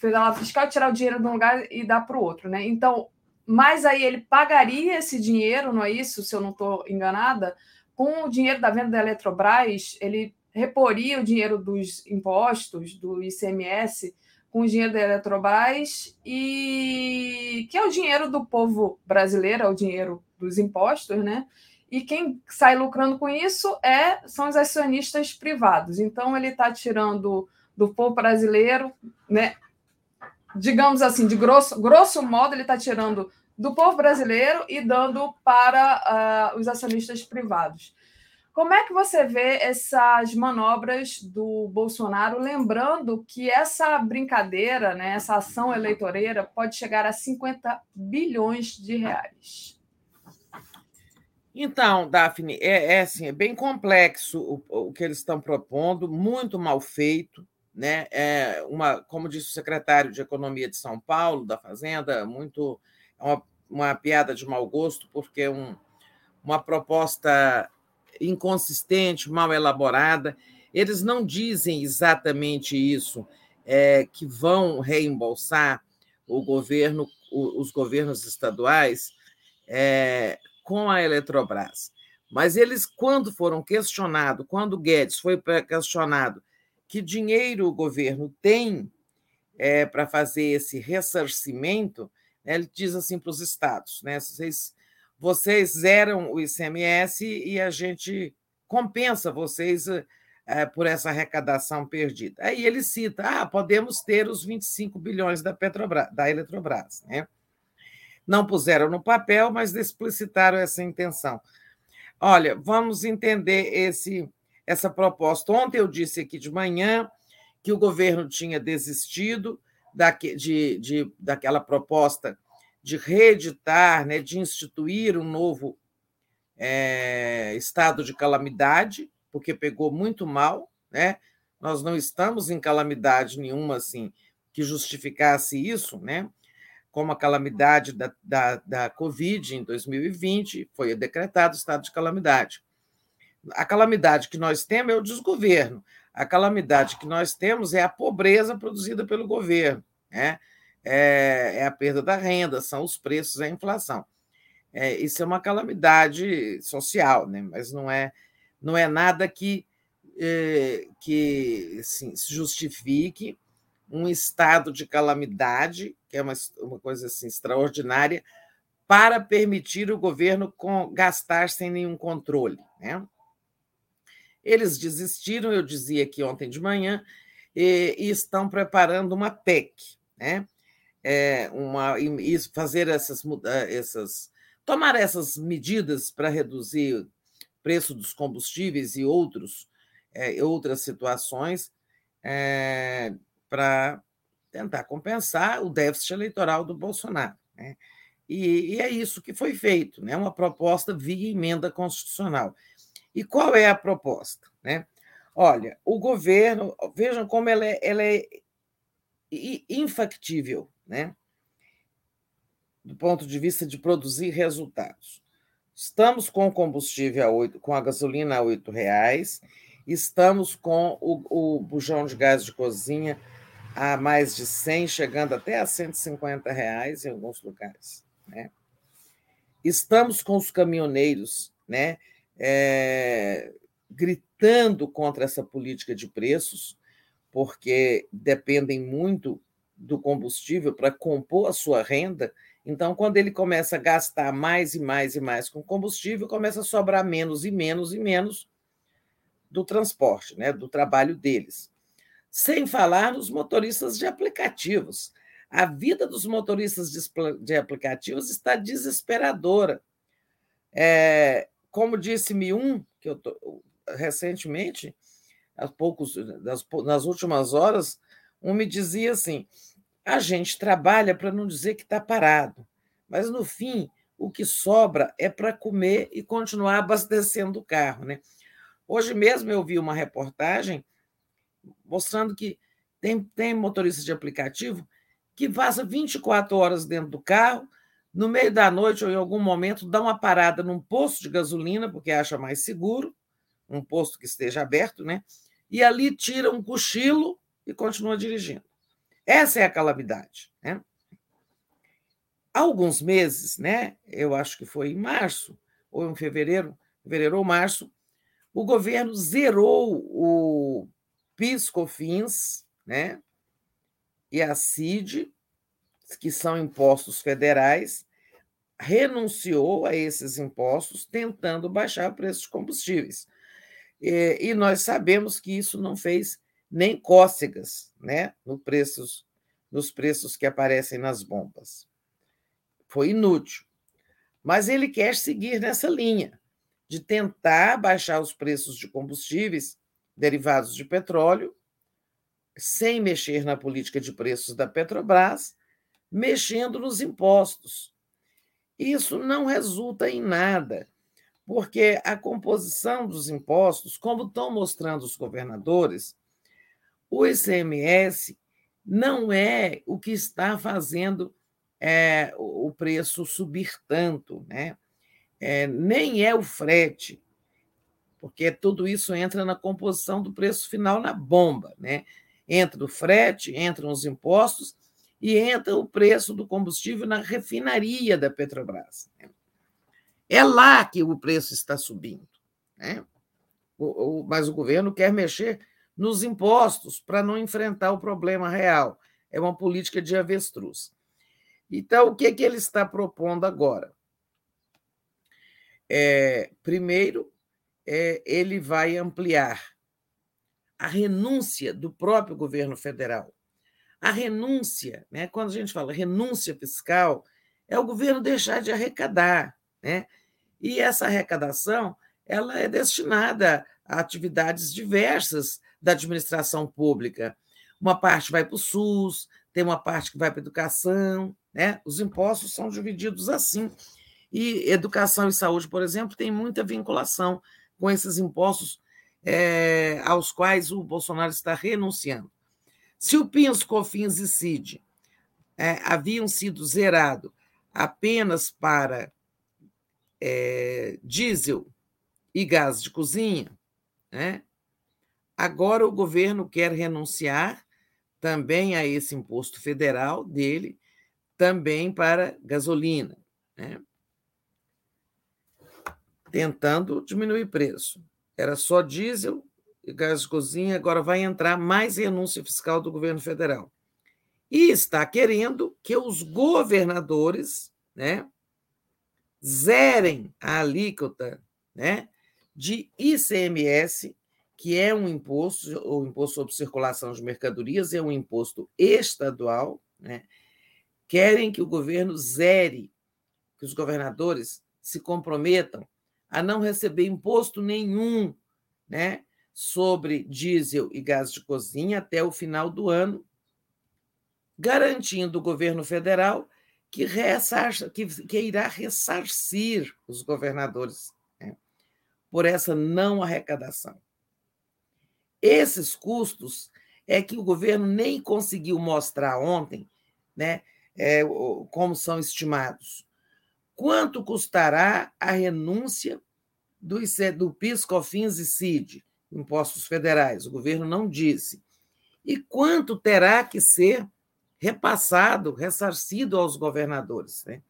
pedalada fiscal é tirar o dinheiro de um lugar e dar para o outro, né? Então, mas aí ele pagaria esse dinheiro, não é isso? Se eu não estou enganada, com o dinheiro da venda da Eletrobras, ele reporia o dinheiro dos impostos, do ICMS, com o dinheiro da Eletrobras e que é o dinheiro do povo brasileiro, é o dinheiro dos impostos, né? E quem sai lucrando com isso é são os acionistas privados. Então ele está tirando do povo brasileiro, né? Digamos assim, de grosso, grosso modo, ele está tirando do povo brasileiro e dando para uh, os acionistas privados. Como é que você vê essas manobras do Bolsonaro, lembrando que essa brincadeira, né, essa ação eleitoreira, pode chegar a 50 bilhões de reais? Então, Daphne, é, é, assim, é bem complexo o, o, que eles estão propondo, muito mal feito, né? É uma, como disse o secretário de Economia de São Paulo, da Fazenda, muito é uma, uma piada de mau gosto, porque um, uma proposta inconsistente, mal elaborada. Eles não dizem exatamente isso, é, que vão reembolsar o governo, os governos estaduais é, com a Eletrobras. Mas eles, quando foram questionados, quando Guedes foi questionado que dinheiro o governo tem é, para fazer esse ressarcimento, né, ele diz assim para os estados: né, vocês vocês zeram o ICMS e a gente compensa vocês é, por essa arrecadação perdida. Aí ele cita: ah, podemos ter os 25 bilhões da Petrobras, da Eletrobras. Né? Não puseram no papel, mas explicitaram essa intenção. Olha, vamos entender esse, essa proposta. Ontem eu disse aqui de manhã que o governo tinha desistido da, de, de, daquela proposta de reeditar, né, de instituir um novo é, estado de calamidade, porque pegou muito mal, né? Nós não estamos em calamidade nenhuma assim que justificasse isso, né? Como a calamidade da, da, da Covid em 2020 foi decretado estado de calamidade. A calamidade que nós temos é o desgoverno. A calamidade que nós temos é a pobreza produzida pelo governo, né? É, é a perda da renda, são os preços, é a inflação. É, isso é uma calamidade social, né? mas não é, não é nada que, é, que assim, se justifique um estado de calamidade, que é uma, uma coisa assim, extraordinária, para permitir o governo com, gastar sem nenhum controle. Né? Eles desistiram, eu dizia aqui ontem de manhã, e, e estão preparando uma PEC, né? É, uma, fazer essas, essas tomar essas medidas para reduzir o preço dos combustíveis e outros, é, outras situações é, para tentar compensar o déficit eleitoral do Bolsonaro. Né? E, e, é isso que foi feito, né? uma proposta via emenda constitucional. E qual é a proposta? Né? Olha, o governo, vejam como ela é, ela é infactível né? do ponto de vista de produzir resultados. Estamos com o combustível a 8, com a gasolina a R$ reais, estamos com o, o bujão de gás de cozinha a mais de 100, chegando até a 150 reais em alguns lugares. Né? Estamos com os caminhoneiros né, é, gritando contra essa política de preços, porque dependem muito do combustível para compor a sua renda. Então, quando ele começa a gastar mais e mais e mais com combustível, começa a sobrar menos e menos e menos do transporte, né, do trabalho deles. Sem falar nos motoristas de aplicativos. A vida dos motoristas de aplicativos está desesperadora. É, como disse-me um, que eu tô, recentemente, há poucos, nas, nas últimas horas, um me dizia assim: a gente trabalha para não dizer que está parado, mas no fim o que sobra é para comer e continuar abastecendo o carro. Né? Hoje mesmo eu vi uma reportagem mostrando que tem, tem motorista de aplicativo que passa 24 horas dentro do carro, no meio da noite ou em algum momento dá uma parada num posto de gasolina, porque acha mais seguro, um posto que esteja aberto, né? E ali tira um cochilo e continua dirigindo. Essa é a calamidade, né? Há alguns meses, né? Eu acho que foi em março ou em fevereiro, fevereiro ou março, o governo zerou o PIS/COFINS, né? E a CID, que são impostos federais, renunciou a esses impostos, tentando baixar o preço de combustíveis. E, nós sabemos que isso não fez nem cócegas né, no preços, nos preços que aparecem nas bombas. Foi inútil. Mas ele quer seguir nessa linha de tentar baixar os preços de combustíveis derivados de petróleo, sem mexer na política de preços da Petrobras, mexendo nos impostos. Isso não resulta em nada, porque a composição dos impostos, como estão mostrando os governadores, o ICMS não é o que está fazendo é, o preço subir tanto, né? É, nem é o frete, porque tudo isso entra na composição do preço final na bomba, né? Entra o frete, entram os impostos e entra o preço do combustível na refinaria da Petrobras. Né? É lá que o preço está subindo. Né? O, o, mas o governo quer mexer nos impostos para não enfrentar o problema real. É uma política de avestruz. Então, o que, é que ele está propondo agora? É, primeiro, é, ele vai ampliar a renúncia do próprio governo federal a renúncia, né? quando a gente fala renúncia fiscal, é o governo deixar de arrecadar. Né? E essa arrecadação ela é destinada atividades diversas da administração pública. Uma parte vai para o SUS, tem uma parte que vai para a educação, né? os impostos são divididos assim. E educação e saúde, por exemplo, tem muita vinculação com esses impostos é, aos quais o Bolsonaro está renunciando. Se o PINS, COFINS e CID é, haviam sido zerados apenas para é, diesel e gás de cozinha, né? agora o governo quer renunciar também a esse imposto federal dele, também para gasolina, né? tentando diminuir preço. Era só diesel e gás de cozinha, agora vai entrar mais renúncia fiscal do governo federal. E está querendo que os governadores né, zerem a alíquota né, de ICMS, que é um imposto, o imposto sobre circulação de mercadorias, é um imposto estadual, né, querem que o governo zere, que os governadores se comprometam a não receber imposto nenhum né, sobre diesel e gás de cozinha até o final do ano, garantindo o governo federal que, que, que irá ressarcir os governadores por essa não arrecadação. Esses custos é que o governo nem conseguiu mostrar ontem, né, é, como são estimados. Quanto custará a renúncia do, do PIS, COFINS e CID? impostos federais. O governo não disse. E quanto terá que ser repassado, ressarcido aos governadores? Né?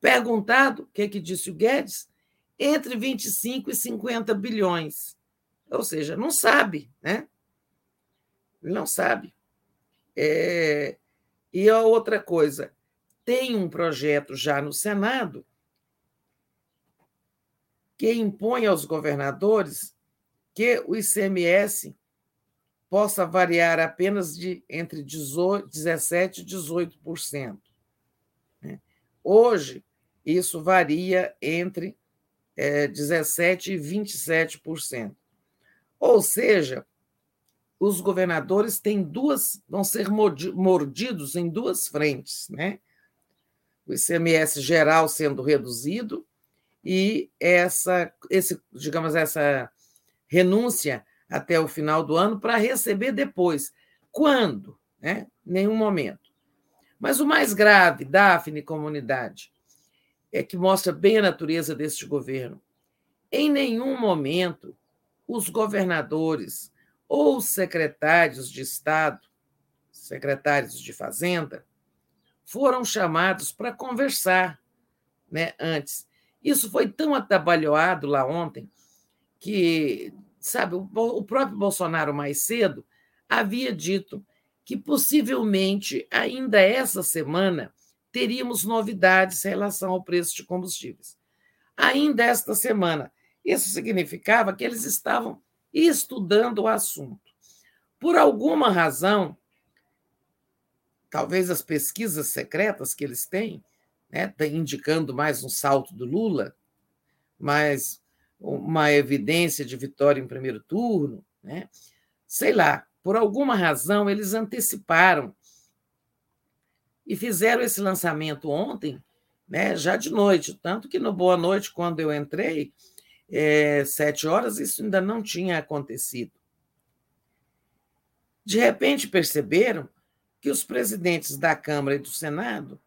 Perguntado, o que, é que disse o Guedes? Entre 25 e 50 bilhões. Ou seja, não sabe, né? Ele não sabe. É... E a outra coisa, tem um projeto já no Senado que impõe aos governadores que o ICMS possa variar apenas de entre 18, 17% e 18%. Né? Hoje, isso varia entre é, 17% e 27%. Ou seja, os governadores têm duas, vão ser mordidos em duas frentes, né? O ICMS geral sendo reduzido e essa, esse, digamos, essa renúncia até o final do ano para receber depois. Quando? Né? Nenhum momento. Mas o mais grave, Daphne comunidade, é que mostra bem a natureza deste governo. Em nenhum momento os governadores ou secretários de Estado, secretários de Fazenda, foram chamados para conversar né, antes. Isso foi tão atabalhoado lá ontem que, sabe, o próprio Bolsonaro mais cedo havia dito que possivelmente ainda essa semana teríamos novidades em relação ao preço de combustíveis. Ainda esta semana. Isso significava que eles estavam estudando o assunto. Por alguma razão, talvez as pesquisas secretas que eles têm, né, indicando mais um salto do Lula, mais uma evidência de vitória em primeiro turno, né? sei lá, por alguma razão eles anteciparam e fizeram esse lançamento ontem, né, já de noite. Tanto que no Boa Noite, quando eu entrei, é, sete horas, isso ainda não tinha acontecido. De repente perceberam que os presidentes da Câmara e do Senado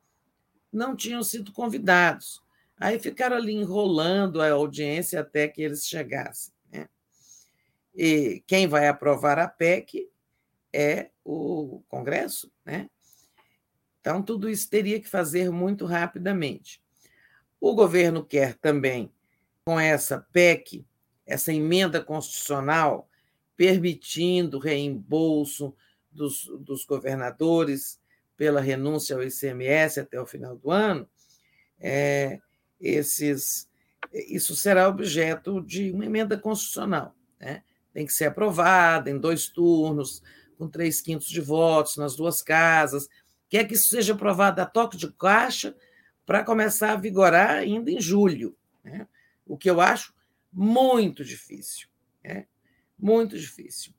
não tinham sido convidados. Aí ficaram ali enrolando a audiência até que eles chegassem. Né? E quem vai aprovar a PEC é o Congresso, né? Então, tudo isso teria que fazer muito rapidamente. O governo quer também, com essa PEC, essa emenda constitucional, permitindo reembolso dos, dos governadores pela renúncia ao ICMS até o final do ano, é, esses, isso será objeto de uma emenda constitucional. Né? Tem que ser aprovada em dois turnos, com três quintos de votos nas duas casas, quer que isso seja aprovado a toque de caixa para começar a vigorar ainda em julho, né? o que eu acho muito difícil. Né? Muito difícil.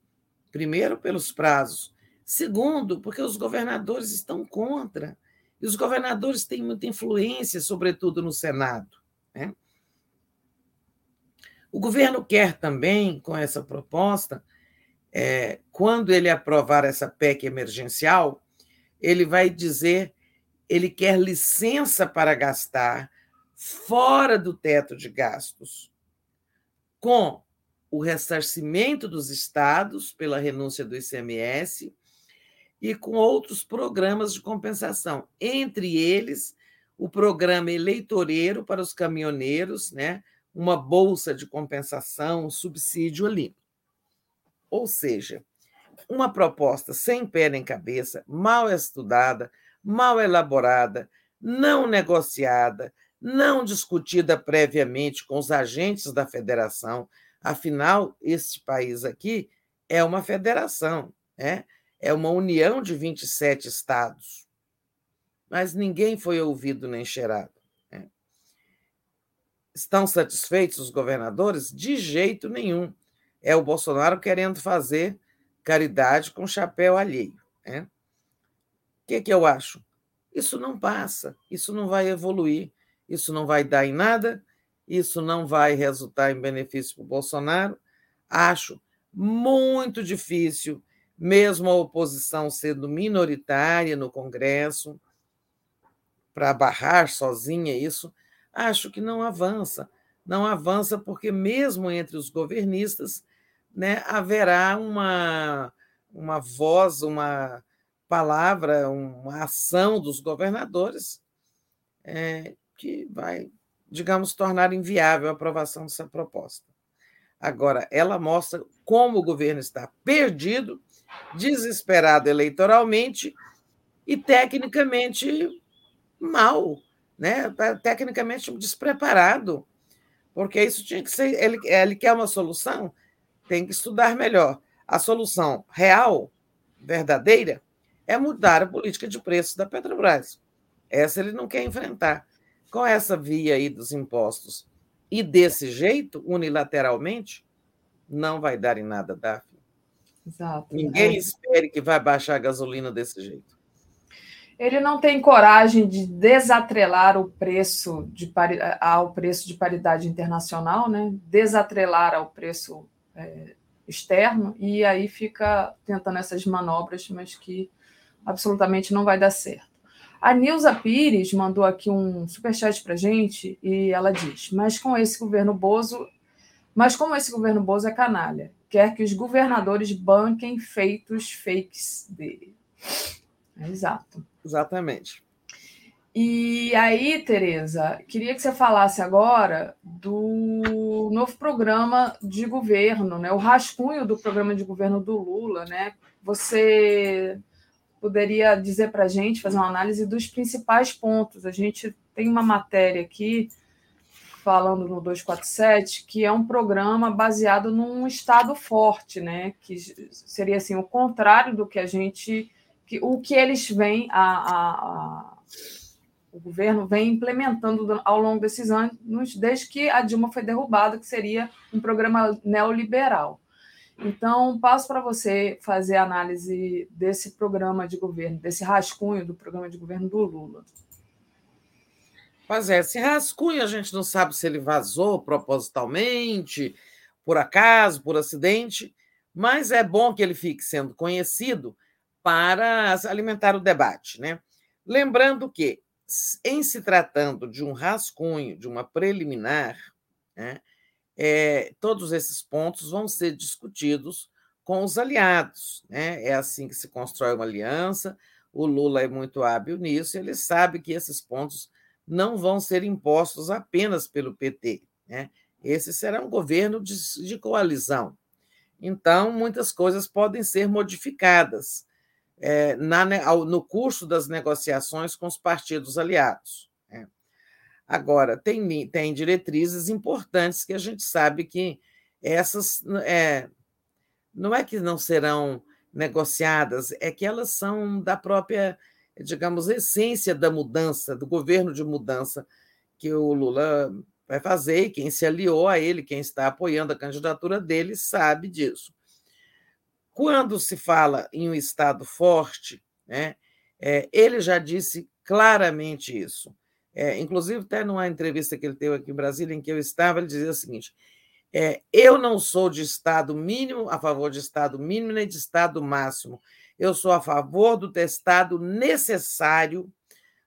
Primeiro, pelos prazos. Segundo, porque os governadores estão contra. E os governadores têm muita influência, sobretudo no Senado. Né? O governo quer também, com essa proposta, é, quando ele aprovar essa PEC emergencial, ele vai dizer ele quer licença para gastar fora do teto de gastos, com o ressarcimento dos estados pela renúncia do ICMS e com outros programas de compensação, entre eles o programa eleitoreiro para os caminhoneiros, né? uma bolsa de compensação, um subsídio ali. Ou seja, uma proposta sem pé nem cabeça, mal estudada, mal elaborada, não negociada, não discutida previamente com os agentes da federação. Afinal, este país aqui é uma federação, né? é uma união de 27 estados. Mas ninguém foi ouvido nem cheirado. Né? Estão satisfeitos os governadores? De jeito nenhum. É o Bolsonaro querendo fazer caridade com chapéu alheio. Né? O que, que eu acho? Isso não passa, isso não vai evoluir, isso não vai dar em nada, isso não vai resultar em benefício para o Bolsonaro. Acho muito difícil, mesmo a oposição sendo minoritária no Congresso, para barrar sozinha isso, acho que não avança. Não avança porque, mesmo entre os governistas, né, haverá uma, uma voz, uma palavra, uma ação dos governadores é, que vai, digamos, tornar inviável a aprovação dessa proposta. Agora, ela mostra como o governo está perdido, desesperado eleitoralmente e tecnicamente mal, né? tecnicamente despreparado, porque isso tinha que ser. Ele, ele quer uma solução tem que estudar melhor. A solução real, verdadeira, é mudar a política de preços da Petrobras. Essa ele não quer enfrentar. Com essa via aí dos impostos e desse jeito, unilateralmente, não vai dar em nada, Daphne. Exato. Ninguém é. espere que vai baixar a gasolina desse jeito. Ele não tem coragem de desatrelar o preço de pari... ao preço de paridade internacional, né? desatrelar ao preço é, externo, e aí fica tentando essas manobras, mas que absolutamente não vai dar certo. A Nilza Pires mandou aqui um superchat para gente e ela diz: Mas com esse governo Bozo, mas como esse governo Bozo é canalha, quer que os governadores banquem feitos fakes dele. É exato. Exatamente. E aí, Tereza, queria que você falasse agora do novo programa de governo, né? O rascunho do programa de governo do Lula, né? Você poderia dizer para a gente, fazer uma análise dos principais pontos? A gente tem uma matéria aqui falando no 247 que é um programa baseado num estado forte, né? Que seria assim o contrário do que a gente, que, o que eles vêm a, a, a o governo vem implementando ao longo desses anos, desde que a Dilma foi derrubada, que seria um programa neoliberal. Então, passo para você fazer a análise desse programa de governo, desse rascunho do programa de governo do Lula. Pois é, esse rascunho a gente não sabe se ele vazou propositalmente, por acaso, por acidente, mas é bom que ele fique sendo conhecido para alimentar o debate. Né? Lembrando que em se tratando de um rascunho, de uma preliminar, né, é, todos esses pontos vão ser discutidos com os aliados. Né? É assim que se constrói uma aliança. O Lula é muito hábil nisso, ele sabe que esses pontos não vão ser impostos apenas pelo PT. Né? Esse será um governo de, de coalizão. Então, muitas coisas podem ser modificadas é, na, no curso das negociações com os partidos aliados. Né? Agora, tem, tem diretrizes importantes que a gente sabe que essas é, não é que não serão negociadas, é que elas são da própria, digamos, essência da mudança, do governo de mudança que o Lula vai fazer, e quem se aliou a ele, quem está apoiando a candidatura dele, sabe disso. Quando se fala em um Estado forte, né, é, ele já disse claramente isso. É, inclusive, até numa entrevista que ele teve aqui em Brasília, em que eu estava, ele dizia o seguinte: é, eu não sou de Estado mínimo, a favor de Estado mínimo, nem de Estado máximo. Eu sou a favor do Estado necessário,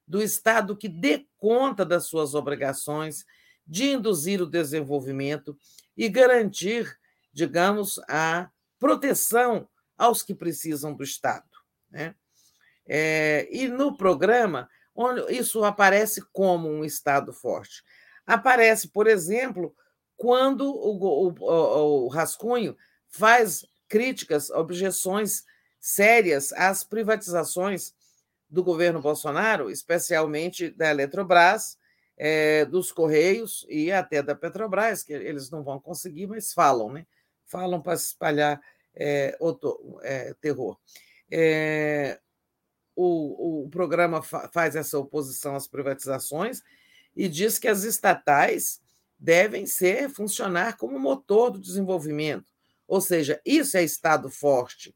do Estado que dê conta das suas obrigações, de induzir o desenvolvimento e garantir, digamos, a proteção aos que precisam do Estado. Né? É, e no programa, isso aparece como um Estado forte. Aparece, por exemplo, quando o, o, o rascunho faz críticas, objeções sérias às privatizações do governo Bolsonaro, especialmente da Eletrobras, é, dos Correios e até da Petrobras, que eles não vão conseguir, mas falam, né? Falam para espalhar é, é, terror. É, o, o programa fa faz essa oposição às privatizações e diz que as estatais devem ser funcionar como motor do desenvolvimento. Ou seja, isso é Estado forte.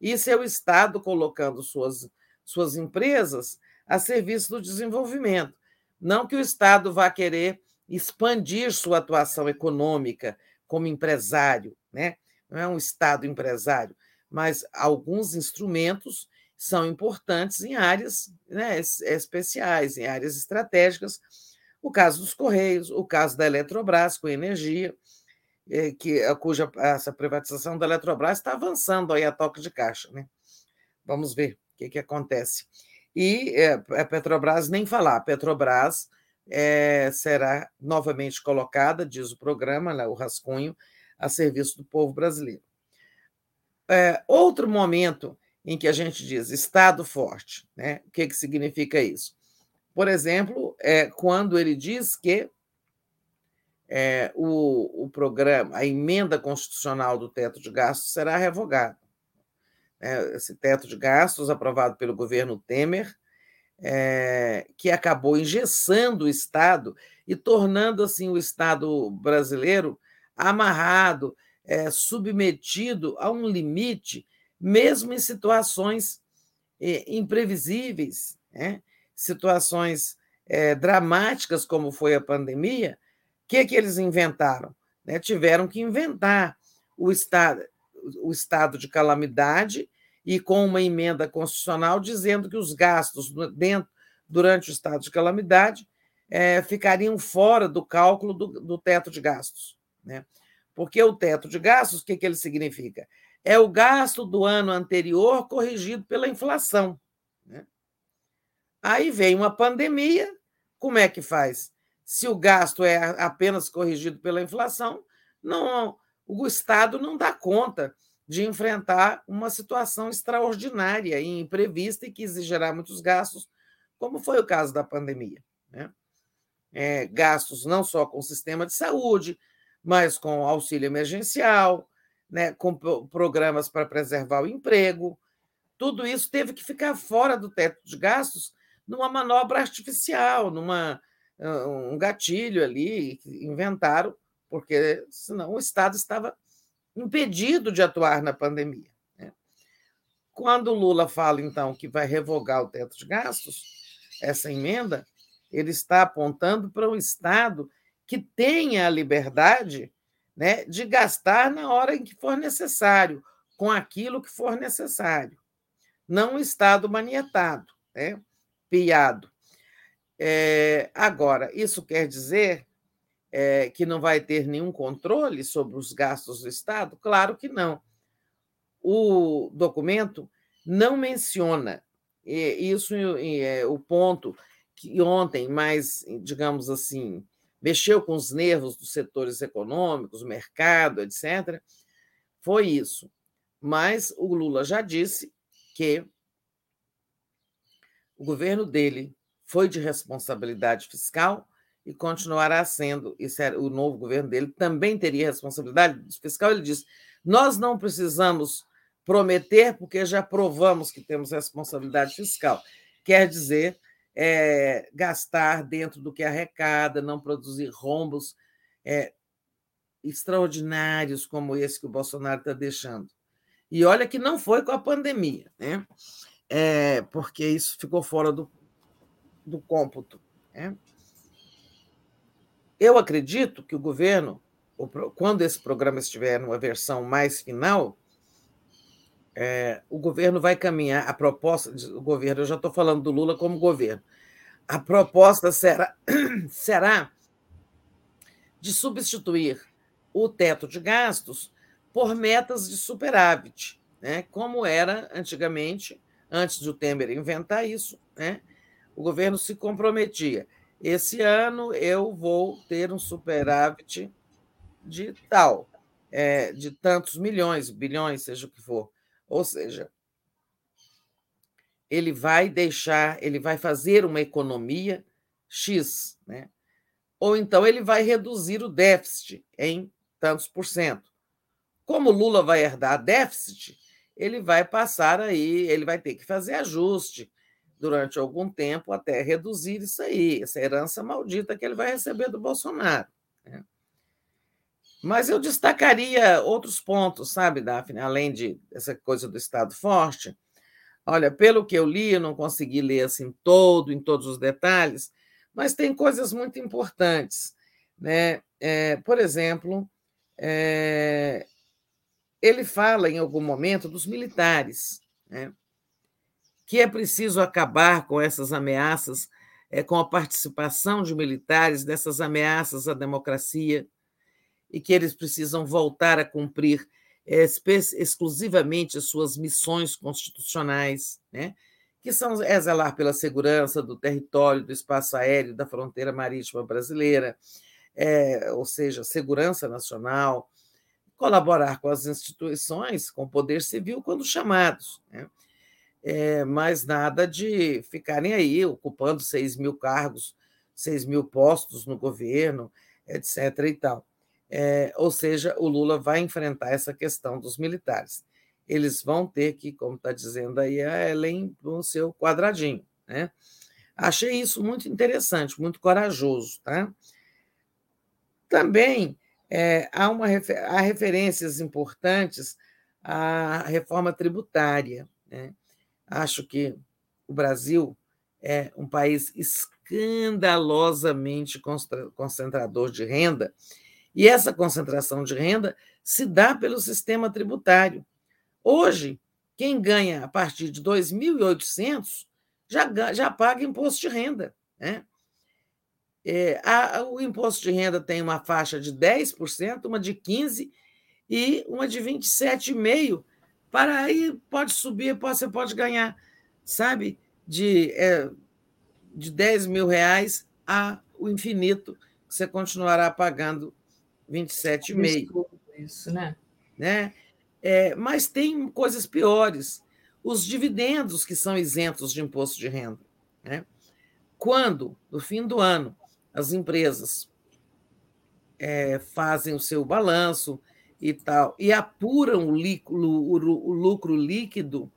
Isso é o Estado colocando suas, suas empresas a serviço do desenvolvimento. Não que o Estado vá querer expandir sua atuação econômica como empresário, né? não é um Estado empresário, mas alguns instrumentos são importantes em áreas né, especiais, em áreas estratégicas. O caso dos Correios, o caso da Eletrobras com energia, é, que, cuja essa privatização da Eletrobras está avançando aí a toque de caixa. Né? Vamos ver o que, que acontece. E é, a Petrobras nem falar, a Petrobras é, será novamente colocada, diz o programa, né, o rascunho, a serviço do povo brasileiro. É, outro momento em que a gente diz Estado forte, né? o que, que significa isso? Por exemplo, é, quando ele diz que é, o, o programa, a emenda constitucional do teto de gastos será revogada. É, esse teto de gastos, aprovado pelo governo Temer, é, que acabou engessando o Estado e tornando assim o Estado brasileiro amarrado, é, submetido a um limite, mesmo em situações é, imprevisíveis, né? situações é, dramáticas, como foi a pandemia, o que, que eles inventaram? Né? Tiveram que inventar o estado, o estado de calamidade e com uma emenda constitucional dizendo que os gastos dentro, durante o estado de calamidade é, ficariam fora do cálculo do, do teto de gastos. Né? Porque o teto de gastos, o que, que ele significa? É o gasto do ano anterior corrigido pela inflação. Né? Aí vem uma pandemia, como é que faz? Se o gasto é apenas corrigido pela inflação, não, o Estado não dá conta de enfrentar uma situação extraordinária e imprevista e que exigirá muitos gastos, como foi o caso da pandemia. Né? é, gastos não só com o sistema de saúde, mas com auxílio emergencial, né, com programas para preservar o emprego. Tudo isso teve que ficar fora do teto de gastos numa manobra artificial, numa um gatilho ali que inventaram, porque senão o Estado estava impedido de atuar na pandemia. Né? Quando o Lula fala, então, que vai revogar o teto de gastos, essa emenda, ele está apontando para um Estado que tenha a liberdade né, de gastar na hora em que for necessário, com aquilo que for necessário. Não um Estado manietado, né, piado. É, agora, isso quer dizer é, que não vai ter nenhum controle sobre os gastos do Estado? Claro que não. O documento não menciona isso é o ponto que ontem mais, digamos assim, mexeu com os nervos dos setores econômicos, mercado, etc., foi isso. Mas o Lula já disse que o governo dele foi de responsabilidade fiscal e continuará sendo. O novo governo dele também teria responsabilidade fiscal. Ele disse: nós não precisamos prometer, porque já provamos que temos responsabilidade fiscal. Quer dizer é, gastar dentro do que arrecada, não produzir rombos é, extraordinários como esse que o Bolsonaro está deixando. E olha que não foi com a pandemia, né? É, porque isso ficou fora do, do cômputo. Né? Eu acredito que o governo, quando esse programa estiver numa versão mais final, é, o governo vai caminhar, a proposta do governo, eu já estou falando do Lula como governo, a proposta será, será de substituir o teto de gastos por metas de superávit, né? como era antigamente, antes de o Temer inventar isso, né? o governo se comprometia. Esse ano eu vou ter um superávit de tal, é, de tantos milhões, bilhões, seja o que for. Ou seja, ele vai deixar, ele vai fazer uma economia X, né? ou então ele vai reduzir o déficit em tantos por cento. Como Lula vai herdar déficit, ele vai passar aí, ele vai ter que fazer ajuste durante algum tempo até reduzir isso aí, essa herança maldita que ele vai receber do Bolsonaro. Né? Mas eu destacaria outros pontos, sabe, Daphne, além de essa coisa do Estado forte. Olha, pelo que eu li, eu não consegui ler assim todo, em todos os detalhes, mas tem coisas muito importantes. Né? É, por exemplo, é, ele fala em algum momento dos militares, né? que é preciso acabar com essas ameaças, é, com a participação de militares dessas ameaças à democracia e que eles precisam voltar a cumprir é, exclusivamente as suas missões constitucionais, né? que são é zelar pela segurança do território, do espaço aéreo, da fronteira marítima brasileira, é, ou seja, segurança nacional, colaborar com as instituições, com o poder civil, quando chamados. Né? É, mas nada de ficarem aí ocupando 6 mil cargos, 6 mil postos no governo, etc. e tal. É, ou seja, o Lula vai enfrentar essa questão dos militares. Eles vão ter que, como está dizendo aí a Ellen, no seu quadradinho. Né? Achei isso muito interessante, muito corajoso. Tá? Também é, há, uma, há referências importantes à reforma tributária. Né? Acho que o Brasil é um país escandalosamente concentrador de renda, e essa concentração de renda se dá pelo sistema tributário. Hoje, quem ganha a partir de 2.800 já, já paga imposto de renda. Né? É, a, o imposto de renda tem uma faixa de 10%, uma de 15% e uma de 27,5%. Para aí pode subir, pode, você pode ganhar, sabe, de, é, de 10 mil reais a o infinito, que você continuará pagando 27,5%. Isso, né? né? É, mas tem coisas piores. Os dividendos que são isentos de imposto de renda. Né? Quando, no fim do ano, as empresas é, fazem o seu balanço e tal, e apuram o, o, o lucro líquido,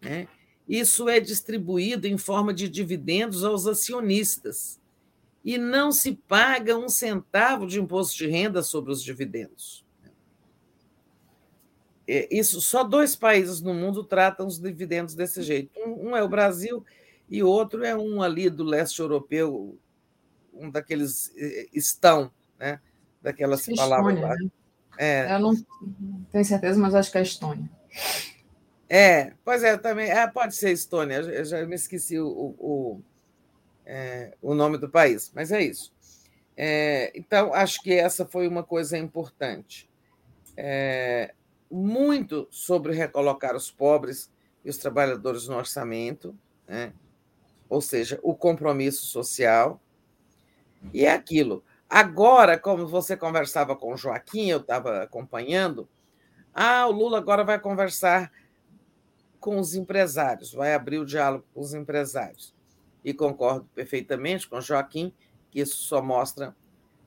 né? isso é distribuído em forma de dividendos aos acionistas. E não se paga um centavo de imposto de renda sobre os dividendos. É, isso só dois países no mundo tratam os dividendos desse jeito. Um, é o Brasil e outro é um ali do leste europeu, um daqueles eh, estão, né? Daquelas Estônia, palavras lá. Né? É. Eu não tenho certeza, mas acho que é Estônia. É, pois é, também. É, pode ser Estônia, eu já me esqueci o, o, é, o nome do país, mas é isso. É, então, acho que essa foi uma coisa importante. É, muito sobre recolocar os pobres e os trabalhadores no orçamento, né? ou seja, o compromisso social. E é aquilo. Agora, como você conversava com o Joaquim, eu estava acompanhando, ah, o Lula agora vai conversar com os empresários, vai abrir o diálogo com os empresários. E concordo perfeitamente com Joaquim que isso só mostra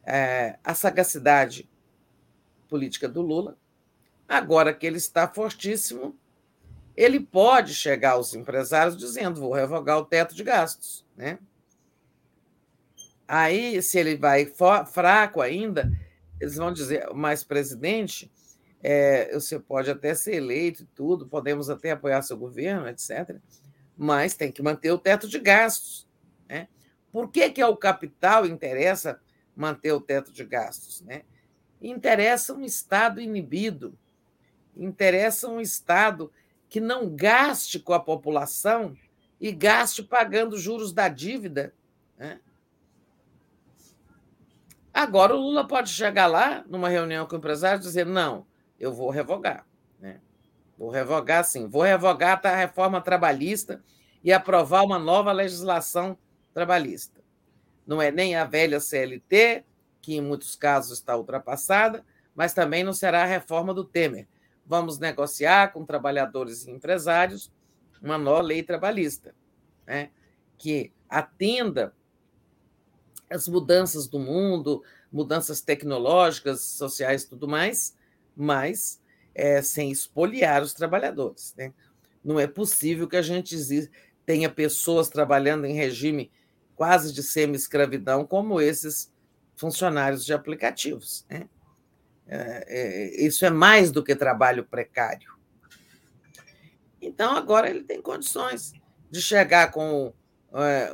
é, a sagacidade política do Lula. Agora que ele está fortíssimo, ele pode chegar aos empresários dizendo: vou revogar o teto de gastos. Né? Aí, se ele vai fraco ainda, eles vão dizer: mas, presidente, é, você pode até ser eleito e tudo, podemos até apoiar seu governo, etc., mas tem que manter o teto de gastos. Né? Por que, que ao capital interessa manter o teto de gastos? Né? Interessa um Estado inibido, interessa um Estado que não gaste com a população e gaste pagando juros da dívida. Né? Agora o Lula pode chegar lá, numa reunião com o empresário, e dizer: não, eu vou revogar. Vou revogar, sim. Vou revogar a reforma trabalhista e aprovar uma nova legislação trabalhista. Não é nem a velha CLT, que em muitos casos está ultrapassada, mas também não será a reforma do Temer. Vamos negociar com trabalhadores e empresários uma nova lei trabalhista, né? que atenda as mudanças do mundo, mudanças tecnológicas, sociais e tudo mais, mas é, sem espoliar os trabalhadores. Né? Não é possível que a gente tenha pessoas trabalhando em regime quase de semi-escravidão, como esses funcionários de aplicativos. Né? É, é, isso é mais do que trabalho precário. Então, agora ele tem condições de chegar com é,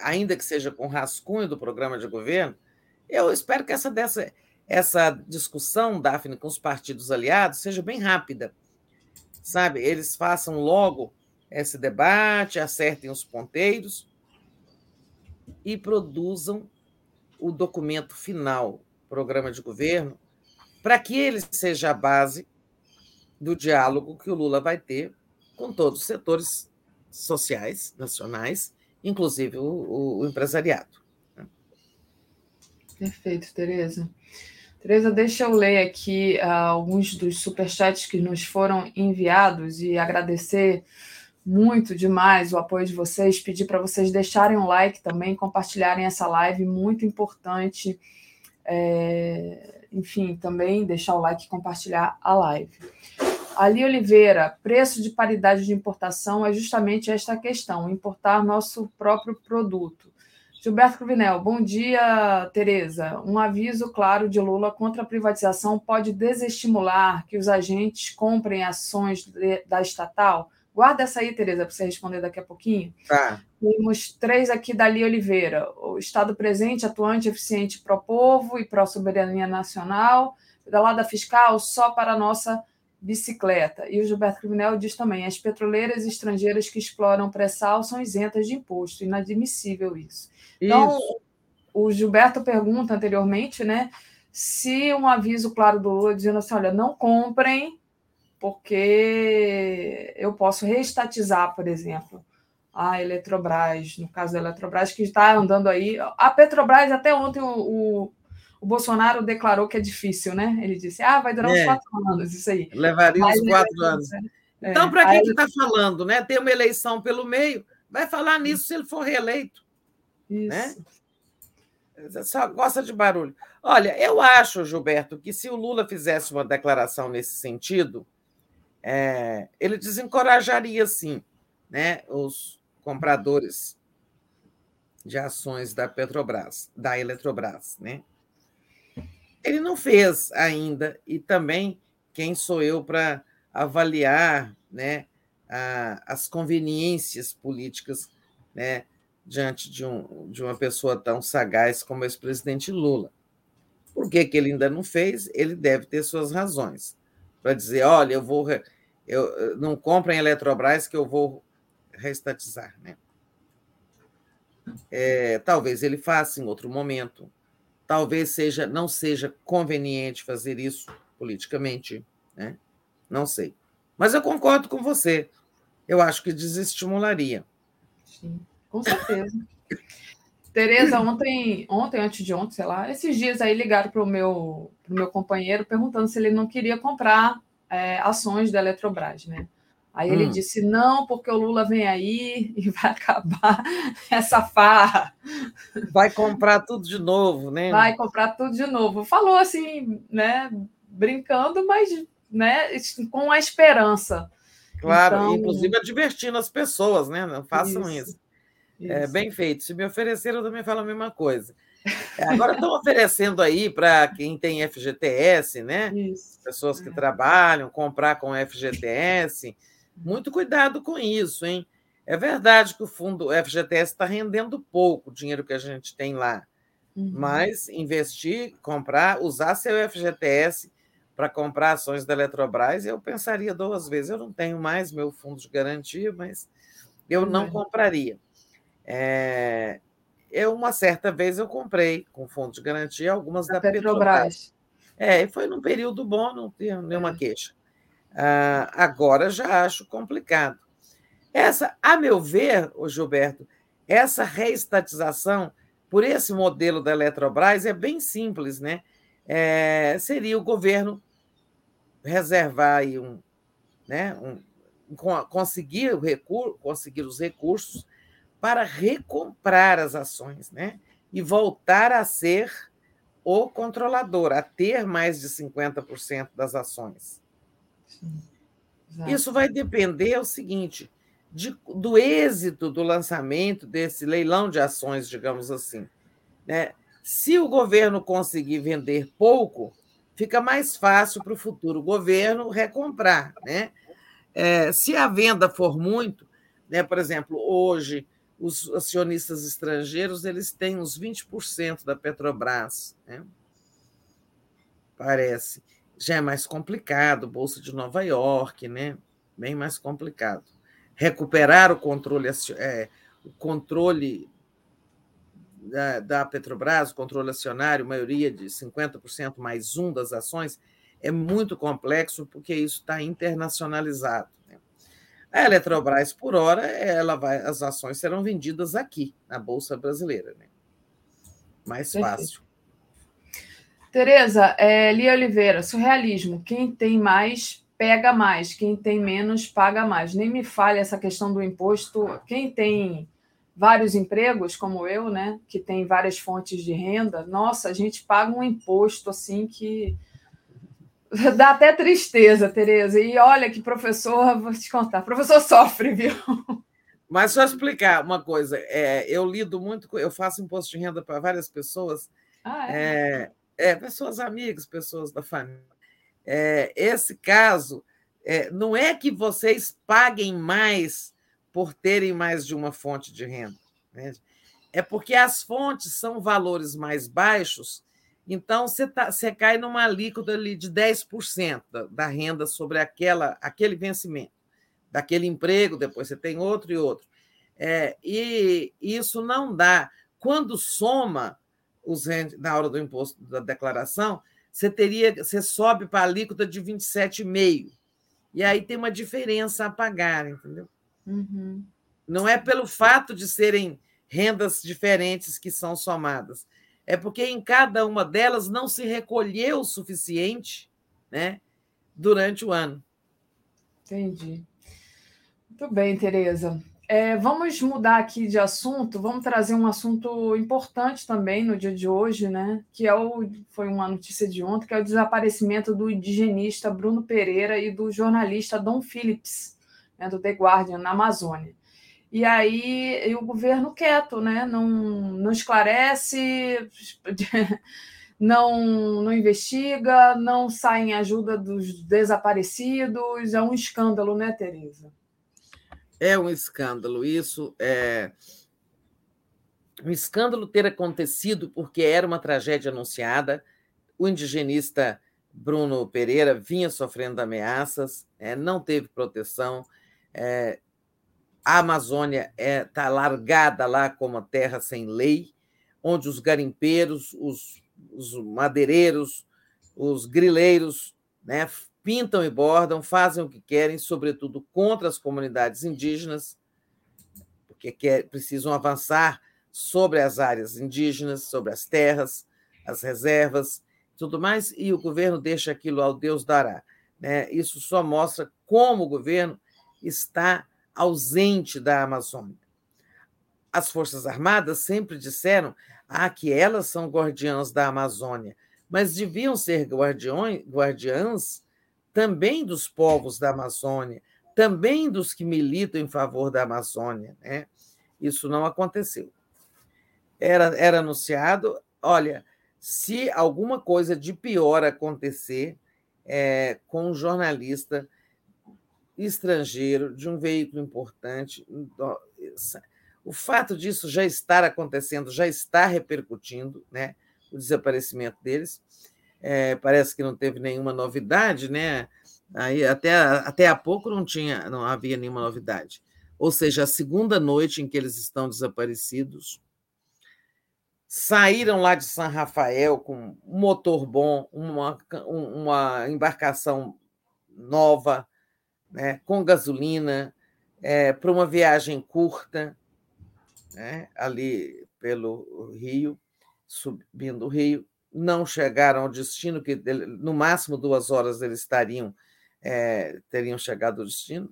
ainda que seja com rascunho do programa de governo, eu espero que essa, dessa, essa discussão, Daphne, com os partidos aliados seja bem rápida. Sabe, eles façam logo esse debate, acertem os ponteiros e produzam o documento final, programa de governo, para que ele seja a base do diálogo que o Lula vai ter com todos os setores sociais, nacionais, inclusive o, o empresariado. Né? Perfeito, Tereza. Tereza, deixa eu ler aqui uh, alguns dos superchats que nos foram enviados e agradecer muito demais o apoio de vocês, pedir para vocês deixarem um like também, compartilharem essa live, muito importante. É, enfim, também deixar o like e compartilhar a live. Ali Oliveira, preço de paridade de importação é justamente esta questão: importar nosso próprio produto. Gilberto Cruvinel, bom dia, Tereza. Um aviso claro de Lula contra a privatização pode desestimular que os agentes comprem ações de, da estatal? Guarda essa aí, Tereza, para você responder daqui a pouquinho. Tá. Temos três aqui Dali Oliveira. O Estado presente, atuante, eficiente pró-povo e pró-soberania nacional. Da lado fiscal, só para a nossa bicicleta. E o Gilberto Criminel diz também: as petroleiras estrangeiras que exploram pré-sal são isentas de imposto. Inadmissível isso. Então, isso. o Gilberto pergunta anteriormente, né? Se um aviso claro do Lula dizendo assim: olha, não comprem, porque eu posso reestatizar, por exemplo, a Eletrobras, no caso da Eletrobras, que está andando aí. A Petrobras, até ontem, o, o, o Bolsonaro declarou que é difícil, né? Ele disse: ah, vai durar é. uns quatro anos, isso aí. Levaria uns quatro anos. Né? É. Então, para que está falando, né? Tem uma eleição pelo meio, vai falar nisso se ele for reeleito. Isso. Né? Só gosta de barulho. Olha, eu acho, Gilberto, que se o Lula fizesse uma declaração nesse sentido, é, ele desencorajaria, sim, né, os compradores de ações da Petrobras, da Eletrobras. Né? Ele não fez ainda, e também quem sou eu para avaliar né, a, as conveniências políticas né, diante de, um, de uma pessoa tão sagaz como ex-presidente Lula. Por que, que ele ainda não fez? Ele deve ter suas razões para dizer: olha, eu vou. Eu, não comprem Eletrobras que eu vou reestatizar. Né? É, talvez ele faça em outro momento. Talvez seja não seja conveniente fazer isso politicamente. Né? Não sei. Mas eu concordo com você. Eu acho que desestimularia. Sim. Com certeza. Tereza, ontem, ontem, antes de ontem, sei lá, esses dias aí ligaram para o meu, pro meu companheiro perguntando se ele não queria comprar é, ações da Eletrobras, né? Aí ele hum. disse: não, porque o Lula vem aí e vai acabar essa farra. Vai comprar tudo de novo, né? Vai comprar tudo de novo. Falou assim, né? Brincando, mas né, com a esperança. Claro, então... inclusive advertindo as pessoas, né? Não façam isso. isso. É, bem feito. Se me ofereceram, eu também falo a mesma coisa. É, agora estão oferecendo aí para quem tem FGTS, né? Isso. Pessoas que é. trabalham, comprar com FGTS. Muito cuidado com isso, hein? É verdade que o fundo FGTS está rendendo pouco o dinheiro que a gente tem lá. Uhum. Mas investir, comprar, usar seu FGTS para comprar ações da Eletrobras, eu pensaria duas vezes. Eu não tenho mais meu fundo de garantia, mas eu não uhum. compraria. É, eu, uma certa vez, eu comprei com fundo de garantia algumas da, da Petrobras. Petrobras. É, foi num período bom, não tinha nenhuma é. queixa. Ah, agora já acho complicado. Essa, a meu ver, o Gilberto, essa reestatização por esse modelo da Eletrobras é bem simples, né? É, seria o governo reservar aí um, né, um, conseguir, o recurso, conseguir os recursos para recomprar as ações, né? E voltar a ser o controlador, a ter mais de 50% das ações. Isso vai depender é o seguinte, de, do êxito do lançamento desse leilão de ações, digamos assim. Né? Se o governo conseguir vender pouco, fica mais fácil para o futuro governo recomprar. Né? É, se a venda for muito, né, por exemplo, hoje os acionistas estrangeiros eles têm uns 20% da Petrobras. Né? Parece. Já é mais complicado, Bolsa de Nova York, né? bem mais complicado. Recuperar o controle, é, o controle da, da Petrobras, o controle acionário, maioria de 50% mais um das ações, é muito complexo, porque isso está internacionalizado. A Eletrobras, por hora, ela vai, as ações serão vendidas aqui, na Bolsa Brasileira. Né? Mais fácil. Tereza, é, Lia Oliveira, surrealismo. Quem tem mais, pega mais. Quem tem menos, paga mais. Nem me fale essa questão do imposto. Quem tem vários empregos, como eu, né, que tem várias fontes de renda, nossa, a gente paga um imposto assim que Dá até tristeza, Tereza. E olha que professor, vou te contar, professor sofre, viu? Mas só explicar uma coisa, é, eu lido muito, eu faço imposto de renda para várias pessoas, ah, é? É, é? pessoas amigas, pessoas da família. É, esse caso é, não é que vocês paguem mais por terem mais de uma fonte de renda, né? é porque as fontes são valores mais baixos, então você, tá, você cai numa alíquota ali de 10% da, da renda sobre aquela, aquele vencimento daquele emprego, depois você tem outro e outro. É, e isso não dá. Quando soma os na hora do imposto da declaração, você teria, você sobe para a alíquota de 27,5. E aí tem uma diferença a pagar, entendeu? Uhum. Não é pelo fato de serem rendas diferentes que são somadas. É porque em cada uma delas não se recolheu o suficiente né, durante o ano. Entendi. Muito bem, Tereza. É, vamos mudar aqui de assunto, vamos trazer um assunto importante também no dia de hoje, né? Que é o, foi uma notícia de ontem, que é o desaparecimento do indigenista Bruno Pereira e do jornalista Dom Phillips, né, do The Guardian, na Amazônia. E aí e o governo quieto, né? Não, não esclarece, não, não investiga, não sai em ajuda dos desaparecidos. É um escândalo, né, Tereza? É um escândalo. Isso é um escândalo ter acontecido porque era uma tragédia anunciada. O indigenista Bruno Pereira vinha sofrendo ameaças, é, não teve proteção. É, a Amazônia está é, tá largada lá como terra sem lei, onde os garimpeiros, os, os madeireiros, os grileiros né, pintam e bordam, fazem o que querem, sobretudo contra as comunidades indígenas, porque quer, precisam avançar sobre as áreas indígenas, sobre as terras, as reservas, tudo mais, e o governo deixa aquilo ao Deus dará. Né? Isso só mostra como o governo está ausente da Amazônia. As Forças Armadas sempre disseram ah, que elas são guardiãs da Amazônia, mas deviam ser guardiões, guardiãs também dos povos da Amazônia, também dos que militam em favor da Amazônia. Né? Isso não aconteceu. Era, era anunciado, olha, se alguma coisa de pior acontecer é, com um jornalista estrangeiro de um veículo importante, o fato disso já estar acontecendo, já está repercutindo, né, o desaparecimento deles, é, parece que não teve nenhuma novidade, né? Aí até, até há pouco não tinha, não havia nenhuma novidade. Ou seja, a segunda noite em que eles estão desaparecidos, saíram lá de São Rafael com um motor bom, uma, uma embarcação nova, né, com gasolina, é, para uma viagem curta, né, ali pelo Rio, subindo o Rio, não chegaram ao destino, que no máximo duas horas eles estariam, é, teriam chegado ao destino,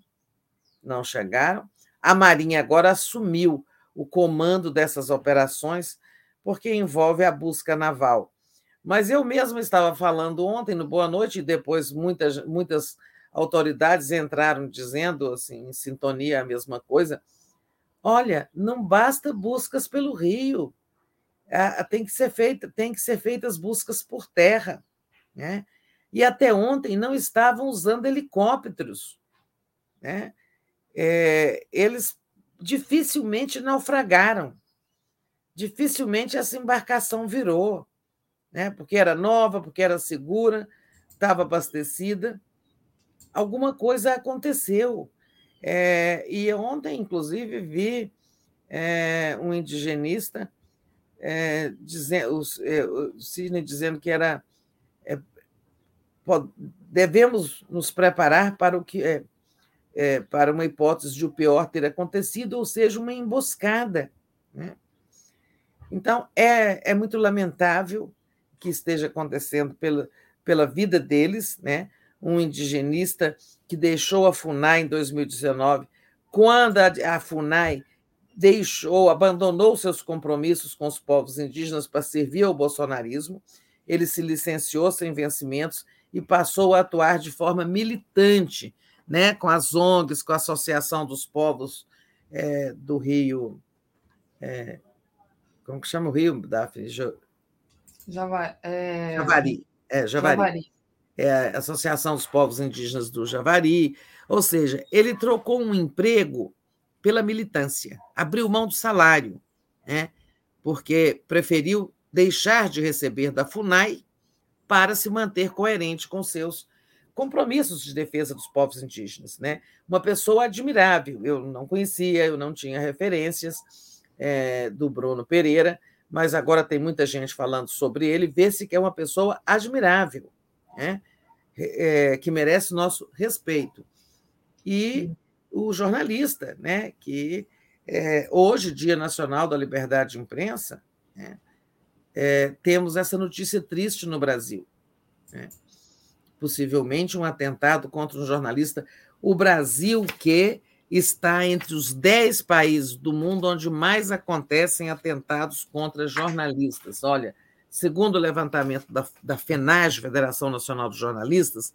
não chegaram. A Marinha agora assumiu o comando dessas operações, porque envolve a busca naval. Mas eu mesmo estava falando ontem no Boa Noite, e depois muitas, muitas autoridades entraram dizendo, assim, em sintonia, a mesma coisa. Olha, não basta buscas pelo Rio, tem que ser feita, tem que ser feitas buscas por terra, né? E até ontem não estavam usando helicópteros, né? É, eles dificilmente naufragaram, dificilmente essa embarcação virou, né? Porque era nova, porque era segura, estava abastecida. Alguma coisa aconteceu. É, e ontem, inclusive, vi é, um indigenista é, dizendo, é, o Sidney dizendo que era é, devemos nos preparar para o que é, é, para uma hipótese de o pior ter acontecido, ou seja, uma emboscada. Né? Então, é, é muito lamentável que esteja acontecendo pela, pela vida deles, né? um indigenista que deixou a FUNAI em 2019, quando a, a FUNAI deixou, abandonou seus compromissos com os povos indígenas para servir ao bolsonarismo. Ele se licenciou sem vencimentos e passou a atuar de forma militante, né, com as ONGs, com a Associação dos Povos é, do Rio. É, como que chama o Rio, Daphne? Java, é... Javari. É, Javari. Javari. É a Associação dos Povos Indígenas do Javari. Ou seja, ele trocou um emprego pela militância, abriu mão do salário, né? porque preferiu deixar de receber da FUNAI para se manter coerente com seus compromissos de defesa dos povos indígenas. Né? Uma pessoa admirável, eu não conhecia, eu não tinha referências é, do Bruno Pereira, mas agora tem muita gente falando sobre ele, vê-se que é uma pessoa admirável, né? É, que merece nosso respeito. E o jornalista, né, que é, hoje, Dia Nacional da Liberdade de Imprensa, né, é, temos essa notícia triste no Brasil. Né? possivelmente um atentado contra um jornalista. O Brasil, que está entre os dez países do mundo onde mais acontecem atentados contra jornalistas. Olha, segundo o levantamento da, da FENAG, Federação Nacional dos Jornalistas,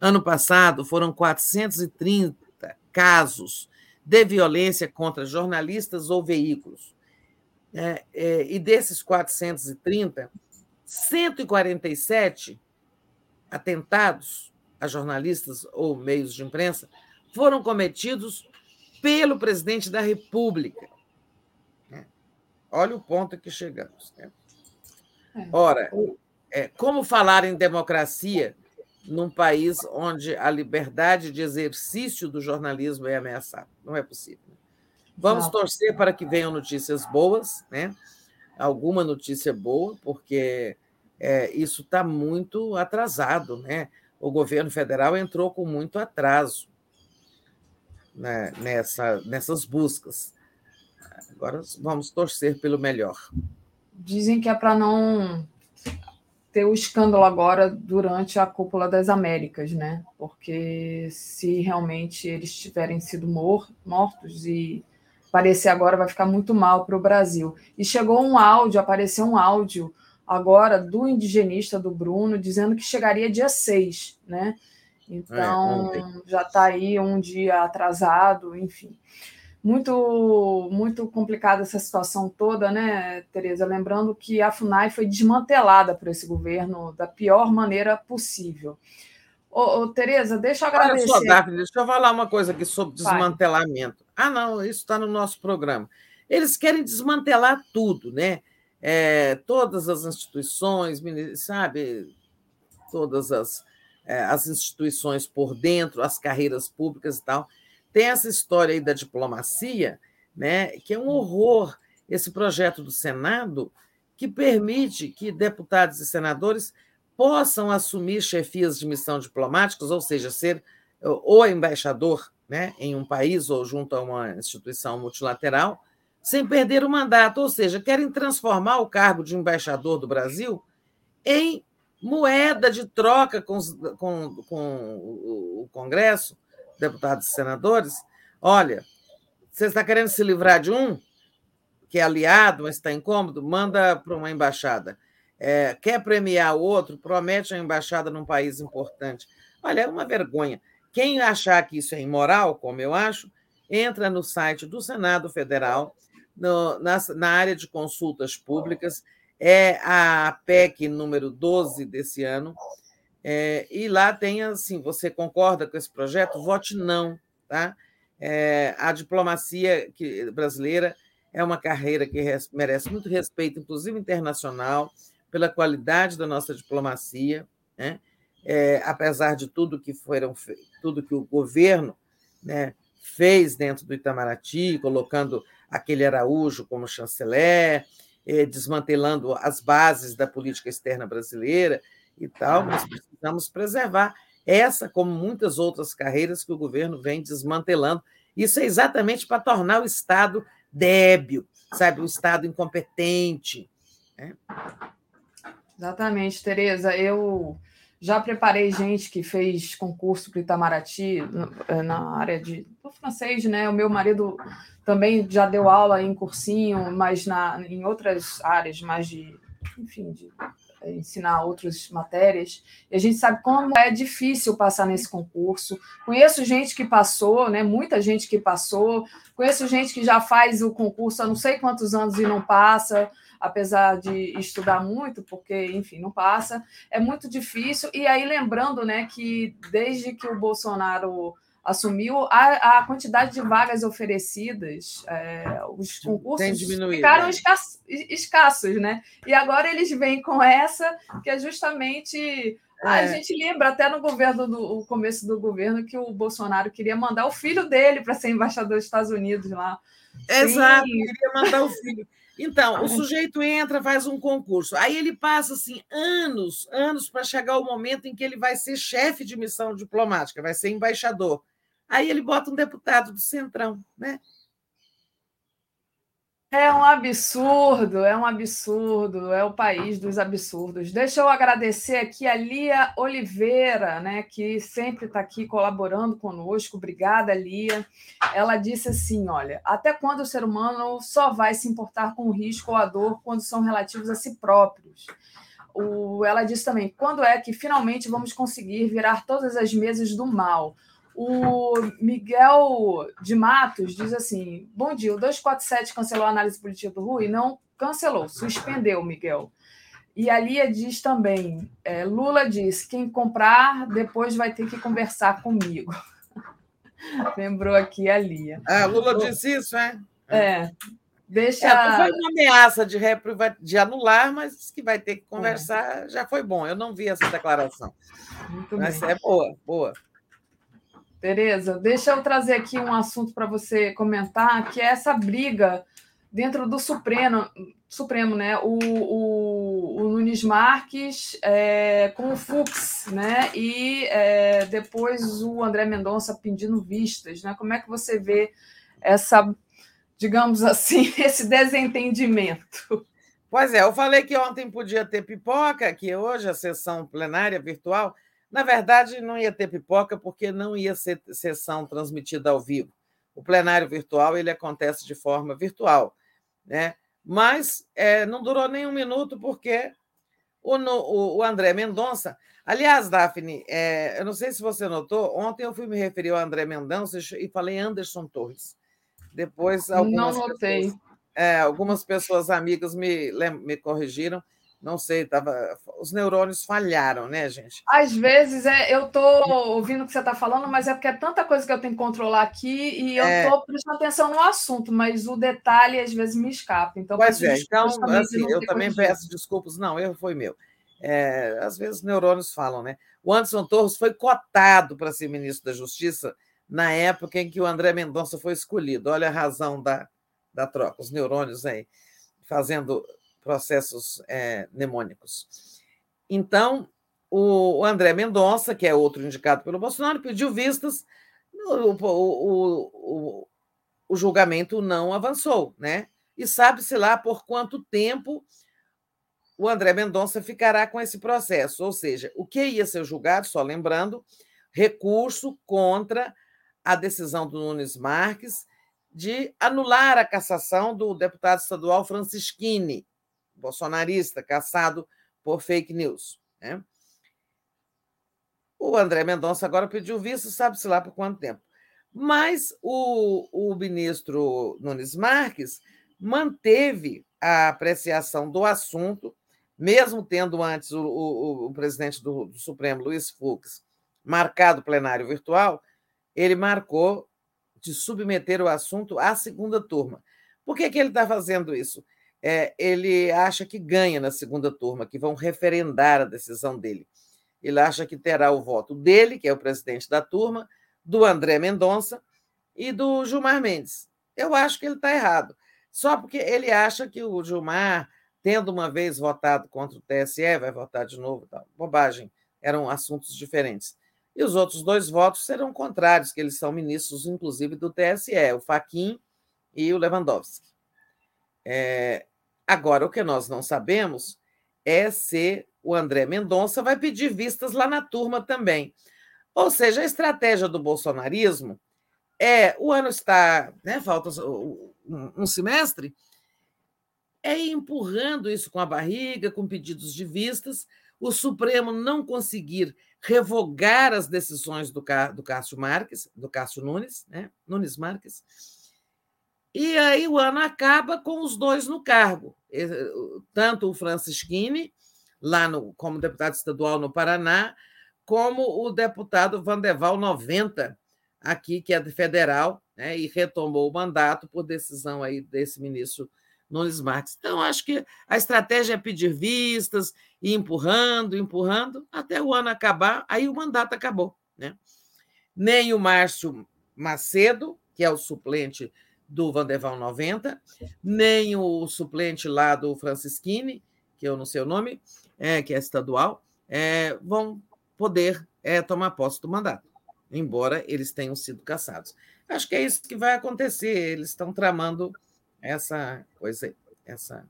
ano passado foram 430 casos de violência contra jornalistas ou veículos. É, é, e desses 430, 147 atentados a jornalistas ou meios de imprensa foram cometidos pelo presidente da República. Né? Olha o ponto que chegamos. Né? É. Ora, é, como falar em democracia num país onde a liberdade de exercício do jornalismo é ameaçada? Não é possível. Vamos torcer para que venham notícias boas, né? alguma notícia boa, porque é, isso está muito atrasado. Né? O governo federal entrou com muito atraso né, nessa, nessas buscas. Agora vamos torcer pelo melhor. Dizem que é para não ter o escândalo agora durante a cúpula das Américas, né? Porque se realmente eles tiverem sido mor mortos e parecer agora vai ficar muito mal para o Brasil. E chegou um áudio, apareceu um áudio agora do indigenista do Bruno, dizendo que chegaria dia 6, né? Então, é, já está aí um dia atrasado, enfim. Muito, muito complicada essa situação toda, né, Tereza? Lembrando que a FUNAI foi desmantelada por esse governo da pior maneira possível. Ô, ô Tereza, deixa eu agradecer. Olha só, Daphne, deixa eu falar uma coisa aqui sobre desmantelamento. Vai. Ah, não, isso está no nosso programa. Eles querem desmantelar tudo, né? é, todas as instituições, sabe, todas as, é, as instituições por dentro, as carreiras públicas e tal. Tem essa história aí da diplomacia, né, que é um horror. Esse projeto do Senado que permite que deputados e senadores possam assumir chefias de missão diplomáticas, ou seja, ser ou embaixador né, em um país ou junto a uma instituição multilateral, sem perder o mandato, ou seja, querem transformar o cargo de embaixador do Brasil em moeda de troca com, com, com o Congresso, deputados e senadores. Olha, você está querendo se livrar de um que é aliado, mas está incômodo, manda para uma embaixada. É, quer premiar o outro, promete a embaixada num país importante. Olha, é uma vergonha. Quem achar que isso é imoral, como eu acho, entra no site do Senado Federal no, na, na área de consultas públicas, é a PEC número 12 desse ano, é, e lá tem assim: você concorda com esse projeto? Vote não. Tá? É, a diplomacia que, brasileira é uma carreira que res, merece muito respeito, inclusive internacional, pela qualidade da nossa diplomacia, né? É, apesar de tudo que foram tudo que o governo né, fez dentro do Itamaraty, colocando aquele Araújo como chanceler, desmantelando as bases da política externa brasileira e tal, nós precisamos preservar essa, como muitas outras carreiras que o governo vem desmantelando. Isso é exatamente para tornar o Estado débil, sabe, o Estado incompetente. Né? Exatamente, Tereza. Eu já preparei gente que fez concurso para Itamaraty eh, na área de, do francês, né? O meu marido também já deu aula em cursinho, mas na, em outras áreas, mais de, enfim, de ensinar outras matérias, e a gente sabe como é difícil passar nesse concurso. Conheço gente que passou, né? Muita gente que passou, conheço gente que já faz o concurso há não sei quantos anos e não passa, apesar de estudar muito, porque, enfim, não passa. É muito difícil. E aí, lembrando né, que desde que o Bolsonaro assumiu, a, a quantidade de vagas oferecidas, é, os concursos ficaram escassos, escassos, né? E agora eles vêm com essa, que é justamente. É. A gente lembra até no governo do começo do governo que o Bolsonaro queria mandar o filho dele para ser embaixador dos Estados Unidos lá. Exato, Sim. queria mandar o filho. Então, o sujeito entra, faz um concurso. Aí ele passa assim anos, anos para chegar ao momento em que ele vai ser chefe de missão diplomática, vai ser embaixador. Aí ele bota um deputado do Centrão, né? É um absurdo, é um absurdo, é o país dos absurdos. Deixa eu agradecer aqui a Lia Oliveira, né, que sempre está aqui colaborando conosco. Obrigada, Lia. Ela disse assim: olha, até quando o ser humano só vai se importar com o risco ou a dor quando são relativos a si próprios? O, ela disse também: quando é que finalmente vamos conseguir virar todas as mesas do mal? O Miguel de Matos diz assim: Bom dia, o 247 cancelou a análise política do Rui? Não cancelou, suspendeu, Miguel. E a Lia diz também: é, Lula diz: quem comprar depois vai ter que conversar comigo. Lembrou aqui a Lia. Ah, Lula disse isso, é? É. Deixa. É, foi uma ameaça de, de anular, mas que vai ter que conversar é. já foi bom. Eu não vi essa declaração. Muito mas bem. é boa, boa. Tereza, deixa eu trazer aqui um assunto para você comentar, que é essa briga dentro do Supremo, Supremo né? O, o, o Nunes Marques é, com o Fux, né? E é, depois o André Mendonça pedindo vistas, né? Como é que você vê essa, digamos assim, esse desentendimento? Pois é, eu falei que ontem podia ter pipoca, que hoje a sessão plenária virtual na verdade, não ia ter pipoca porque não ia ser sessão transmitida ao vivo. O plenário virtual ele acontece de forma virtual, né? Mas é, não durou nem um minuto porque o, o, o André Mendonça. Aliás, Daphne, é, eu não sei se você notou, ontem eu fui me referir ao André Mendonça e falei Anderson Torres. Depois algumas não notei. Pessoas, é, algumas pessoas amigas me, me corrigiram não sei, tava, os neurônios falharam, né, gente? Às vezes é, eu estou ouvindo o que você está falando, mas é porque é tanta coisa que eu tenho que controlar aqui e eu estou é. prestando atenção no assunto, mas o detalhe às vezes me escapa. Então, pois é, então assim, eu também peço desculpas, não, erro foi meu. É, às vezes os neurônios falam, né? O Anderson Torres foi cotado para ser ministro da Justiça na época em que o André Mendonça foi escolhido. Olha a razão da, da troca, os neurônios aí fazendo processos é, mnemônicos. Então, o André Mendonça, que é outro indicado pelo Bolsonaro, pediu vistas, o, o, o, o julgamento não avançou, né? E sabe-se lá por quanto tempo o André Mendonça ficará com esse processo. Ou seja, o que ia ser julgado, só lembrando, recurso contra a decisão do Nunes Marques de anular a cassação do deputado estadual Francisquini, bolsonarista, caçado por fake news. Né? O André Mendonça agora pediu visto, sabe-se lá por quanto tempo. Mas o, o ministro Nunes Marques manteve a apreciação do assunto, mesmo tendo antes o, o, o presidente do, do, Supremo, Luiz Fux, marcado plenário virtual, ele marcou de submeter o assunto à segunda turma. Por que, que ele está fazendo isso? É, ele acha que ganha na segunda turma, que vão referendar a decisão dele. Ele acha que terá o voto dele, que é o presidente da turma, do André Mendonça e do Gilmar Mendes. Eu acho que ele está errado. Só porque ele acha que o Gilmar, tendo uma vez votado contra o TSE, vai votar de novo. Tal. Bobagem. Eram assuntos diferentes. E os outros dois votos serão contrários, que eles são ministros, inclusive, do TSE, o Faquim e o Lewandowski. É, agora, o que nós não sabemos é se o André Mendonça vai pedir vistas lá na turma também. Ou seja, a estratégia do bolsonarismo é: o ano está, né, falta um semestre, é empurrando isso com a barriga, com pedidos de vistas, o Supremo não conseguir revogar as decisões do, do Cássio Marques, do Cássio Nunes, né? Nunes Marques, e aí o ano acaba com os dois no cargo, tanto o Francisquini, lá no, como deputado estadual no Paraná, como o deputado Vandeval 90, aqui, que é federal, né, e retomou o mandato por decisão aí desse ministro Nunes Marques. Então, acho que a estratégia é pedir vistas, ir empurrando, empurrando, até o ano acabar, aí o mandato acabou. Né? Nem o Márcio Macedo, que é o suplente do Vandeval 90, nem o suplente lá do Francisquini, que eu não sei o nome, é, que é estadual, é, vão poder é, tomar posse do mandato, embora eles tenham sido caçados. Acho que é isso que vai acontecer. Eles estão tramando essa coisa, essa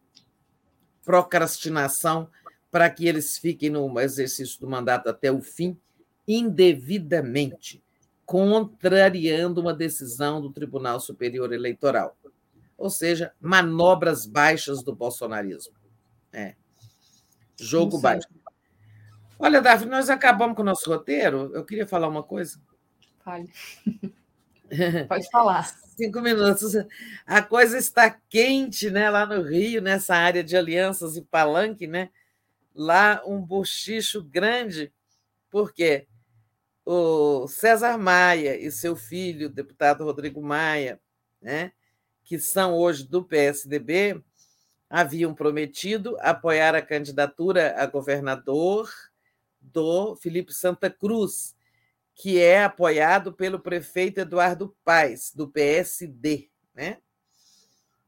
procrastinação para que eles fiquem no exercício do mandato até o fim, indevidamente contrariando uma decisão do Tribunal Superior Eleitoral. Ou seja, manobras baixas do bolsonarismo. É. Jogo Sim. baixo. Olha, Davi, nós acabamos com o nosso roteiro. Eu queria falar uma coisa. Fale. Pode falar. Cinco minutos. A coisa está quente, né? Lá no Rio, nessa área de alianças e palanque, né? Lá um bochicho grande. Por quê? O César Maia e seu filho, o deputado Rodrigo Maia, né, que são hoje do PSDB, haviam prometido apoiar a candidatura a governador do Felipe Santa Cruz, que é apoiado pelo prefeito Eduardo Paes, do PSD. Né?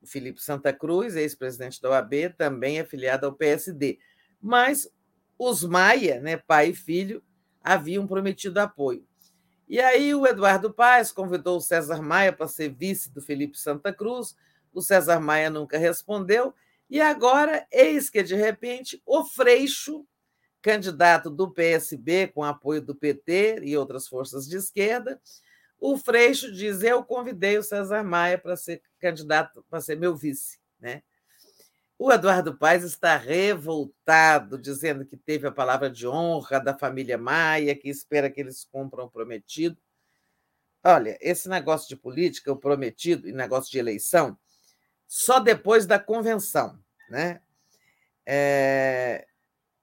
O Felipe Santa Cruz, ex-presidente da OAB, também é filiado ao PSD. Mas os Maia, né, pai e filho, haviam prometido apoio. E aí o Eduardo Paes convidou o César Maia para ser vice do Felipe Santa Cruz. O César Maia nunca respondeu. E agora, eis que, de repente, o Freixo, candidato do PSB com apoio do PT e outras forças de esquerda, o Freixo diz: Eu convidei o César Maia para ser candidato, para ser meu vice. Né? O Eduardo Paes está revoltado, dizendo que teve a palavra de honra da família Maia, que espera que eles cumpram o prometido. Olha, esse negócio de política, o prometido e negócio de eleição, só depois da convenção, né? É,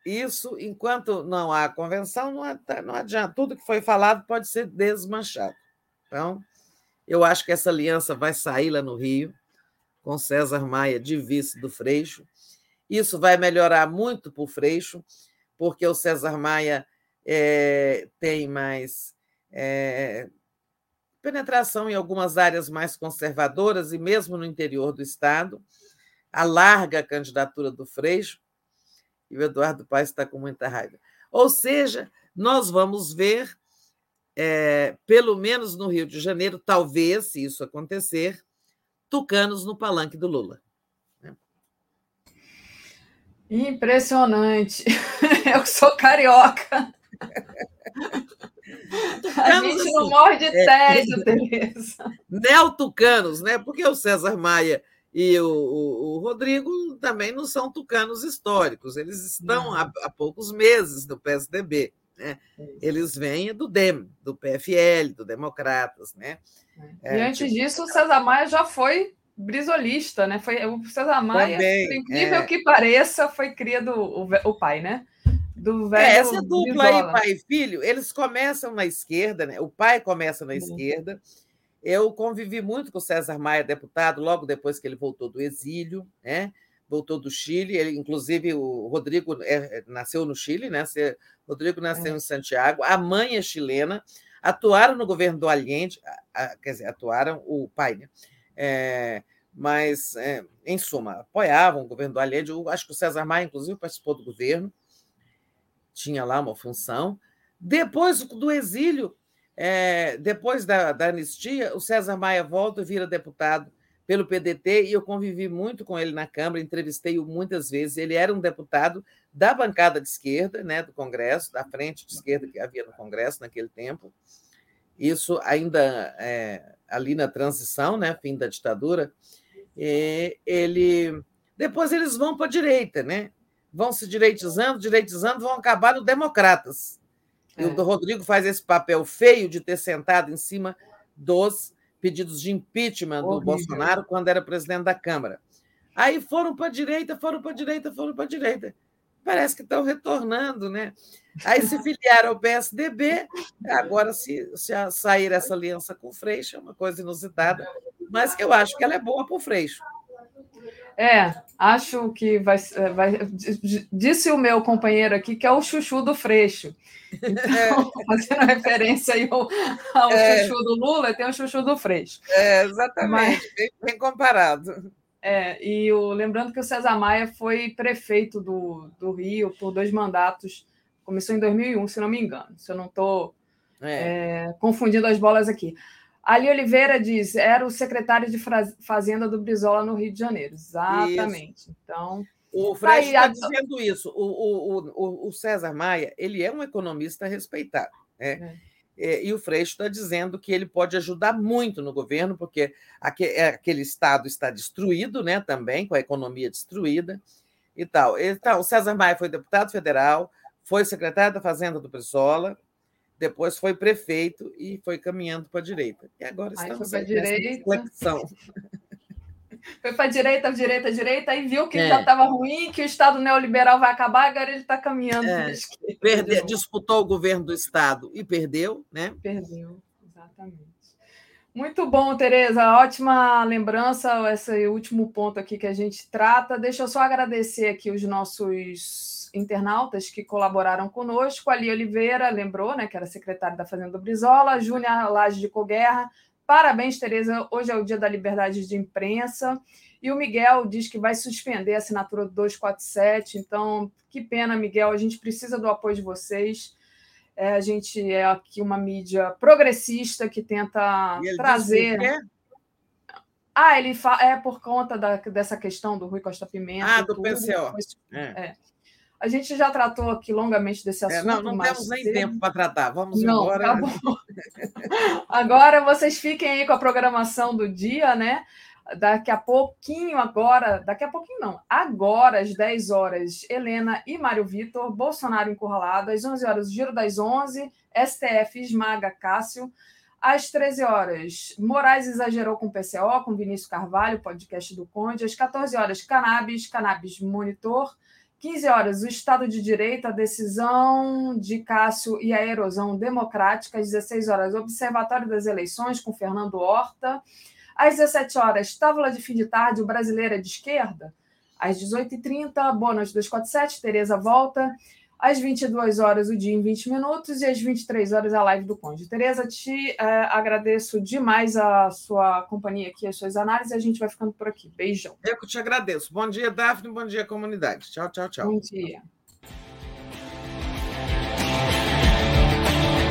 isso, enquanto não há convenção, não, adianta. Tudo que foi falado pode ser desmanchado. Então, eu acho que essa aliança vai sair lá no Rio com César Maia de vice do Freixo. Isso vai melhorar muito para o Freixo, porque o César Maia é, tem mais é, penetração em algumas áreas mais conservadoras e mesmo no interior do Estado, alarga a candidatura do Freixo, e o Eduardo Paes está com muita raiva. Ou seja, nós vamos ver, é, pelo menos no Rio de Janeiro, talvez, se isso acontecer, tucanos no palanque do Lula. Né? Impressionante. Eu sou carioca. A gente não assim, morre de é. tédio, é, Tereza. Neotucanos, né? Porque o César Maia e o, o, o, Rodrigo também não são tucanos históricos, eles estão há, há, poucos meses no PSDB. Né? Eles vêm do DEM, do PFL, do Democratas. Né? É, e antes tipo... disso, o César Maia já foi brisolista, né? Foi, o César Maia, Também, por incrível é. que pareça, foi cria do o, o pai, né? Do é, velho é, essa dupla Brizola. aí, pai e filho, eles começam na esquerda, né? O pai começa na uhum. esquerda. Eu convivi muito com o César Maia, deputado, logo depois que ele voltou do exílio, né? Voltou do Chile, ele, inclusive o Rodrigo é, nasceu no Chile, né? Rodrigo nasceu é. em Santiago, a mãe é chilena, atuaram no governo do Allende, quer dizer, atuaram o pai, né? É, mas, é, em suma, apoiavam o governo do Allende. Eu acho que o César Maia, inclusive, participou do governo, tinha lá uma função. Depois do exílio, é, depois da, da, anistia, o César Maia volta e vira deputado pelo PDT e eu convivi muito com ele na Câmara, entrevistei-o muitas vezes. Ele era um deputado da bancada de esquerda, né, do Congresso, da frente de esquerda que havia no Congresso naquele tempo. Isso ainda é, ali na transição, né, fim da ditadura. ele depois eles vão para a direita, né? Vão se direitizando, direitizando, vão acabar no democratas. É. E o é. Rodrigo faz esse papel feio de ter sentado em cima dos pedidos de impeachment Horrível. do Bolsonaro quando era presidente da Câmara. Aí foram para a direita, foram para a direita, foram para a direita. Parece que estão retornando, né? Aí se filiaram ao PSDB, agora se, se sair essa aliança com o Freixo, é uma coisa inusitada, mas eu acho que ela é boa para o Freixo. É, acho que vai, vai. Disse o meu companheiro aqui que é o chuchu do Freixo. Então, é. fazendo referência aí ao, ao é. chuchu do Lula, tem o chuchu do Freixo. É, exatamente, Mas, bem, bem, comparado. É, e o, lembrando que o César Maia foi prefeito do, do Rio por dois mandatos, começou em 2001, se não me engano, se eu não estou é. é, confundindo as bolas aqui. Ali Oliveira diz, era o secretário de Fazenda do Brizola no Rio de Janeiro. Exatamente. Isso. Então. O Fred está a... dizendo isso. O, o, o, o, César Maia, ele é um economista respeitado. Né? É. E o Freixo está dizendo que ele pode ajudar muito no governo, porque é, aquele Estado está destruído né, também, com a economia destruída e tal. Então, o César Maia foi deputado federal, foi secretário da Fazenda do Brizola, depois foi prefeito e foi caminhando para a direita. E agora estamos aí nessa reflexão. Foi para a direita, direita, direita, e viu que é. já estava ruim, que o Estado neoliberal vai acabar, agora ele está caminhando é. Perde, disputou o governo do Estado e perdeu, né? Perdeu, exatamente. Muito bom, Tereza. Ótima lembrança, esse último ponto aqui que a gente trata. Deixa eu só agradecer aqui os nossos internautas que colaboraram conosco. Ali Oliveira lembrou, né, que era secretário da Fazenda do Brizola, Júnior Laje de Coguerra. Parabéns, Tereza. Hoje é o dia da liberdade de imprensa. E o Miguel diz que vai suspender a assinatura do 247. Então, que pena, Miguel. A gente precisa do apoio de vocês. É, a gente é aqui uma mídia progressista que tenta trazer. Ah, ele fa... é por conta da, dessa questão do Rui Costa Pimenta. Ah, do tudo. PCO. É. é. A gente já tratou aqui longamente desse assunto. É, não, não temos nem cedo. tempo para tratar. Vamos não, embora. Tá bom. agora vocês fiquem aí com a programação do dia, né? Daqui a pouquinho, agora, daqui a pouquinho não, agora às 10 horas, Helena e Mário Vitor, Bolsonaro encurralado, às 11 horas, Giro das 11, STF esmaga Cássio, às 13 horas, Moraes exagerou com PCO, com Vinícius Carvalho, podcast do Conde, às 14 horas, Cannabis, Cannabis Monitor, 15 horas, o Estado de Direito, a decisão de Cássio e a erosão democrática. Às 16 horas, Observatório das Eleições com Fernando Horta. Às 17 horas, Távola de Fim de Tarde, o Brasileira de Esquerda. Às 18h30, Bônus 247, Tereza volta. Às 22 horas, o dia em 20 minutos, e às 23 horas, a live do Conde. Tereza, te é, agradeço demais a sua companhia aqui, as suas análises, e a gente vai ficando por aqui. Beijão. Eu que te agradeço. Bom dia, Daphne, bom dia, comunidade. Tchau, tchau, tchau. Bom dia.